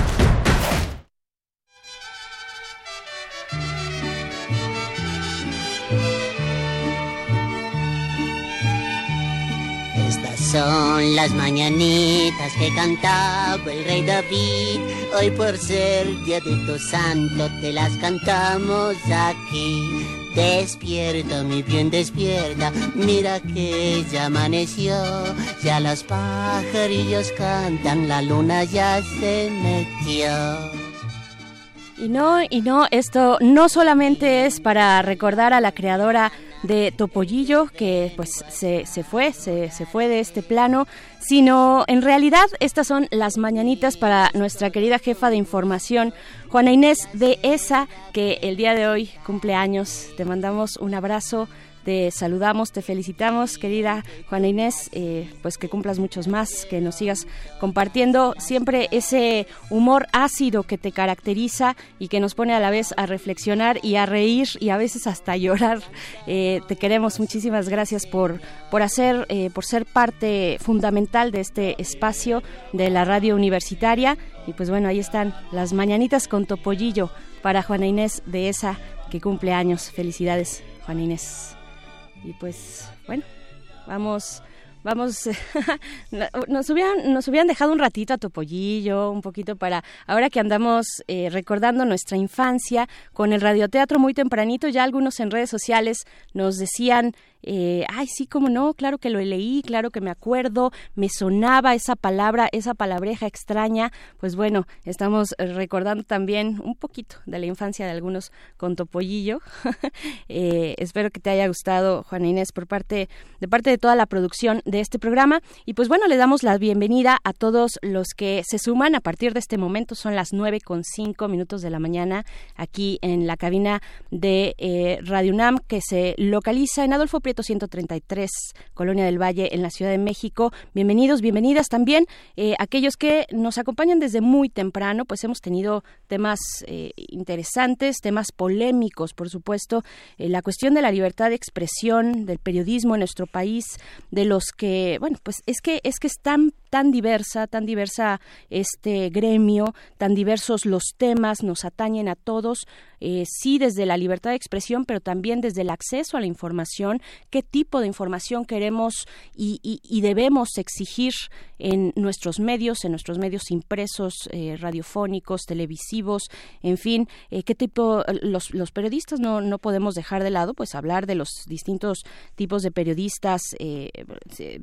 [SPEAKER 21] Son las mañanitas que cantaba el rey David. Hoy por ser día de tu santo te las cantamos aquí. Despierta, mi bien, despierta. Mira que ya amaneció. Ya los pajarillos cantan, la luna ya se metió.
[SPEAKER 2] Y no, y no, esto no solamente es para recordar a la creadora de Topollillo, que pues se, se fue, se, se fue de este plano, sino en realidad estas son las mañanitas para nuestra querida jefa de información, Juana Inés de ESA, que el día de hoy cumple años. Te mandamos un abrazo. Te saludamos, te felicitamos, querida Juana Inés, eh, pues que cumplas muchos más, que nos sigas compartiendo siempre ese humor ácido que te caracteriza y que nos pone a la vez a reflexionar y a reír y a veces hasta llorar. Eh, te queremos, muchísimas gracias por, por hacer, eh, por ser parte fundamental de este espacio de la radio universitaria. Y pues bueno, ahí están las mañanitas con Topollillo para Juana Inés de esa que cumple años. Felicidades, Juana Inés. Y pues, bueno, vamos, vamos, nos hubieran, nos hubieran dejado un ratito a Topollillo, un poquito para, ahora que andamos eh, recordando nuestra infancia con el radioteatro muy tempranito, ya algunos en redes sociales nos decían, eh, ay, sí, cómo no, claro que lo leí, claro que me acuerdo, me sonaba esa palabra, esa palabreja extraña. Pues bueno, estamos recordando también un poquito de la infancia de algunos con Topollillo. eh, espero que te haya gustado, Juana Inés, por parte, de parte de toda la producción de este programa. Y pues bueno, le damos la bienvenida a todos los que se suman a partir de este momento. Son las nueve con cinco minutos de la mañana aquí en la cabina de eh, Radio UNAM que se localiza en Adolfo Prieto 133, Colonia del Valle, en la Ciudad de México. Bienvenidos, bienvenidas también. Eh, aquellos que nos acompañan desde muy temprano, pues hemos tenido temas eh, interesantes, temas polémicos, por supuesto. Eh, la cuestión de la libertad de expresión, del periodismo en nuestro país, de los que, bueno, pues es que es que es tan tan diversa, tan diversa este gremio, tan diversos los temas, nos atañen a todos, sí desde la libertad de expresión, pero también desde el acceso a la información, qué tipo de información queremos y, y- y debemos exigir en nuestros medios, en nuestros medios impresos, eh, radiofónicos, televisivos, en fin, eh, qué tipo, los, los periodistas no, no podemos dejar de lado, pues hablar de los distintos tipos de periodistas, eh,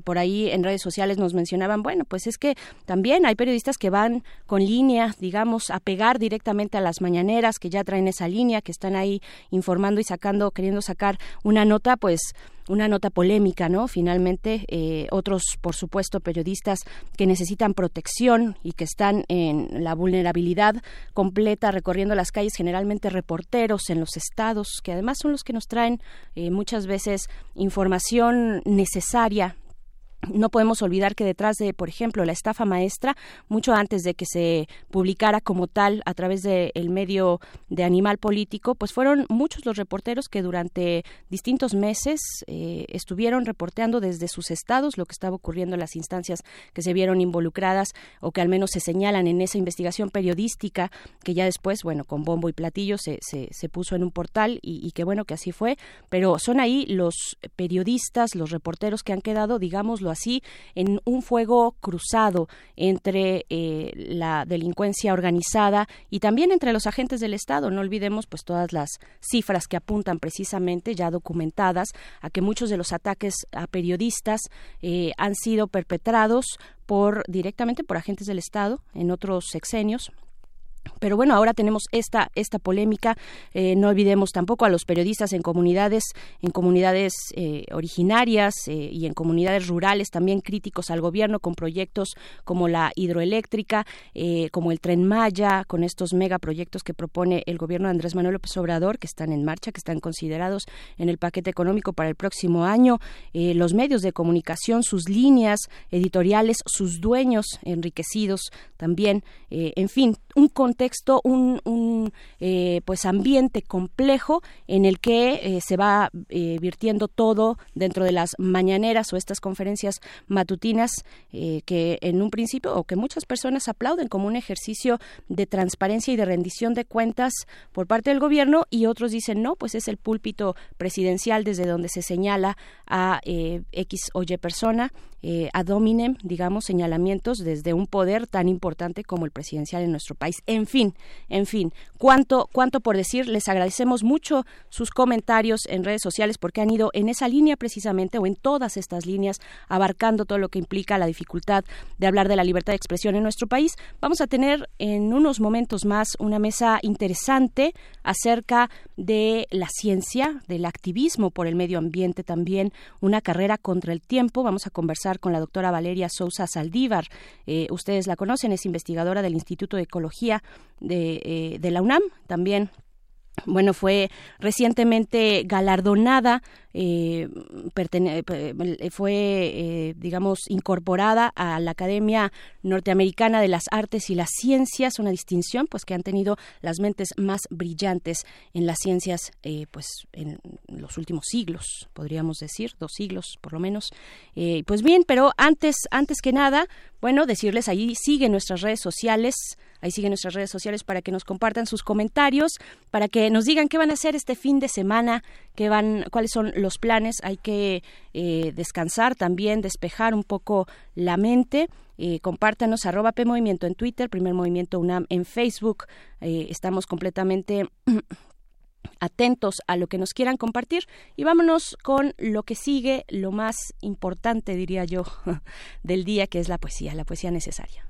[SPEAKER 2] por ahí en redes sociales nos mencionaban, bueno, pues es que también hay periodistas que van con línea, digamos, a pegar directamente a las mañaneras, que ya traen esa línea, que están ahí informando y sacando, queriendo sacar una nota, pues una nota polémica, ¿no? Finalmente, eh, otros, por supuesto, periodistas que necesitan protección y que están en la vulnerabilidad completa, recorriendo las calles, generalmente reporteros en los estados, que además son los que nos traen eh, muchas veces información necesaria no podemos olvidar que detrás de, por ejemplo, la estafa maestra, mucho antes de que se publicara como tal a través del medio de Animal Político, pues fueron muchos los reporteros que durante distintos meses eh, estuvieron reporteando desde sus estados lo que estaba ocurriendo en las instancias que se vieron involucradas o que al menos se señalan en esa investigación periodística que ya después, bueno, con bombo y platillo se, se, puso en un portal y, y qué bueno que así fue, pero son ahí los periodistas, los reporteros que han quedado, así, en un fuego cruzado entre eh, la delincuencia organizada y también entre los agentes del Estado. No olvidemos pues todas las cifras que apuntan precisamente ya documentadas a que muchos de los ataques a periodistas eh, han sido perpetrados por directamente por agentes del Estado en otros sexenios pero bueno, ahora tenemos esta esta polémica. Eh, no olvidemos tampoco a los periodistas en comunidades en comunidades eh, originarias eh, y en comunidades rurales también críticos al gobierno con proyectos como la hidroeléctrica, como el tren Maya, con estos megaproyectos que propone el gobierno de Andrés Manuel López Obrador que están en marcha, que están considerados en el paquete económico para el próximo año. los medios de comunicación, sus líneas editoriales, sus dueños enriquecidos también, en fin, un contexto, un, un eh, pues ambiente complejo en el que eh, se va eh, virtiendo todo dentro de las mañaneras o estas conferencias matutinas que en un principio o que muchas personas aplauden como un ejercicio de transparencia y de rendición de cuentas por parte del gobierno y otros dicen no, pues es el púlpito presidencial desde donde se señala a X o Y persona eh, ad hominem, digamos, señalamientos desde un poder tan importante como el presidencial en nuestro país. Fin, en fin, cuánto, cuánto por decir, les agradecemos mucho sus comentarios en redes sociales porque han ido en esa línea precisamente o en todas estas líneas abarcando todo lo que implica la dificultad de hablar de la libertad de expresión en nuestro país. Vamos a tener en unos momentos más una mesa interesante acerca de la ciencia, del activismo por el medio ambiente también, una carrera contra el tiempo. Vamos a conversar con la doctora Valeria Sousa Saldívar. Eh, ustedes la conocen, es investigadora del Instituto de Ecología de, eh, de la UNAM, también bueno, fue recientemente galardonada eh, fue, eh, digamos, incorporada a la Academia Norteamericana de las Artes y las Ciencias, una distinción, pues, que han tenido las mentes más brillantes en las ciencias, eh, pues, en los últimos siglos, podríamos decir, dos siglos, por lo menos. Eh, pues bien, pero antes, antes que nada, bueno, decirles ahí sigue nuestras redes sociales, ahí siguen nuestras redes sociales para que nos compartan sus comentarios, para que nos digan qué van a hacer este fin de semana, qué van, cuáles son los planes. Hay que eh, descansar también, despejar un poco la mente. Eh, compártanos arroba P en Twitter, Primer Movimiento UNAM en Facebook. Eh, estamos completamente atentos a lo que nos quieran compartir y vámonos con lo que sigue, lo más importante, diría yo, del día, que es la poesía, la poesía necesaria.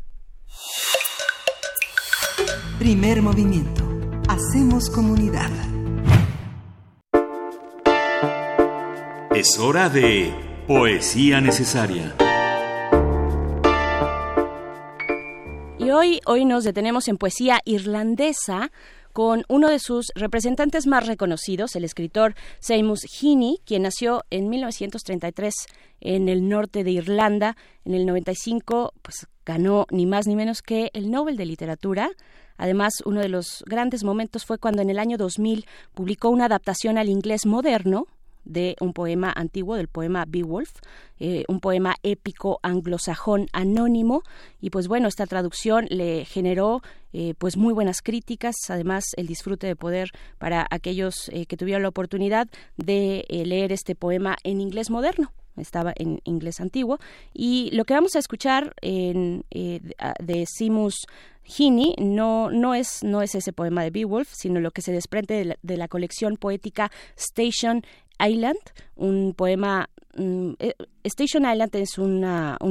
[SPEAKER 4] Primer movimiento. Hacemos comunidad.
[SPEAKER 22] Es hora de poesía necesaria.
[SPEAKER 2] Y hoy, hoy nos detenemos en poesía irlandesa con uno de sus representantes más reconocidos, el escritor Seamus Heaney, quien nació en 1933 en el norte de Irlanda. En el 95, pues ganó ni más ni menos que el Nobel de Literatura. Además, uno de los grandes momentos fue cuando en el año 2000 publicó una adaptación al inglés moderno de un poema antiguo, del poema Beowulf, eh, un poema épico anglosajón anónimo. Y pues bueno, esta traducción le generó eh, pues muy buenas críticas, además el disfrute de poder para aquellos eh, que tuvieron la oportunidad de leer este poema en inglés moderno estaba en inglés antiguo y lo que vamos a escuchar en, de Simus Heaney no, no, es, no es ese poema de Beowulf, sino lo que se desprende de la colección poética Station Island, un poema mm, eh, Station Island es un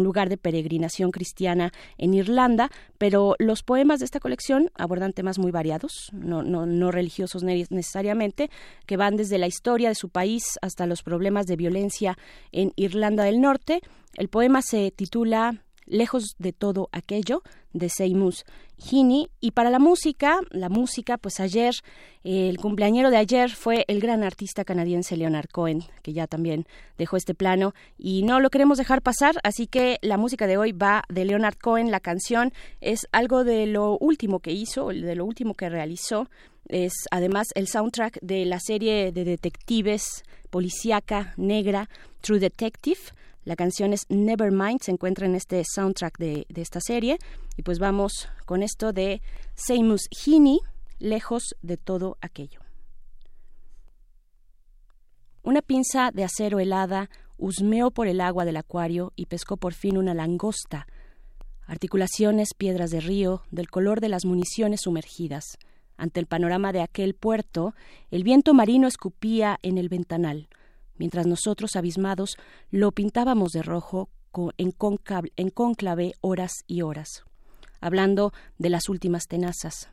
[SPEAKER 2] lugar de peregrinación cristiana en Irlanda, pero los poemas de esta colección abordan temas muy variados, no, no, no, religiosos necesariamente, que van desde la historia de su país hasta los problemas de violencia en Irlanda del Norte. El poema se titula Lejos de todo aquello, de Seimus Heaney. Y para la música, la música, pues ayer, el cumpleañero de ayer fue el gran artista canadiense Leonard Cohen, que ya también dejó este plano y no lo queremos dejar pasar, así que la música de hoy va de Leonard Cohen, la canción es algo de lo último que hizo, de lo último que realizó, es además el soundtrack de la serie de detectives policíaca negra True Detective la canción es Nevermind, se encuentra en este soundtrack de, esta serie. Y pues vamos con esto de Seamus Heaney, lejos de todo aquello. Una pinza de acero helada, husmeó por el agua del acuario y pescó por fin una langosta. Articulaciones, piedras de río, del color de las municiones sumergidas. Ante el panorama de aquel puerto, el viento marino escupía en el ventanal, mientras nosotros, abismados, lo pintábamos de rojo en, cónclave horas y horas, hablando de las últimas tenazas.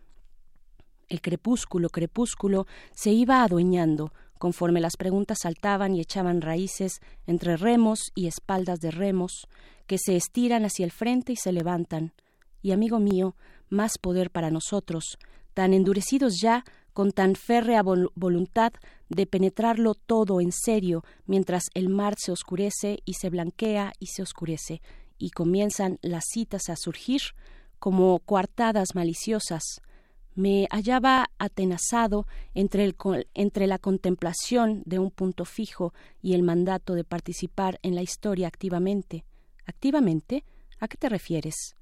[SPEAKER 2] El crepúsculo, crepúsculo, se iba adueñando, conforme las preguntas saltaban y echaban raíces entre remos y espaldas de remos, que se estiran hacia el frente y se levantan. Y, amigo mío, más poder para nosotros, tan endurecidos ya, con tan férrea voluntad de penetrarlo todo en serio, mientras el mar se oscurece y se blanquea y se oscurece, y comienzan las citas a surgir como coartadas maliciosas, me hallaba atenazado entre, el, entre la contemplación de un punto fijo y el mandato de participar en la historia activamente. ¿Activamente? ¿A qué te refieres?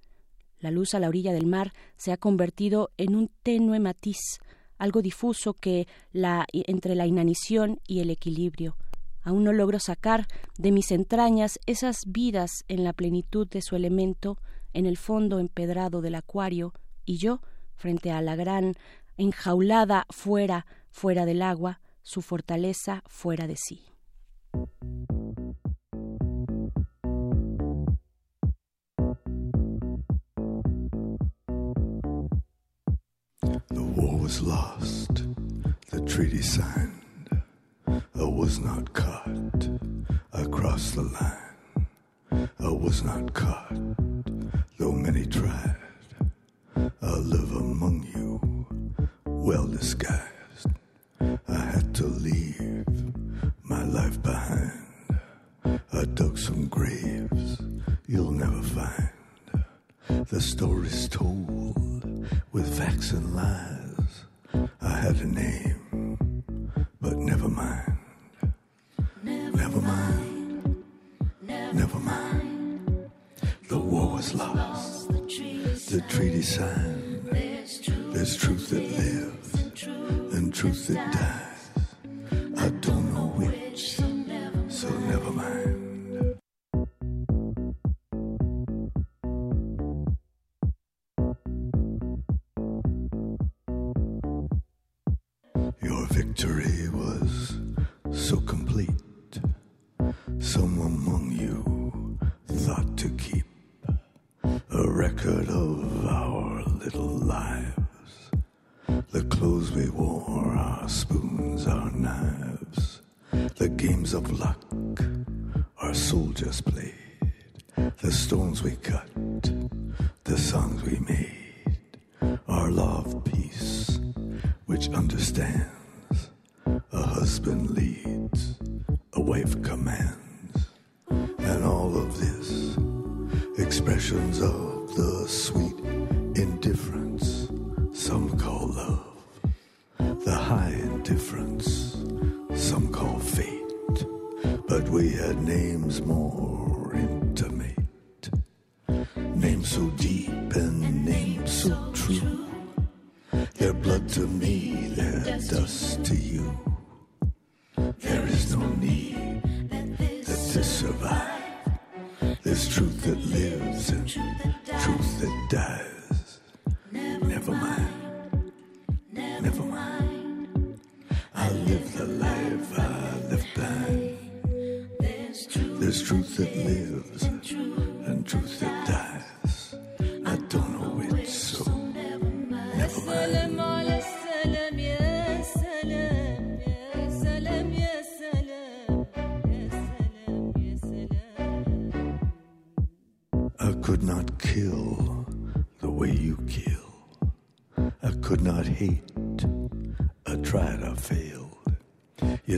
[SPEAKER 2] La luz a la orilla del mar se ha convertido en un tenue matiz, algo difuso que la, entre la inanición y el equilibrio. Aún no logro sacar de mis entrañas esas vidas en la plenitud de su elemento, en el fondo empedrado del acuario, y yo, frente a la gran enjaulada fuera, fuera del agua, su fortaleza fuera de sí.
[SPEAKER 23] Was lost, the treaty signed, I was not caught across the line. I was not caught, though many tried. I live among you, well disguised. I had to leave my life behind. I dug some graves you'll never find. The stories told with facts and lies. I had a name, but never mind. Never mind. Never mind. The war was lost the treaty signed. There's truth that lives and truth that dies.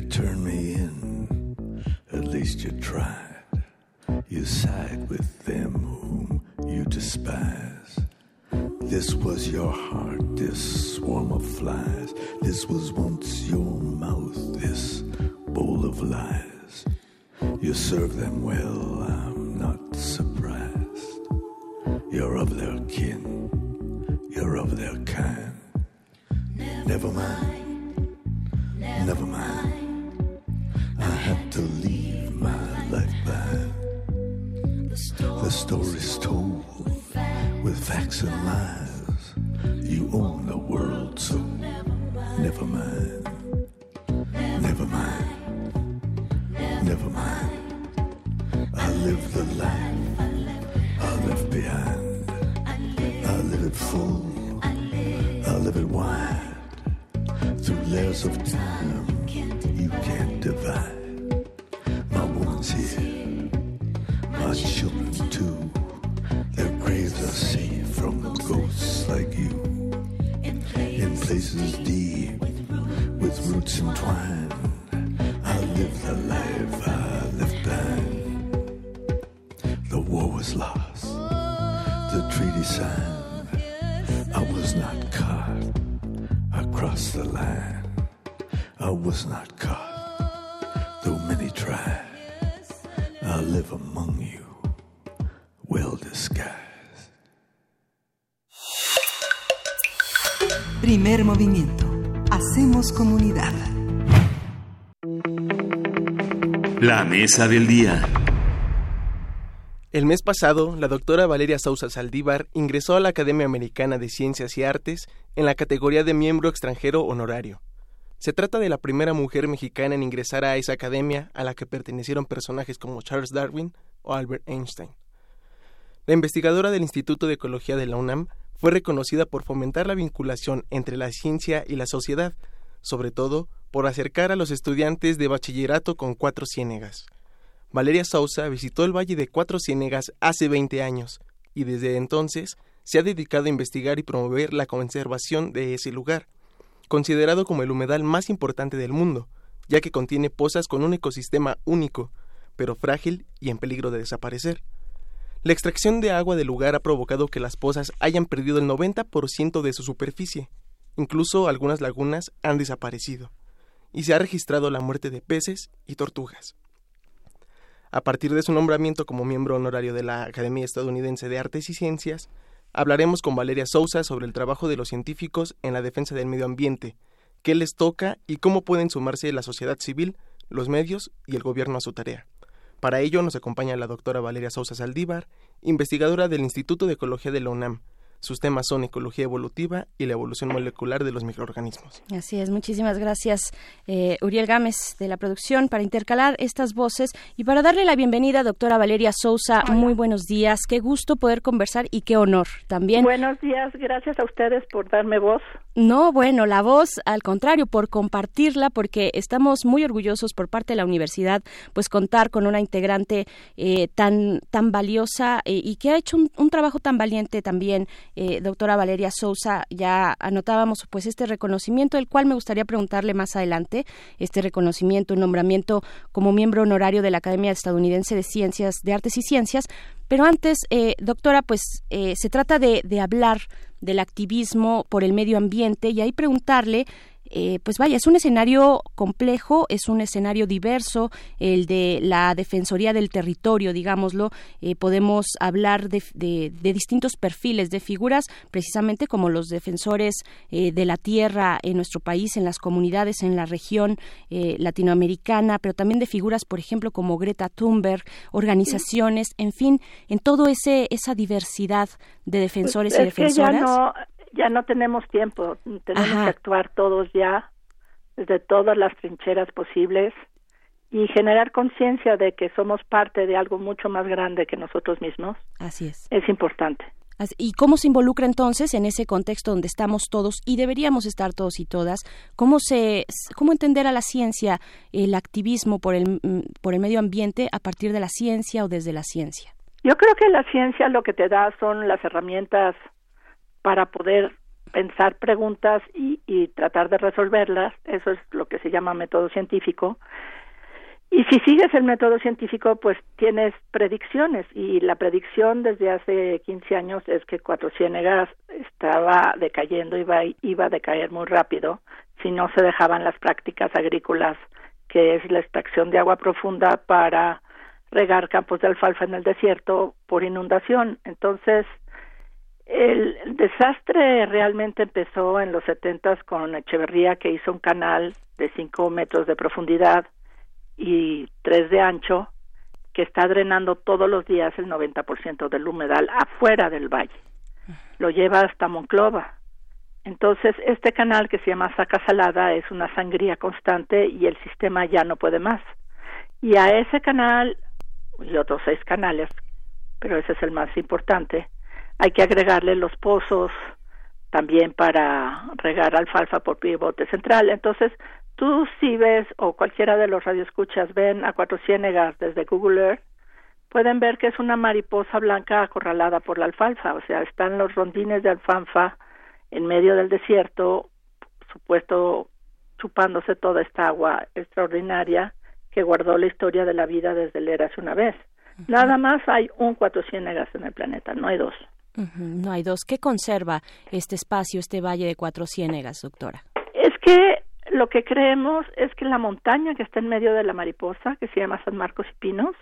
[SPEAKER 23] You turned me in, at least you tried. You side with them whom you despise. This was your heart, this swarm of flies. This was once your mouth, this bowl of lies. You serve them well, I'm not surprised. You're of their kin, you're of their kind. Never mind, never mind. I had to leave my life behind. The story's told with facts and lies. You own the world, so never mind. Never mind. Never mind. I live the life I left behind. I live it full. I live it wide. Through layers of time entwined. I live the life I left behind. The war was lost. The treaty signed. I was not caught across the line. I was not caught, though many tried. I live among you, well disguised.
[SPEAKER 4] Primer movimiento. Hacemos comunidad.
[SPEAKER 22] La mesa del día.
[SPEAKER 24] El mes pasado, la doctora Valeria Sousa Saldívar ingresó a la Academia Americana de Ciencias y Artes en la categoría de miembro extranjero honorario. Se trata de la primera mujer mexicana en ingresar a esa academia a la que pertenecieron personajes como Charles Darwin o Albert Einstein. La investigadora del Instituto de Ecología de la UNAM fue reconocida por fomentar la vinculación entre la ciencia y la sociedad, sobre todo por acercar a los estudiantes de bachillerato con cuatro ciénegas. Valeria Sousa visitó el Valle de Cuatro Ciénegas hace 20 años y desde entonces se ha dedicado a investigar y promover la conservación de ese lugar, considerado como el humedal más importante del mundo, ya que contiene pozas con un ecosistema único, pero frágil y en peligro de desaparecer. La extracción de agua del lugar ha provocado que las pozas hayan perdido el 90% de su superficie. Incluso algunas lagunas han desaparecido. Y se ha registrado la muerte de peces y tortugas. A partir de su nombramiento como miembro honorario de la Academia Estadounidense de Artes y Ciencias, hablaremos con Valeria Sousa sobre el trabajo de los científicos en la defensa del medio ambiente, qué les toca y cómo pueden sumarse la sociedad civil, los medios y el gobierno a su tarea. Para ello nos acompaña la doctora Valeria Sousa Saldívar, investigadora del Instituto de Ecología de la UNAM. Sus temas son ecología evolutiva y la evolución molecular de los microorganismos.
[SPEAKER 2] Así es, muchísimas gracias eh, Uriel Gámez de la producción para intercalar estas voces y para darle la bienvenida doctora Valeria Sousa. Muy buenos días, qué gusto poder conversar y qué honor también.
[SPEAKER 25] Buenos días, gracias a ustedes por darme voz.
[SPEAKER 2] No, bueno, la voz, al contrario, por compartirla, porque estamos muy orgullosos por parte de la universidad, pues contar con una integrante eh, tan, tan valiosa eh, y que ha hecho un, trabajo tan valiente también eh, doctora Valeria Sousa, ya anotábamos pues este reconocimiento, el cual me gustaría preguntarle más adelante, este reconocimiento, un nombramiento como miembro honorario de la Academia Estadounidense de Ciencias, de Artes y Ciencias, pero antes, eh, doctora, pues eh, se trata de hablar del activismo por el medio ambiente y ahí preguntarle eh, pues vaya, es un escenario complejo, es un escenario diverso, el de la Defensoría del Territorio, digámoslo, eh, podemos hablar de, de, de, distintos perfiles, de figuras precisamente como los defensores eh, de la tierra en nuestro país, en las comunidades, en la región eh, latinoamericana, pero también de figuras, por ejemplo, como Greta Thunberg, organizaciones, en fin, en todo ese esa diversidad de defensores
[SPEAKER 25] pues
[SPEAKER 2] y defensoras.
[SPEAKER 25] Ya no ya no tenemos tiempo, tenemos Ajá. que actuar todos ya desde todas las trincheras posibles y generar conciencia de que somos parte de algo mucho más grande que nosotros mismos.
[SPEAKER 2] Así es.
[SPEAKER 25] Es importante.
[SPEAKER 2] ¿Y cómo se involucra entonces en ese contexto donde estamos todos y deberíamos estar todos y todas? ¿Cómo, se, cómo entender a la ciencia el activismo por el, por el medio ambiente a partir de la ciencia o desde la ciencia?
[SPEAKER 25] Yo creo que la ciencia lo que te da son las herramientas para poder pensar preguntas y, y, tratar de resolverlas. Eso es lo que se llama método científico. Y si sigues el método científico, pues tienes predicciones. Y la predicción desde hace 15 años es que Cuatro Ciénegas estaba decayendo, iba, iba a decaer muy rápido si no se dejaban las prácticas agrícolas, que es la extracción de agua profunda para regar campos de alfalfa en el desierto por inundación. Entonces, el, desastre realmente empezó en los setentas con Echeverría que hizo un canal de cinco metros de profundidad y tres de ancho que está drenando todos los días el 90% del humedal afuera del valle. Lo lleva hasta Monclova. Entonces, este canal que se llama Saca Salada es una sangría constante y el sistema ya no puede más. Y a ese canal y otros seis canales, pero ese es el más importante, hay que agregarle los pozos también para regar alfalfa por pivote central. Entonces, tú si ves o cualquiera de los radioescuchas ven a Cuatro Ciénegas desde Google Earth, pueden ver que es una mariposa blanca acorralada por la alfalfa, o sea, están los rondines de alfalfa en medio del desierto, supuesto chupándose toda esta agua extraordinaria que guardó la historia de la vida desde el hace una vez. Nada más hay un Cuatro Ciénegas en el planeta, no hay dos.
[SPEAKER 2] No hay dos. ¿Qué conserva este espacio, este valle de Cuatro Ciénegas, doctora?
[SPEAKER 25] Es que lo que creemos es que la montaña que está en medio de la mariposa, que se llama San Marcos y Pinos,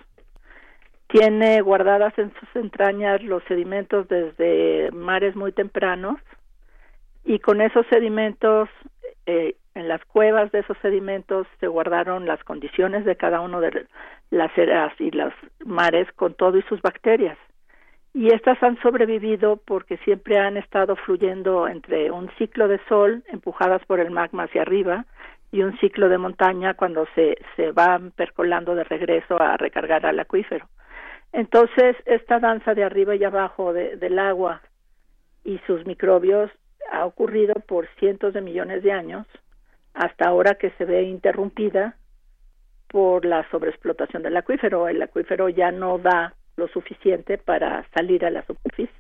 [SPEAKER 25] tiene guardadas en sus entrañas los sedimentos desde mares muy tempranos y con esos sedimentos, eh, en las cuevas de esos sedimentos se guardaron las condiciones de cada uno de las eras y los mares con todo y sus bacterias y estas han sobrevivido porque siempre han estado fluyendo entre un ciclo de sol empujadas por el magma hacia arriba y un ciclo de montaña cuando se, se van percolando de regreso a recargar al acuífero. Entonces, esta danza de arriba y abajo del agua y sus microbios ha ocurrido por cientos de millones de años hasta ahora que se ve interrumpida por la sobreexplotación del acuífero. El acuífero ya no da lo suficiente para salir a la superficie.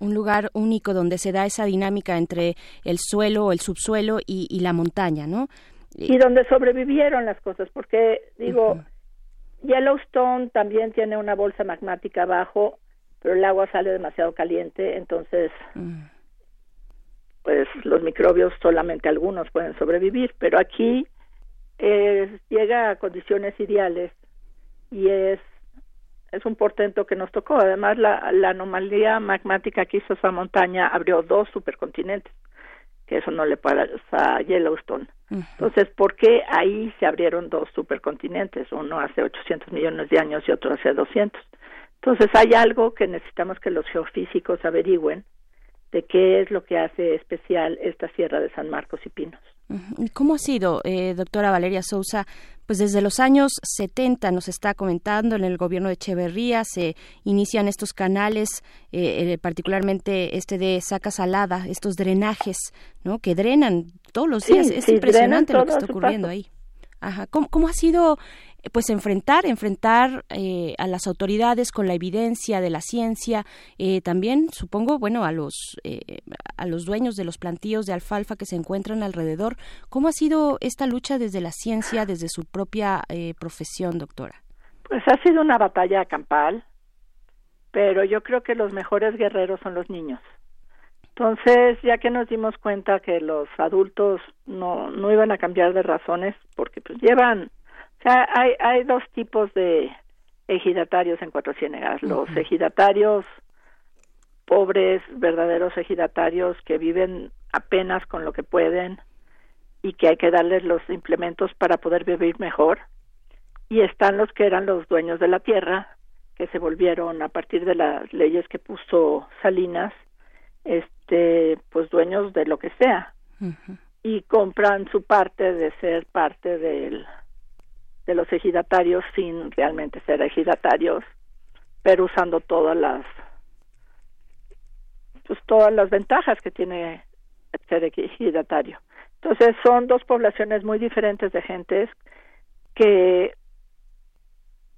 [SPEAKER 2] Un lugar único donde se da esa dinámica entre el suelo el subsuelo y, la montaña, ¿no?
[SPEAKER 25] Y donde sobrevivieron las cosas, porque digo, Yellowstone también tiene una bolsa magmática abajo, pero el agua sale demasiado caliente, entonces, pues los microbios solamente algunos pueden sobrevivir, pero aquí eh, llega a condiciones ideales y es es un portento que nos tocó. Además, la, la anomalía magmática que hizo esa montaña abrió dos supercontinentes, que eso no le pasa a Yellowstone. Entonces, ¿por qué ahí se abrieron dos supercontinentes? Uno hace 800 millones de años y otro hace 200. Entonces, hay algo que necesitamos que los geofísicos averigüen de qué es lo que hace especial esta Sierra de San Marcos y Pinos.
[SPEAKER 2] ¿Cómo ha sido, eh, doctora Valeria Sousa? Pues desde los años 70 nos está comentando en el gobierno de Echeverría se inician estos canales, eh, eh, particularmente este de Saca Salada, estos drenajes, ¿no? Que drenan todos los días. es impresionante lo que está ocurriendo ahí. Ajá. ¿Cómo, ¿Cómo, ha sido pues enfrentar, enfrentar eh, a las autoridades con la evidencia de la ciencia, eh, también supongo, bueno, a los eh, a los dueños de los plantíos de alfalfa que se encuentran alrededor. ¿Cómo ha sido esta lucha desde la ciencia, desde su propia profesión, doctora?
[SPEAKER 25] Pues ha sido una batalla campal, pero yo creo que los mejores guerreros son los niños. Entonces, ya que nos dimos cuenta que los adultos no, no iban a cambiar de razones, porque pues llevan o sea, hay, hay dos tipos de ejidatarios en Cuatro Ciénegas. Los ejidatarios pobres, verdaderos ejidatarios que viven apenas con lo que pueden y que hay que darles los implementos para poder vivir mejor. Y están los que eran los dueños de la tierra, que se volvieron a partir de las leyes que puso Salinas, este, pues dueños de lo que sea. Y compran su parte de ser parte del de los ejidatarios sin realmente ser ejidatarios, pero usando todas las pues todas las ventajas que tiene ser ejidatario. Entonces son dos poblaciones muy diferentes de gentes que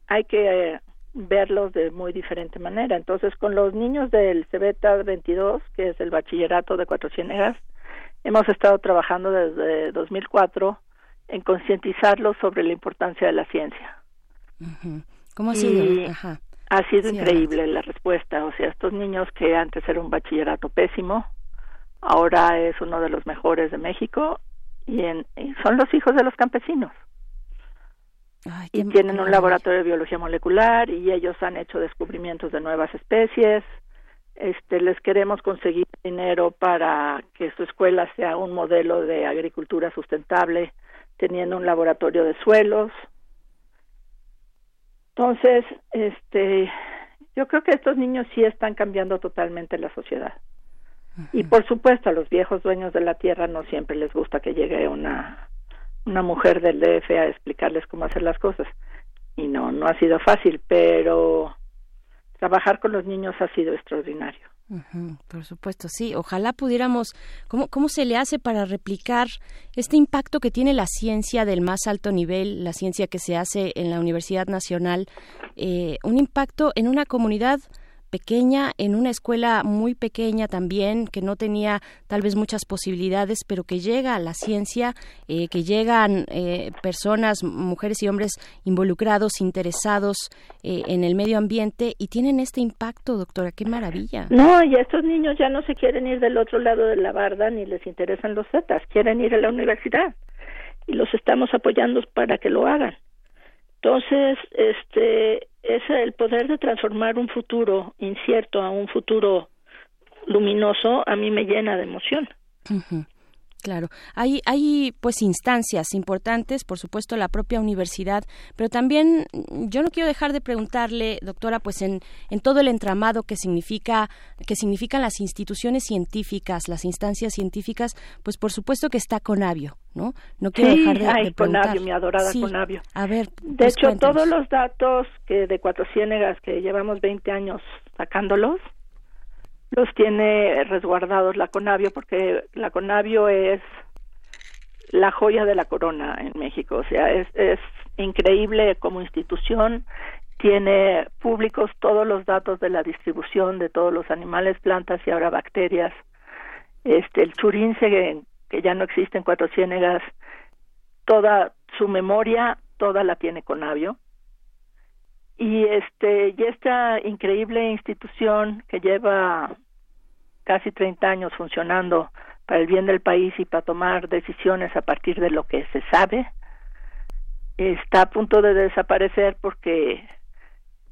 [SPEAKER 25] hay que verlos de muy diferente manera. Entonces con los niños del Cebeta 22, que es el bachillerato de Cuatro Ciénegas, hemos estado trabajando desde 2004 en concientizarlos sobre la importancia de la ciencia.
[SPEAKER 2] ¿Cómo ha sido?
[SPEAKER 25] Ha sido increíble la respuesta. O sea, estos niños que antes era un bachillerato pésimo, ahora es uno de los mejores de México y, en, son los hijos de los campesinos. y tienen un laboratorio de biología molecular y ellos han hecho descubrimientos de nuevas especies. Este, les queremos conseguir dinero para que su escuela sea un modelo de agricultura sustentable teniendo un laboratorio de suelos. Entonces, este, yo creo que estos niños sí están cambiando totalmente la sociedad. Y por supuesto, a los viejos dueños de la tierra no siempre les gusta que llegue una, una mujer del DF a explicarles cómo hacer las cosas. Y no, no ha sido fácil, pero trabajar con los niños ha sido extraordinario
[SPEAKER 2] por supuesto, sí. Ojalá pudiéramos, ¿cómo, ¿cómo se le hace para replicar este impacto que tiene la ciencia del más alto nivel, la ciencia que se hace en la Universidad Nacional, eh, un impacto en una comunidad pequeña, en una escuela muy pequeña también, que no tenía tal vez muchas posibilidades, pero que llega a la ciencia, eh, que llegan eh, personas, mujeres y hombres involucrados, interesados eh, en el medio ambiente y tienen este impacto, doctora, qué maravilla.
[SPEAKER 25] No, y estos niños ya no se quieren ir del otro lado de la barda ni les interesan los zetas, quieren ir a la universidad y los estamos apoyando para que lo hagan. Entonces, este, es el poder de transformar un futuro incierto a un futuro luminoso, a mí me llena de emoción.
[SPEAKER 2] Claro, hay, hay pues instancias importantes, por supuesto la propia universidad, pero también yo no quiero dejar de preguntarle, doctora, pues en, en todo el entramado que significa, que significan las instituciones científicas, las instancias científicas, pues por supuesto que está Conavio, ¿no? No quiero dejar de,
[SPEAKER 25] ay,
[SPEAKER 2] preguntar.
[SPEAKER 25] Conavio, mi adorada Conavio.
[SPEAKER 2] A ver,
[SPEAKER 25] de
[SPEAKER 2] pues
[SPEAKER 25] hecho
[SPEAKER 2] cuéntanos.
[SPEAKER 25] todos los datos que de Cuatro Ciénegas que llevamos 20 años sacándolos los tiene resguardados la Conavio porque la Conavio es la joya de la corona en México, o sea, es, es increíble como institución, tiene públicos todos los datos de la distribución de todos los animales, plantas y ahora bacterias. Este, el churince que, que ya no existe en Cuatro Ciénegas, toda su memoria, toda la tiene Conavio. Y este, y esta increíble institución que lleva casi 30 años funcionando para el bien del país y para tomar decisiones a partir de lo que se sabe, está a punto de desaparecer porque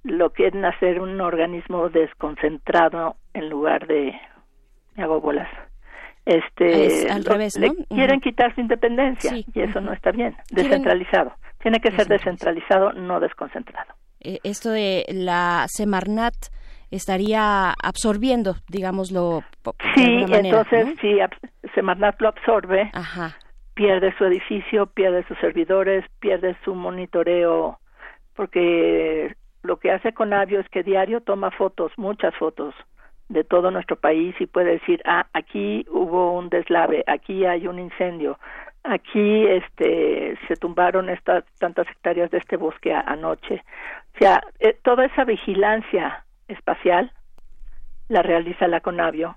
[SPEAKER 25] lo quieren hacer un organismo desconcentrado en lugar de me hago bolas este
[SPEAKER 2] Es al
[SPEAKER 25] lo-
[SPEAKER 2] revés,
[SPEAKER 25] le
[SPEAKER 2] ¿no?
[SPEAKER 25] quieren quitar su independencia
[SPEAKER 2] Sí,
[SPEAKER 25] y eso no está bien descentralizado tiene que ser descentralizado no desconcentrado.
[SPEAKER 2] Eh, esto de la Semarnat estaría absorbiendo, digámoslo, de
[SPEAKER 25] sí
[SPEAKER 2] alguna manera,
[SPEAKER 25] entonces
[SPEAKER 2] ¿no?
[SPEAKER 25] si ab- Semarnat lo absorbe
[SPEAKER 2] Ajá.
[SPEAKER 25] pierde su edificio, pierde sus servidores, pierde su monitoreo, porque lo que hace Conavio es que diario toma fotos, muchas fotos de todo nuestro país y puede decir, ah, aquí hubo un deslave, aquí hay un incendio, aquí este se tumbaron estas tantas hectáreas de este bosque a- anoche. O sea, eh, toda esa vigilancia espacial la realiza la Conavio.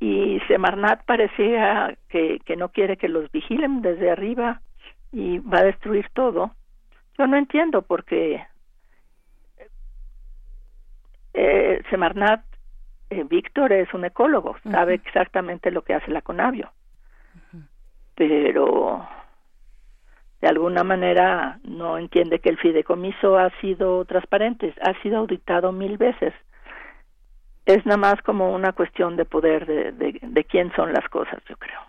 [SPEAKER 25] Y Semarnat parecía que, que no quiere que los vigilen desde arriba y va a destruir todo. Yo no entiendo porque eh, Semarnat, eh, Víctor es un ecólogo, sabe exactamente lo que hace la Conavio, pero de alguna manera no entiende que el fideicomiso ha sido transparente, ha sido auditado mil veces es nada más como una cuestión de poder de, de, quién son las cosas, yo creo.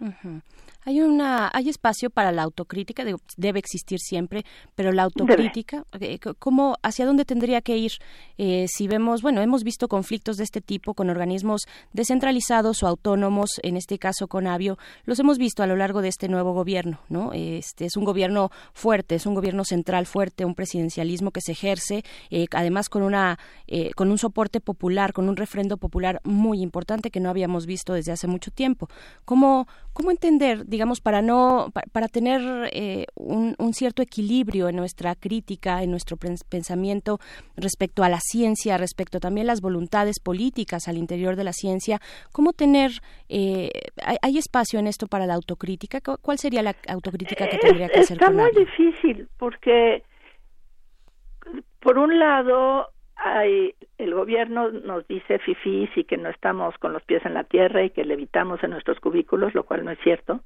[SPEAKER 2] Hay una, hay espacio para la autocrítica, debe existir siempre, pero la autocrítica, eh, ¿cómo, hacia dónde tendría que ir? Eh, si vemos, bueno, hemos visto conflictos de este tipo con organismos descentralizados o autónomos, en este caso con Avio, los hemos visto a lo largo de este nuevo gobierno, ¿no? Este es un gobierno fuerte, es un gobierno central fuerte, un presidencialismo que se ejerce, eh, además con una, eh, con un soporte popular, con un refrendo popular muy importante que no habíamos visto desde hace mucho tiempo. ¿Cómo, cómo entender, digamos, para no, pa- para tener eh, un, un cierto equilibrio en nuestra crítica, en nuestro pens- pensamiento respecto a la ciencia, respecto también a las voluntades políticas al interior de la ciencia, cómo tener, eh, hay, hay espacio en esto para la autocrítica? ¿Cu- ¿Cuál sería la autocrítica que tendría que hacer
[SPEAKER 25] está muy difícil porque por un lado hay el gobierno nos dice fifís y que no estamos con los pies en la tierra y que levitamos en nuestros cubículos, lo cual no es cierto.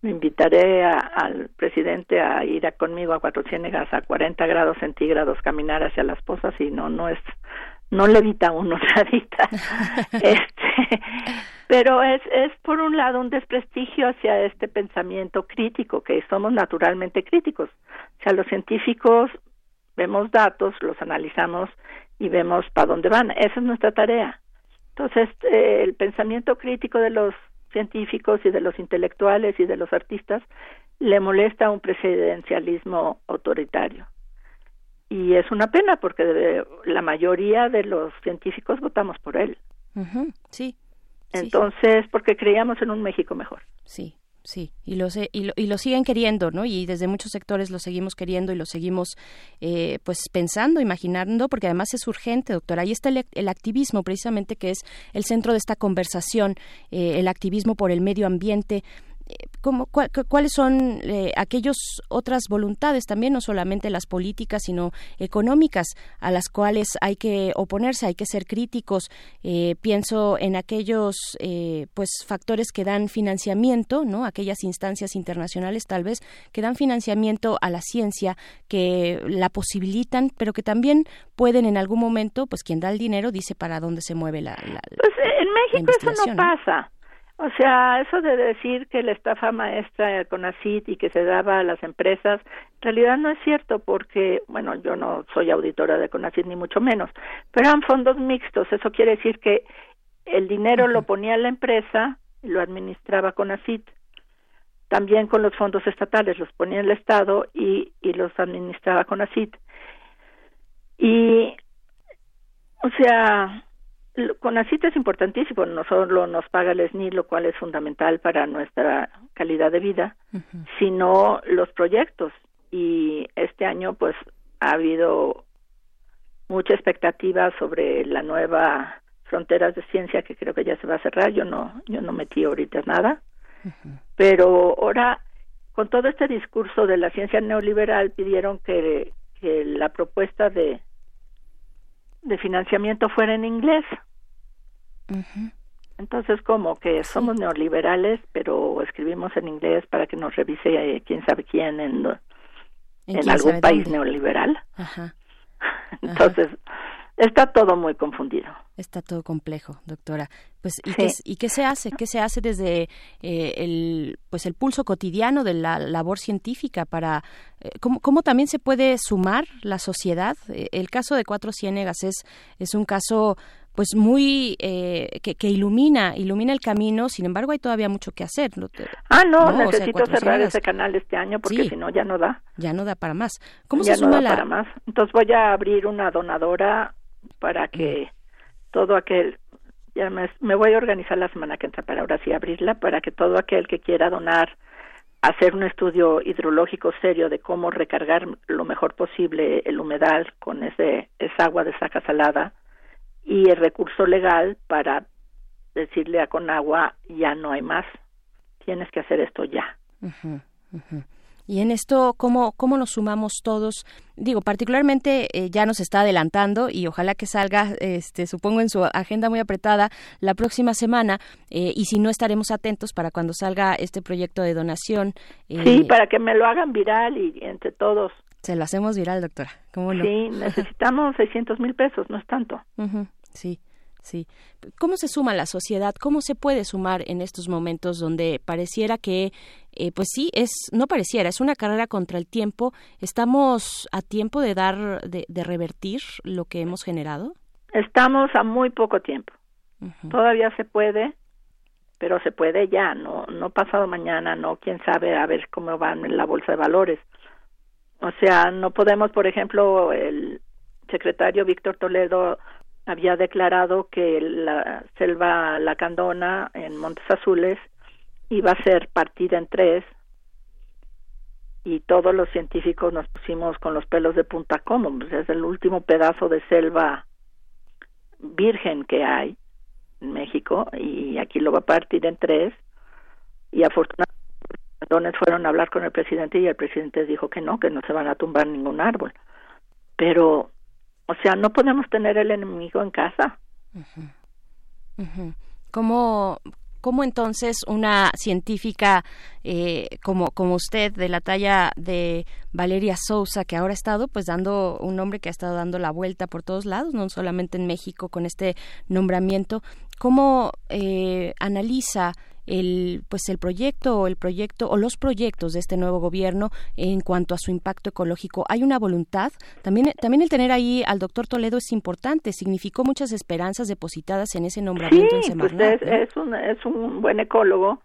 [SPEAKER 25] Me invitaré a- al presidente a ir a conmigo a Cuatro Ciénegas a 40 grados centígrados, caminar hacia las pozas y no, no es, no levita uno nadita. este, pero es, es por un lado un desprestigio hacia este pensamiento crítico, que somos naturalmente críticos. O sea, los científicos vemos datos, los analizamos y vemos para dónde van. Esa es nuestra tarea. Entonces, eh, el pensamiento crítico de los científicos y de los intelectuales y de los artistas le molesta un presidencialismo autoritario. Y es una pena porque la mayoría de los científicos votamos por él.
[SPEAKER 2] Sí.
[SPEAKER 25] Entonces, porque creíamos en un México mejor.
[SPEAKER 2] Sí. Sí, y lo, y, lo, y lo siguen queriendo, ¿no? Y desde muchos sectores lo seguimos queriendo y lo seguimos, eh, pues, pensando, imaginando, porque además es urgente, doctora. Ahí está el, activismo, precisamente, que es el centro de esta conversación, eh, el activismo por el medio ambiente ¿cuáles son eh, aquellas otras voluntades también, no solamente las políticas, sino económicas, a las cuales hay que oponerse, hay que ser críticos? Eh, pienso en aquellos eh, pues factores que dan financiamiento, ¿no? Aquellas instancias internacionales, tal vez, que dan financiamiento a la ciencia, que la posibilitan, pero que también pueden en algún momento, pues quien da el dinero dice para dónde se mueve la.
[SPEAKER 25] pues en México eso no pasa. O sea, eso de decir que la estafa maestra con ACID y que se daba a las empresas, en realidad no es cierto porque, bueno, yo no soy auditora de CONACID ni mucho menos, pero eran fondos mixtos. Eso quiere decir que el dinero lo ponía la empresa y lo administraba CONACID. También con los fondos estatales los ponía el Estado y, y los administraba CONACID. Y, o sea, CONACIT es importantísimo, no solo nos paga el SNI, lo cual es fundamental para nuestra calidad de vida, sino los proyectos. Y este año, pues, ha habido mucha expectativa sobre la nueva fronteras de ciencia que creo que ya se va a cerrar. Yo no, yo no metí ahorita nada, pero ahora con todo este discurso de la ciencia neoliberal pidieron que, que la propuesta de de financiamiento fuera en inglés entonces, como que somos neoliberales, pero escribimos en inglés para que nos revise eh, quién sabe quién en, en, algún país neoliberal. Entonces, está todo muy confundido.
[SPEAKER 2] Está todo complejo, doctora. Pues ¿y, qué, ¿y qué se hace? ¿Qué se hace desde eh, el pues el pulso cotidiano de la labor científica para eh, ¿cómo, cómo, también se puede sumar la sociedad? el caso de Cuatro Ciénegas es es un caso pues muy eh, que, que, ilumina ilumina el camino sin embargo hay todavía mucho que hacer
[SPEAKER 25] ah no, necesito cerrar ese canal este año porque si no ya no da.
[SPEAKER 2] Ya no da para más. Cómo
[SPEAKER 25] se
[SPEAKER 2] suma
[SPEAKER 25] la para más. Entonces voy a abrir una donadora para que mm. todo aquel ya me, me, voy a organizar la semana que entra para ahora sí abrirla para que todo aquel que quiera donar hacer un estudio hidrológico serio de cómo recargar lo mejor posible el humedal con ese esa agua de saca salada y el recurso legal para decirle a Conagua ya no hay más, tienes que hacer esto ya.
[SPEAKER 2] Y en esto, ¿cómo, ¿cómo nos sumamos todos? Digo, particularmente eh, ya nos está adelantando y ojalá que salga, este, supongo en su agenda muy apretada la próxima semana eh, y si no estaremos atentos para cuando salga este proyecto de donación.
[SPEAKER 25] Eh, sí, para que me lo hagan viral y entre todos.
[SPEAKER 2] Se lo hacemos viral, doctora. ¿Cómo no?
[SPEAKER 25] Sí, necesitamos 600 mil pesos, no es tanto.
[SPEAKER 2] Sí, sí. ¿Cómo se suma la sociedad? ¿Cómo se puede sumar en estos momentos donde pareciera que, eh, pues sí, es, no pareciera, es una carrera contra el tiempo? ¿Estamos a tiempo de dar, de, revertir lo que hemos generado?
[SPEAKER 25] Estamos a muy poco tiempo. Todavía se puede, pero se puede ya, no, no pasado mañana, no, quién sabe, a ver cómo van en la bolsa de valores. O sea, no podemos, por ejemplo, el secretario Víctor Toledo había declarado que la selva lacandona en Montes Azules iba a ser partida en tres y todos los científicos nos pusimos con los pelos de punta como es el último pedazo de selva virgen que hay en México y aquí lo va a partir en tres y afortunadamente fueron a hablar con el presidente y el presidente dijo que no, que no se van a tumbar ningún árbol. Pero o sea, no podemos tener el enemigo en casa.
[SPEAKER 2] ¿Cómo, ¿Cómo entonces una científica eh, como, como usted, de la talla de Valeria Sousa, que ahora ha estado pues dando un nombre que ha estado dando la vuelta por todos lados, no solamente en México con este nombramiento, cómo eh, analiza el pues el proyecto o el proyecto o los proyectos de este nuevo gobierno en cuanto a su impacto ecológico. Hay una voluntad. También también el tener ahí al doctor Toledo es importante. Significó muchas esperanzas depositadas en ese nombramiento en
[SPEAKER 25] pues
[SPEAKER 2] Semarnat.
[SPEAKER 25] es, es un, es un buen ecólogo,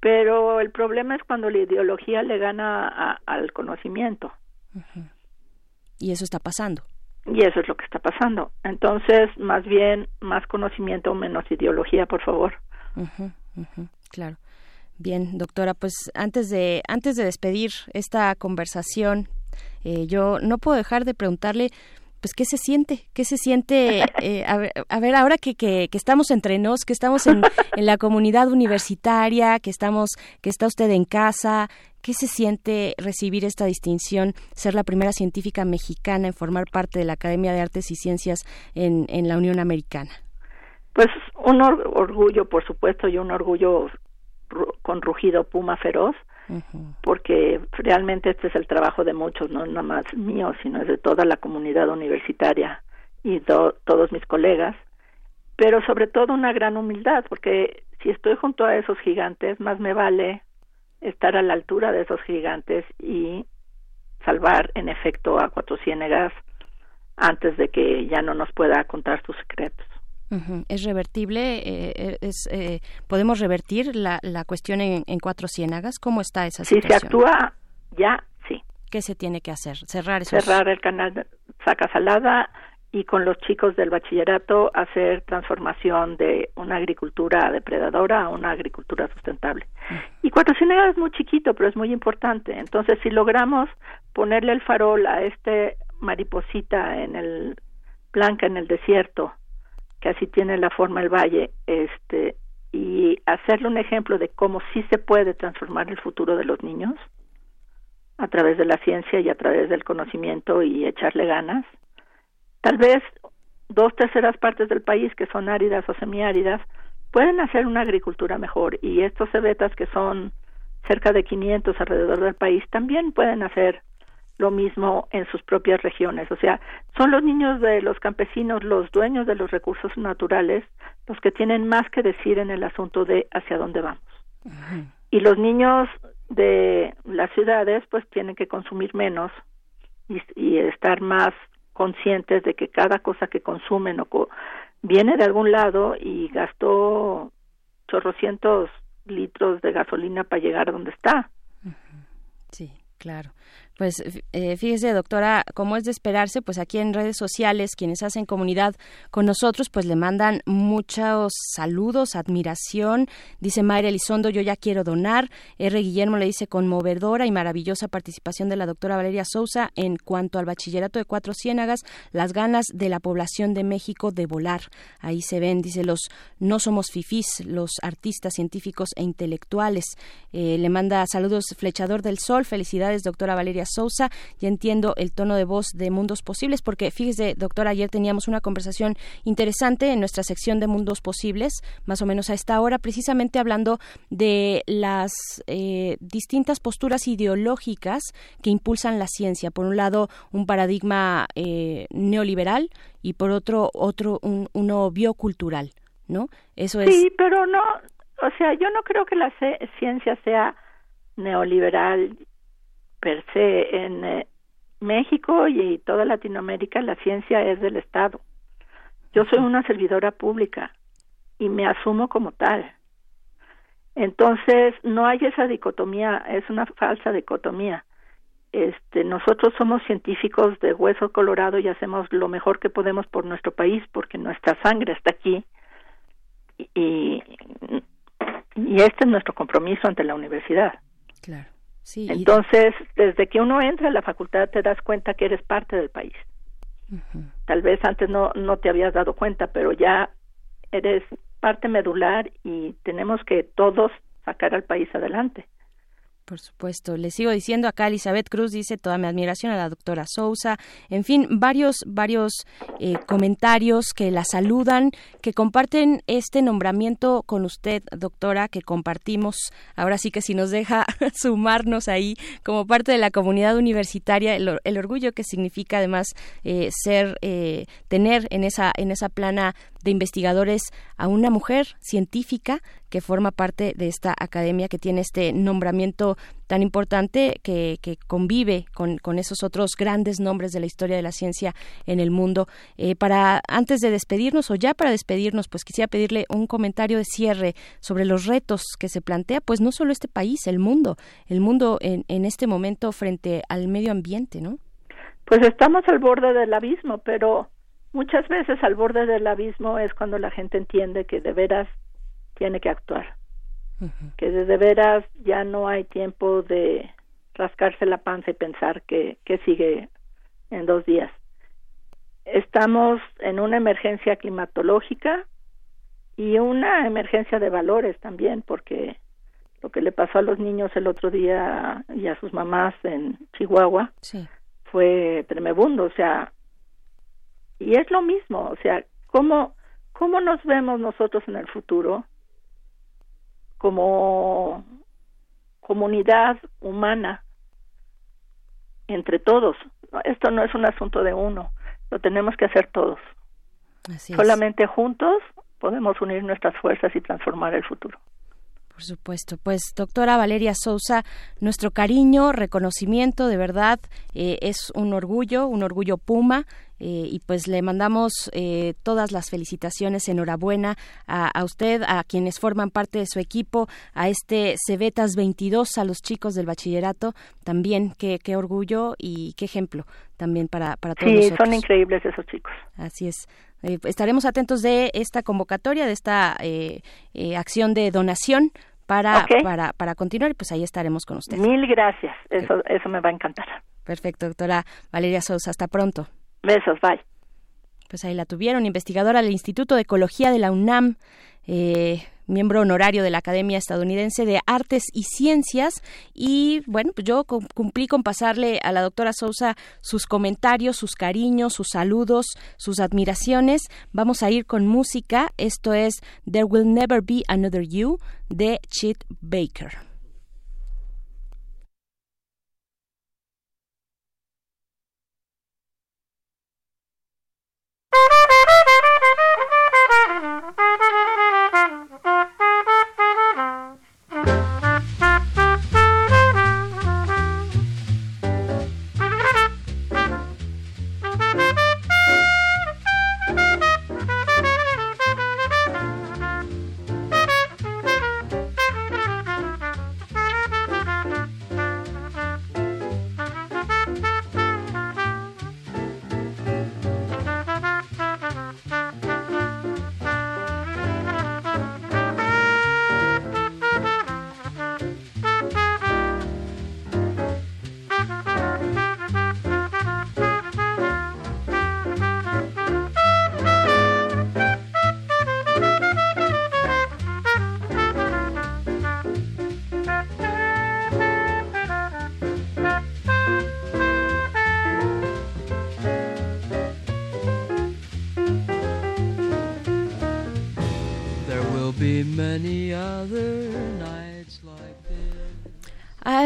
[SPEAKER 25] pero el problema es cuando la ideología le gana a- al conocimiento.
[SPEAKER 2] Y eso está pasando.
[SPEAKER 25] Y eso es lo que está pasando. Entonces, más bien, más conocimiento, menos ideología, por favor.
[SPEAKER 2] Claro. Bien, doctora, pues antes de antes de despedir esta conversación, eh, yo no puedo dejar de preguntarle, pues qué se siente, qué se siente, eh, a, ver, ahora que, que, que estamos entre nos, que estamos en, en la comunidad universitaria, que estamos, que está usted en casa, ¿qué se siente recibir esta distinción, ser la primera científica mexicana en formar parte de la Academia de Artes y Ciencias en, en la Unión Americana?
[SPEAKER 25] Pues un or- orgullo, por supuesto, y un orgullo ru- con rugido puma feroz, porque realmente este es el trabajo de muchos, no nada más mío, sino es de toda la comunidad universitaria y to- todos mis colegas, pero sobre todo una gran humildad, porque si estoy junto a esos gigantes, más me vale estar a la altura de esos gigantes y salvar en efecto a Cuatro Ciénegas antes de que ya no nos pueda contar sus secretos.
[SPEAKER 2] ¿Es revertible? eh, eh, es, eh, ¿Podemos revertir la, la cuestión en, en Cuatro Ciénagas? ¿Cómo está esa
[SPEAKER 25] Si se
[SPEAKER 2] situación?
[SPEAKER 25] actúa ya, sí.
[SPEAKER 2] ¿Qué se tiene que hacer? Cerrar esos...
[SPEAKER 25] cerrar el canal de Saca Salada y con los chicos del bachillerato hacer transformación de una agricultura depredadora a una agricultura sustentable. Y Cuatro Ciénegas es muy chiquito, pero es muy importante. Entonces, si logramos ponerle el farol a este mariposita en el blanca en el desierto, que así tiene la forma el valle, este y hacerle un ejemplo de cómo sí se puede transformar el futuro de los niños a través de la ciencia y a través del conocimiento y echarle ganas. Tal vez dos terceras partes del país que son áridas o semiáridas pueden hacer una agricultura mejor y estos cebetas que son cerca de 500 alrededor del país también pueden hacer lo mismo en sus propias regiones. O sea, son los niños de los campesinos, los dueños de los recursos naturales, los que tienen más que decir en el asunto de hacia dónde vamos. Y los niños de las ciudades pues tienen que consumir menos y, y estar más conscientes de que cada cosa que consumen o co- viene de algún lado y gastó chorrocientos litros de gasolina para llegar a donde está.
[SPEAKER 2] Sí, claro. Pues eh, fíjese, doctora, como es de esperarse, pues aquí en redes sociales, quienes hacen comunidad con nosotros, pues le mandan muchos saludos, admiración. Dice Mayra Elizondo, yo ya quiero donar. R. Guillermo le dice conmovedora y maravillosa participación de la doctora Valeria Sousa en cuanto al bachillerato de Cuatro Ciénagas, las ganas de la población de México de volar. Ahí se ven, dice, los no somos fifís, los artistas científicos e intelectuales. Eh, le manda saludos Flechador del Sol, felicidades, doctora Valeria Sousa. Ya entiendo el tono de voz de Mundos Posibles, porque fíjese, doctora, ayer teníamos una conversación interesante en nuestra sección de Mundos Posibles, más o menos a esta hora, precisamente hablando de las eh, distintas posturas ideológicas que impulsan la ciencia. Por un lado, un paradigma eh, neoliberal y por otro, otro un, uno biocultural, ¿no? Eso es.
[SPEAKER 25] Sí, pero no, o sea, yo no creo que la ciencia sea neoliberal per se. En eh, México y toda Latinoamérica la ciencia es del Estado. Yo soy una servidora pública y me asumo como tal. Entonces, no hay esa dicotomía, es una falsa dicotomía. Este, nosotros somos científicos de hueso colorado y hacemos lo mejor que podemos por nuestro país porque nuestra sangre está aquí y, y este es nuestro compromiso ante la universidad.
[SPEAKER 2] Claro. Sí, y-
[SPEAKER 25] Entonces, desde que uno entra a la facultad te das cuenta que eres parte del país. Tal vez antes no, no te habías dado cuenta, pero ya eres parte medular y tenemos que todos sacar al país adelante.
[SPEAKER 2] Por supuesto. Le sigo diciendo acá, Elizabeth Cruz dice toda mi admiración a la doctora Sousa. En fin, varios, varios eh, comentarios que la saludan, que comparten este nombramiento con usted, doctora, que compartimos. Ahora sí que si nos deja sumarnos ahí como parte de la comunidad universitaria, el, el orgullo que significa además eh, ser, eh, tener en esa, en esa plana de investigadores a una mujer científica que forma parte de esta academia que tiene este nombramiento tan importante que, que convive con, con, esos otros grandes nombres de la historia de la ciencia en el mundo. Eh, para antes de despedirnos o ya para despedirnos, pues quisiera pedirle un comentario de cierre sobre los retos que se plantea, pues no solo este país, el mundo, el mundo en, en este momento frente al medio ambiente, ¿no?
[SPEAKER 25] Pues estamos al borde del abismo, pero muchas veces al borde del abismo es cuando la gente entiende que de veras tiene que actuar, que de veras ya no hay tiempo de rascarse la panza y pensar que, que sigue en dos días. Estamos en una emergencia climatológica y una emergencia de valores también, porque lo que le pasó a los niños el otro día y a sus mamás en Chihuahua fue tremebundo, o sea, y es lo mismo, o sea, ¿cómo, cómo nos vemos nosotros en el futuro como comunidad humana entre todos? Esto no es un asunto de uno, lo tenemos que hacer todos. Solamente juntos podemos unir nuestras fuerzas y transformar el futuro.
[SPEAKER 2] Por supuesto. Pues doctora Valeria Sousa, nuestro cariño, reconocimiento, de verdad, eh, es un orgullo, un orgullo Puma. Eh, y pues le mandamos eh, todas las felicitaciones, enhorabuena a, usted, a quienes forman parte de su equipo, a este Cebetas 22, a los chicos del bachillerato, también qué, qué orgullo y qué ejemplo también para, para todos
[SPEAKER 25] sí, son increíbles esos chicos.
[SPEAKER 2] Así es. Estaremos atentos de esta convocatoria, de esta acción de donación para, para, para continuar, pues ahí estaremos con usted.
[SPEAKER 25] Mil gracias, eso, eso me va a encantar.
[SPEAKER 2] Perfecto, doctora Valeria Sousa, hasta pronto.
[SPEAKER 25] Besos, bye.
[SPEAKER 2] Pues ahí la tuvieron, investigadora del Instituto de Ecología de la UNAM. Eh, miembro honorario de la Academia Estadounidense de Artes y Ciencias. Y bueno, pues yo cumplí con pasarle a la doctora Sousa sus comentarios, sus cariños, sus saludos, sus admiraciones. Vamos a ir con música. Esto es There Will Never Be Another You de Chet Baker.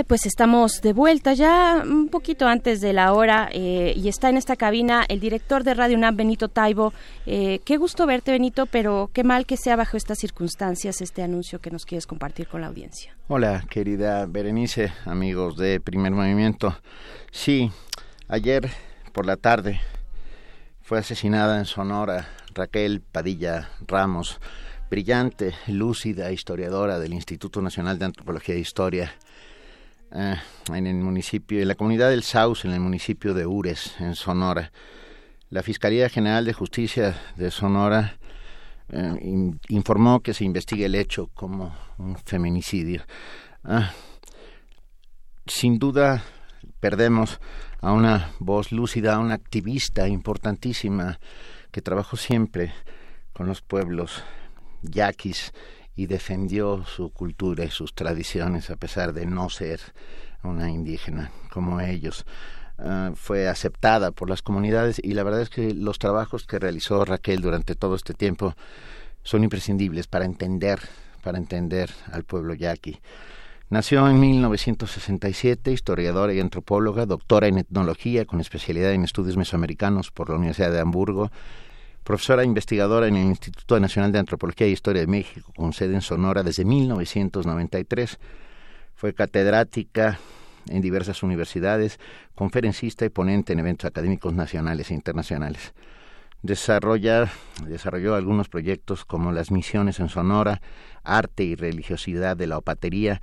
[SPEAKER 2] Pues estamos de vuelta ya un poquito antes de la hora eh, y está en esta cabina el director de Radio UNAM, Benito Taibo. Eh, qué gusto verte, Benito, pero qué mal que sea bajo estas circunstancias este anuncio que nos quieres compartir con la audiencia.
[SPEAKER 26] Hola, querida Berenice, amigos de Primer Movimiento. Sí, ayer por la tarde fue asesinada en Sonora Raquel Padilla Ramos, brillante, lúcida historiadora del Instituto Nacional de Antropología e Historia eh, en el municipio, en la comunidad del Saus, en el municipio de Ures, en Sonora. La Fiscalía General de Justicia de Sonora eh, informó que se investigue el hecho como un feminicidio. Ah, sin duda perdemos a una voz lúcida, a una activista importantísima que trabajó siempre con los pueblos yaquis y defendió su cultura y sus tradiciones a pesar de no ser una indígena como ellos. Ah, fue aceptada por las comunidades y la verdad es que los trabajos que realizó Raquel durante todo este tiempo son imprescindibles para entender para entender al pueblo yaqui. Nació en 1967, historiadora y antropóloga, doctora en etnología con especialidad en estudios mesoamericanos por la Universidad de Hamburgo, profesora investigadora en el Instituto Nacional de Antropología e Historia de México, con sede en Sonora desde 1993. Fue catedrática en diversas universidades, conferencista y ponente en eventos académicos nacionales e internacionales. Desarrolla, desarrolló algunos proyectos como las misiones en Sonora, arte y religiosidad de la opatería,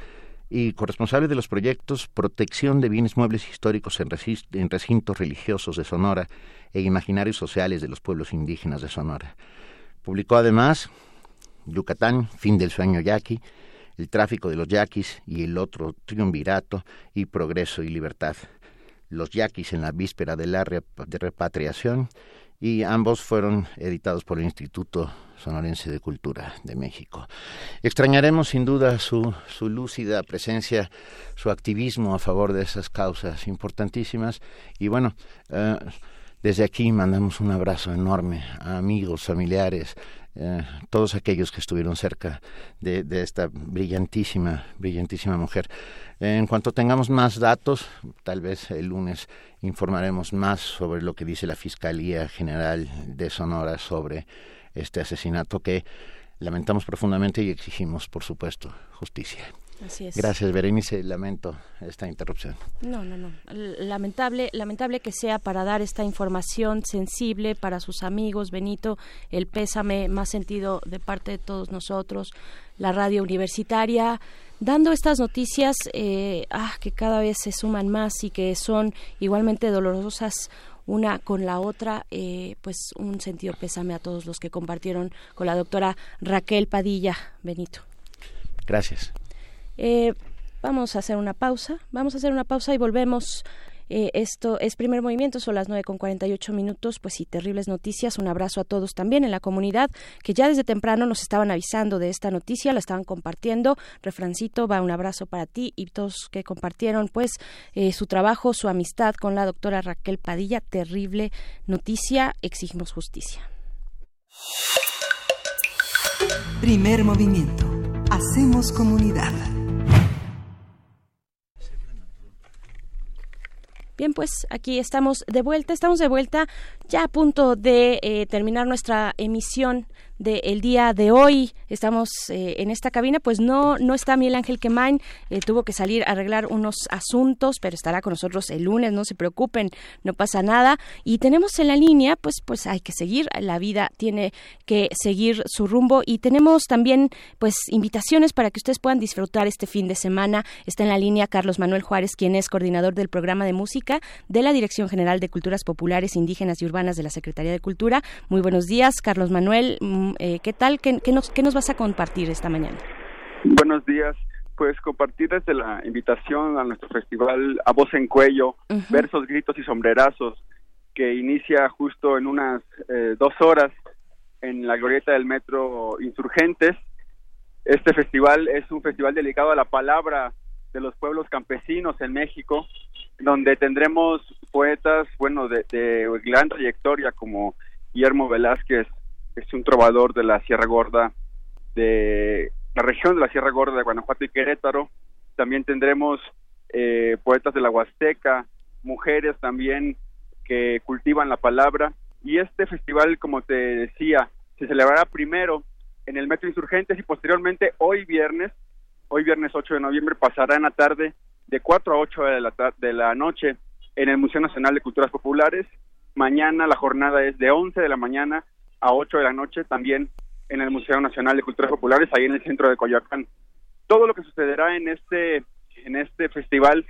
[SPEAKER 26] y corresponsable de los proyectos Protección de Bienes Muebles Históricos en, Recintos Religiosos de Sonora e Imaginarios Sociales de los Pueblos Indígenas de Sonora. Publicó además Yucatán, Fin del Sueño Yaqui, El Tráfico de los Yaquis y el otro Triunvirato y Progreso y Libertad. Los Yaquis en la víspera de la repatriación y ambos fueron editados por el Instituto Sonorense de Cultura de México. Extrañaremos sin duda su, su lúcida presencia, su activismo a favor de esas causas importantísimas y bueno, eh, desde aquí mandamos un abrazo enorme a amigos, familiares, eh, todos aquellos que estuvieron cerca de, de, esta brillantísima, brillantísima mujer. En cuanto tengamos más datos, tal vez el lunes informaremos más sobre lo que dice la Fiscalía General de Sonora sobre este asesinato que lamentamos profundamente y exigimos, por supuesto, justicia.
[SPEAKER 2] Así es.
[SPEAKER 26] Gracias, Berenice. Lamento esta interrupción.
[SPEAKER 2] No, no, no. Lamentable, lamentable que sea para dar esta información sensible para sus amigos. Benito, el pésame más sentido de parte de todos nosotros, la radio universitaria, dando estas noticias eh, ah, que cada vez se suman más y que son igualmente dolorosas una con la otra, eh, pues un sentido pésame a todos los que compartieron con la doctora Raquel Padilla Benito.
[SPEAKER 26] Gracias.
[SPEAKER 2] Eh, vamos a hacer una pausa, vamos a hacer una pausa y volvemos. Eh, esto es primer movimiento, son las nueve con ocho minutos, pues sí, terribles noticias. Un abrazo a todos también en la comunidad que ya desde temprano nos estaban avisando de esta noticia, la estaban compartiendo. Refrancito, va un abrazo para ti y todos que compartieron pues eh, su trabajo, su amistad con la doctora Raquel Padilla. Terrible noticia, exigimos justicia.
[SPEAKER 4] Primer movimiento. Hacemos comunidad.
[SPEAKER 2] Bien, pues aquí estamos de vuelta, estamos de vuelta ya a punto de eh, terminar nuestra emisión del día de hoy. Estamos eh, en esta cabina, pues no, no está Miguel Ángel Quemain, eh, tuvo que salir a arreglar unos asuntos, pero estará con nosotros el lunes, no se preocupen, no pasa nada. Y tenemos en la línea, pues, pues hay que seguir, la vida tiene que seguir su rumbo y tenemos también, pues, invitaciones para que ustedes puedan disfrutar este fin de semana. Está en la línea Carlos Manuel Juárez, quien es coordinador del programa de música de la Dirección General de Culturas Populares, Indígenas y Urbanas de la Secretaría de Cultura. Muy buenos días, Carlos Manuel. Mm, eh, ¿Qué tal? ¿Qué, nos, ¿Qué nos vas a compartir esta mañana?
[SPEAKER 27] Buenos días pues compartir desde la invitación a nuestro festival A Voz en Cuello, Versos, Gritos y Sombrerazos, que inicia justo en unas eh, dos horas en la glorieta del Metro Insurgentes. Este festival es un festival dedicado a la palabra de los pueblos campesinos en México, donde tendremos poetas, bueno, de, de gran trayectoria como Guillermo Velázquez, es un trovador de la Sierra Gorda, de la región de la Sierra Gorda de Guanajuato y Querétaro. También tendremos eh, poetas de la Huasteca, mujeres también que cultivan la palabra. Y este festival, como te decía, se celebrará primero en el Metro Insurgentes y posteriormente hoy viernes, hoy viernes 8 de noviembre, pasará en la tarde de 4 a 8 de la, de la noche en el Museo Nacional de Culturas Populares. Mañana la jornada es de 11 de la mañana a 8 de la noche también en el Museo Nacional de Culturas Populares, ahí en el centro de Coyoacán. Todo lo que sucederá en este, en este festival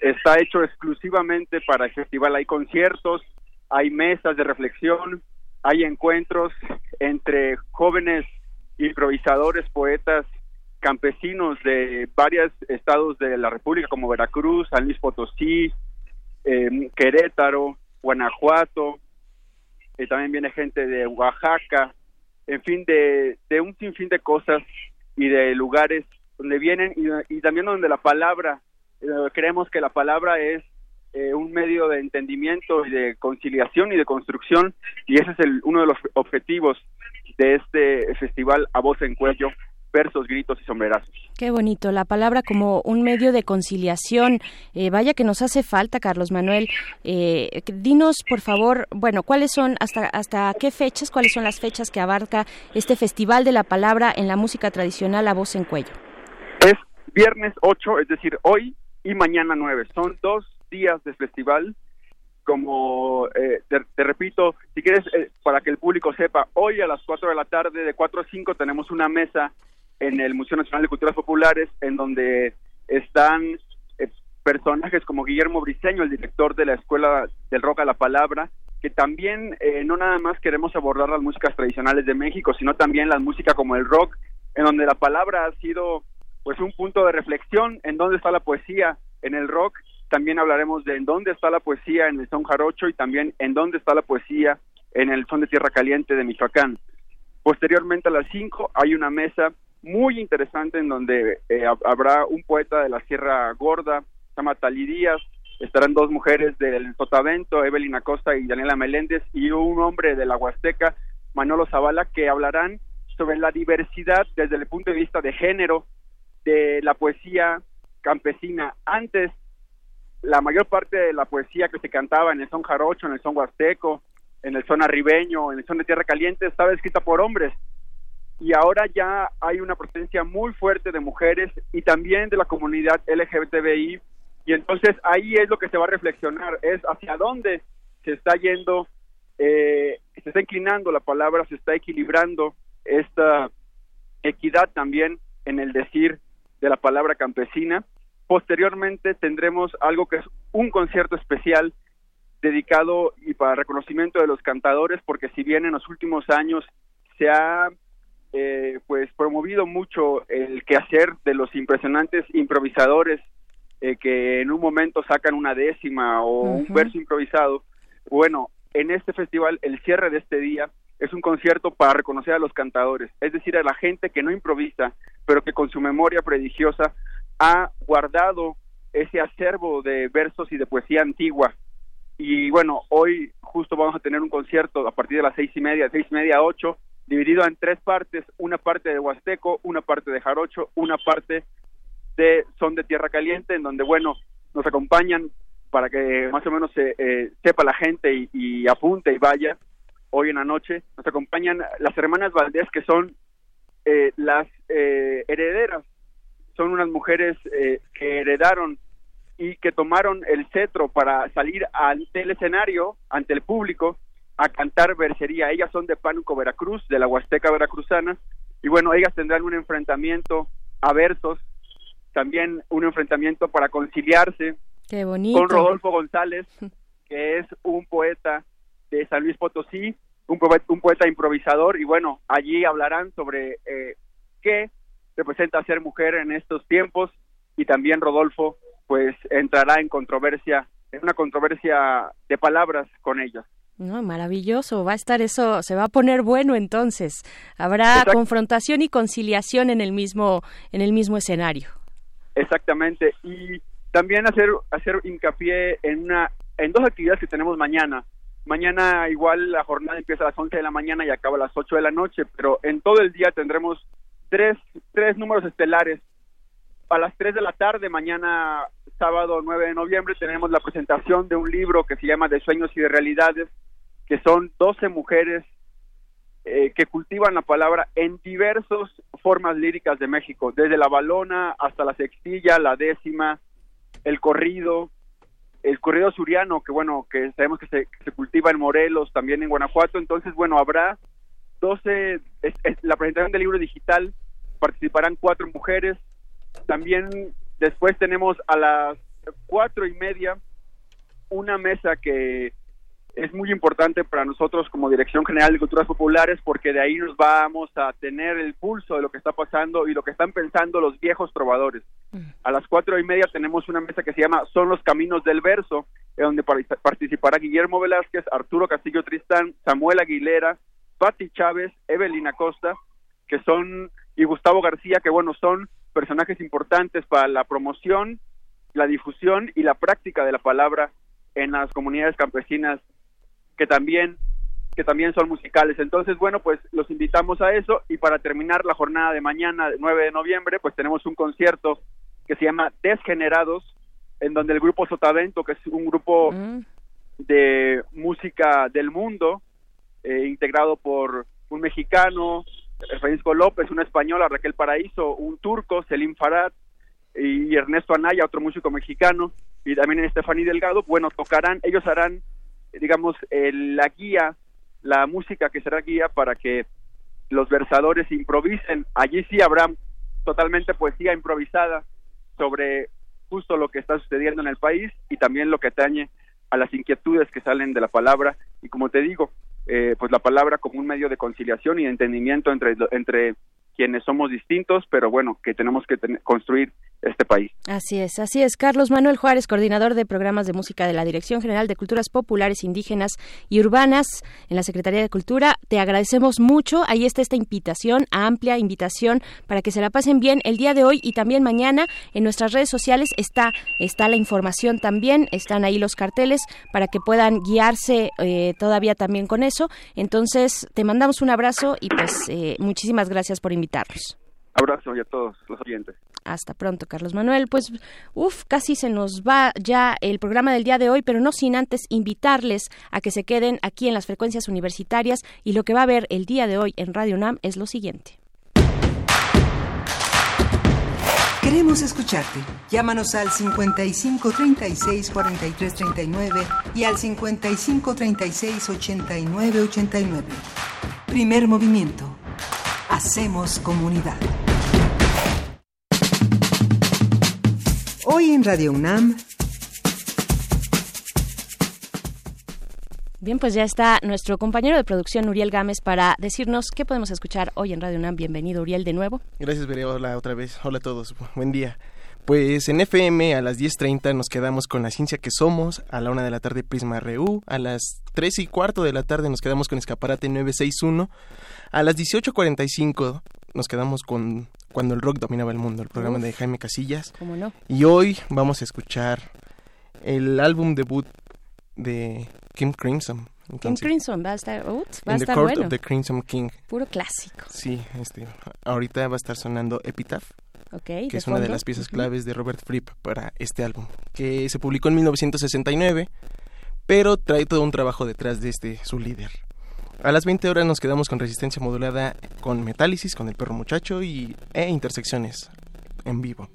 [SPEAKER 27] está hecho exclusivamente para el festival. Hay conciertos, hay mesas de reflexión, hay encuentros entre jóvenes improvisadores, poetas, campesinos de varios estados de la República, como Veracruz, San Luis Potosí, eh, Querétaro, Guanajuato, y también viene gente de Oaxaca, en fin, de, de un sinfín de cosas y de lugares donde vienen y, también donde la palabra, eh, creemos que la palabra es eh, un medio de entendimiento y de conciliación y de construcción y ese es el, uno de los objetivos de este festival A Voz en Cuello versos, gritos y sombrerazos.
[SPEAKER 2] Qué bonito, la palabra como un medio de conciliación. Eh, vaya que nos hace falta, Carlos Manuel. Eh, dinos, por favor, bueno, cuáles son, hasta, hasta qué fechas, cuáles son las fechas que abarca este Festival de la Palabra en la música tradicional a voz en cuello.
[SPEAKER 27] Es viernes 8, es decir, hoy y mañana 9. Son dos días de festival como eh, te, repito, si quieres, eh, para que el público sepa, hoy a las 4 de la tarde, de 4 a 5, tenemos una mesa en el Museo Nacional de Culturas Populares, en donde están eh, personajes como Guillermo Briceño, el director de la Escuela del Rock a la Palabra, que también no nada más queremos abordar las músicas tradicionales de México, sino también la música como el rock, en donde la palabra ha sido pues un punto de reflexión en dónde está la poesía en el rock también hablaremos de en dónde está la poesía en el son jarocho y también en dónde está la poesía en el son de Tierra Caliente de Michoacán. Posteriormente a las 5 hay una mesa muy interesante en donde eh, habrá un poeta de la Sierra Gorda, se llama Tali Díaz, estarán dos mujeres del Sotavento, Evelyn Acosta y Daniela Meléndez, y un hombre de la Huasteca, Manolo Zavala, que hablarán sobre la diversidad desde el punto de vista de género de la poesía campesina antes la mayor parte de la poesía que se cantaba en el son jarocho, en el son huasteco, en el son arribeño, en el son de tierra caliente, estaba escrita por hombres. Y ahora ya hay una presencia muy fuerte de mujeres y también de la comunidad LGBTI. Y entonces ahí es lo que se va a reflexionar, es hacia dónde se está yendo, eh, se está inclinando la palabra, se está equilibrando esta equidad también en el decir de la palabra campesina Posteriormente tendremos algo que es un concierto especial dedicado y para reconocimiento de los cantadores, porque si bien en los últimos años se ha eh, pues promovido mucho el quehacer de los impresionantes improvisadores eh, que en un momento sacan una décima o un verso improvisado, bueno, en este festival el cierre de este día es un concierto para reconocer a los cantadores, es decir, a la gente que no improvisa, pero que con su memoria prodigiosa ha guardado ese acervo de versos y de poesía antigua. Y bueno, hoy justo vamos a tener un concierto a partir de las seis y media, seis y media a ocho, dividido en tres partes, una parte de Huasteco, una parte de Jarocho, una parte de Son de Tierra Caliente, en donde, bueno, nos acompañan para que más o menos se, eh, sepa la gente y, y, apunte y vaya hoy en la noche. Nos acompañan las hermanas Valdés, que son eh, las eh, herederas son unas mujeres eh, que heredaron y que tomaron el cetro para salir ante el escenario, ante el público, a cantar versería. Ellas son de Pánuco, Veracruz, de la Huasteca Veracruzana, y bueno, ellas tendrán un enfrentamiento a versos, también un enfrentamiento para conciliarse
[SPEAKER 2] Qué bonito.
[SPEAKER 27] con Rodolfo González, que es un poeta de San Luis Potosí, un poeta, un poeta improvisador, y bueno, allí hablarán sobre eh, qué representa ser mujer en estos tiempos y también Rodolfo pues entrará en controversia, en una controversia de palabras con ellos.
[SPEAKER 2] No, maravilloso, va a estar eso, se va a poner bueno entonces. Habrá confrontación y conciliación en el mismo en el mismo escenario.
[SPEAKER 27] Exactamente, y también hacer hacer hincapié en una en dos actividades que tenemos mañana. Mañana igual la jornada empieza a las 11 de la mañana y acaba a las 8 de la noche, pero en todo el día tendremos tres, tres números estelares. A las 3 de la tarde, mañana sábado 9 de noviembre, tenemos la presentación de un libro que se llama De Sueños y de Realidades, que son 12 mujeres eh, que cultivan la palabra en diversas formas líricas de México, desde la balona hasta la sextilla, la décima, el corrido, el corrido suriano, que bueno, que sabemos que se, se cultiva en Morelos, también en Guanajuato, entonces bueno, habrá 12, es, la presentación del libro digital, participarán cuatro mujeres. También después tenemos a las cuatro y media una mesa que es muy importante para nosotros como Dirección General de Culturas Populares porque de ahí nos vamos a tener el pulso de lo que está pasando y lo que están pensando los viejos trovadores. A las cuatro y media tenemos una mesa que se llama Son los Caminos del Verso, en donde participará Guillermo Velázquez, Arturo Castillo Tristán, Samuel Aguilera, Patti Chávez, Evelyn Acosta, que son, y Gustavo García, que bueno, son personajes importantes para la promoción, la difusión y la práctica de la palabra en las comunidades campesinas que también que también son musicales. Entonces, bueno, pues los invitamos a eso y para terminar la jornada de mañana, 9 de noviembre, pues tenemos un concierto que se llama Desgenerados, en donde el grupo Sotavento, que es un grupo
[SPEAKER 2] Mm.
[SPEAKER 27] de música del mundo, eh, integrado por un mexicano, Francisco López, una española, Raquel Paraíso, un turco, Selim Farad, y Ernesto Anaya, otro músico mexicano, y también Estefany Delgado, bueno, tocarán, ellos harán, eh, digamos, el- la guía, la música que será guía para que los versadores improvisen. Allí sí habrá totalmente poesía improvisada sobre justo lo que está sucediendo en el país y también lo que atañe a las inquietudes que salen de la palabra y como te digo, eh, pues la palabra como un medio de conciliación y de entendimiento entre, entre quienes somos distintos, pero bueno, que tenemos que construir este país.
[SPEAKER 2] Así es, así es. Carlos Manuel Juárez, coordinador de programas de música de la Dirección General de Culturas Populares, Indígenas y Urbanas en la Secretaría de Cultura. Te agradecemos mucho. Ahí está esta invitación, amplia invitación para que se la pasen bien el día de hoy y también mañana. En nuestras redes sociales está, está la información también, están ahí los carteles para que puedan guiarse eh, todavía también con eso. Entonces, te mandamos un abrazo y pues eh, muchísimas gracias por invitarnos.
[SPEAKER 27] Abrazo y a todos los oyentes.
[SPEAKER 2] Hasta pronto, Carlos Manuel. Pues, uff, casi se nos va ya el programa del día de hoy, pero no sin antes invitarles a que se queden aquí en las frecuencias universitarias y lo que va a haber el día de hoy en Radio UNAM es lo siguiente.
[SPEAKER 4] Queremos escucharte. Llámanos al 55 36 43 39 y al 55 36 89 89. Primer movimiento. Hacemos comunidad. Hoy en Radio UNAM,
[SPEAKER 2] Bien, pues ya está nuestro compañero de producción, Uriel Gámez, para decirnos qué podemos escuchar hoy en Radio UNAM. Bienvenido, Uriel, de nuevo.
[SPEAKER 24] Gracias, Veré. Hola otra vez. Hola a todos. Buen día. Pues en FM a las 10.30 nos quedamos con La Ciencia que Somos, a la una de la tarde Prisma RU, a las 3 y cuarto de la tarde nos quedamos con Escaparate 961, a las 18.45 nos quedamos con Cuando el Rock Dominaba el Mundo, el programa
[SPEAKER 2] Uf.
[SPEAKER 24] de Jaime Casillas.
[SPEAKER 2] ¿Cómo no?
[SPEAKER 24] Y hoy vamos a escuchar el álbum debut de Kim Crimson.
[SPEAKER 2] Kim Crimson va a estar, ut, va a estar
[SPEAKER 24] Court
[SPEAKER 2] bueno.
[SPEAKER 24] of the Crimson King.
[SPEAKER 2] Puro clásico.
[SPEAKER 24] Sí, este, ahorita va a estar sonando Epitaph, que es una de las piezas claves de Robert Fripp para este álbum, que se publicó en 1969, pero trae todo un trabajo detrás de este su líder. A las 20 horas nos quedamos con resistencia modulada con Metálisis, con el perro muchacho y e intersecciones en vivo.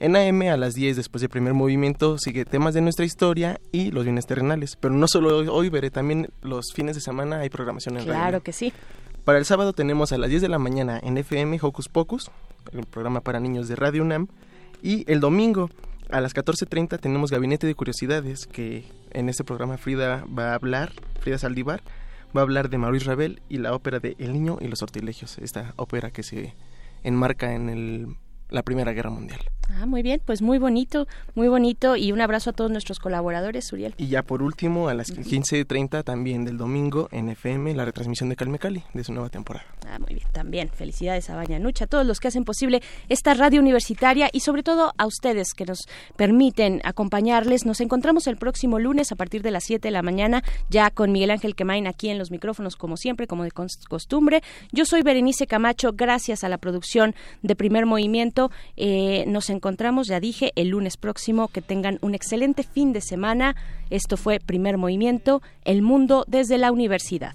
[SPEAKER 24] En AM a las 10 después del primer movimiento sigue temas de nuestra historia y los bienes terrenales, pero no solo hoy, hoy veré también los fines de semana hay programación en radio.
[SPEAKER 2] Claro que sí.
[SPEAKER 24] Para el sábado tenemos a las 10 de la mañana en FM Hocus Pocus, el programa para niños de Radio UNAM. Y el domingo a las 14.30 tenemos Gabinete de Curiosidades, que en este programa Frida va a hablar, Frida Saldívar, va a hablar de Maurice Ravel y la ópera de El Niño y los Sortilegios, esta ópera que se enmarca en el- la Primera Guerra Mundial.
[SPEAKER 2] Ah, muy bien, pues muy bonito, muy bonito y un abrazo a todos nuestros colaboradores, Uriel.
[SPEAKER 24] Y ya por último, a las 15.30 también del domingo en FM, la retransmisión de Calme Cali, de su nueva temporada.
[SPEAKER 2] Ah, muy bien, también. Felicidades a Bañanucha, a todos los que hacen posible esta radio universitaria y sobre todo a ustedes que nos permiten acompañarles. Nos encontramos el próximo lunes a partir de las 7 de la mañana, ya con Miguel Ángel Quemain aquí en los micrófonos, como siempre, como de costumbre. Yo soy Berenice Camacho, gracias a la producción de Primer Movimiento. Eh, nos encontramos, ya dije, el lunes próximo. Que tengan un excelente fin de semana. Esto fue Primer Movimiento, el mundo desde la universidad.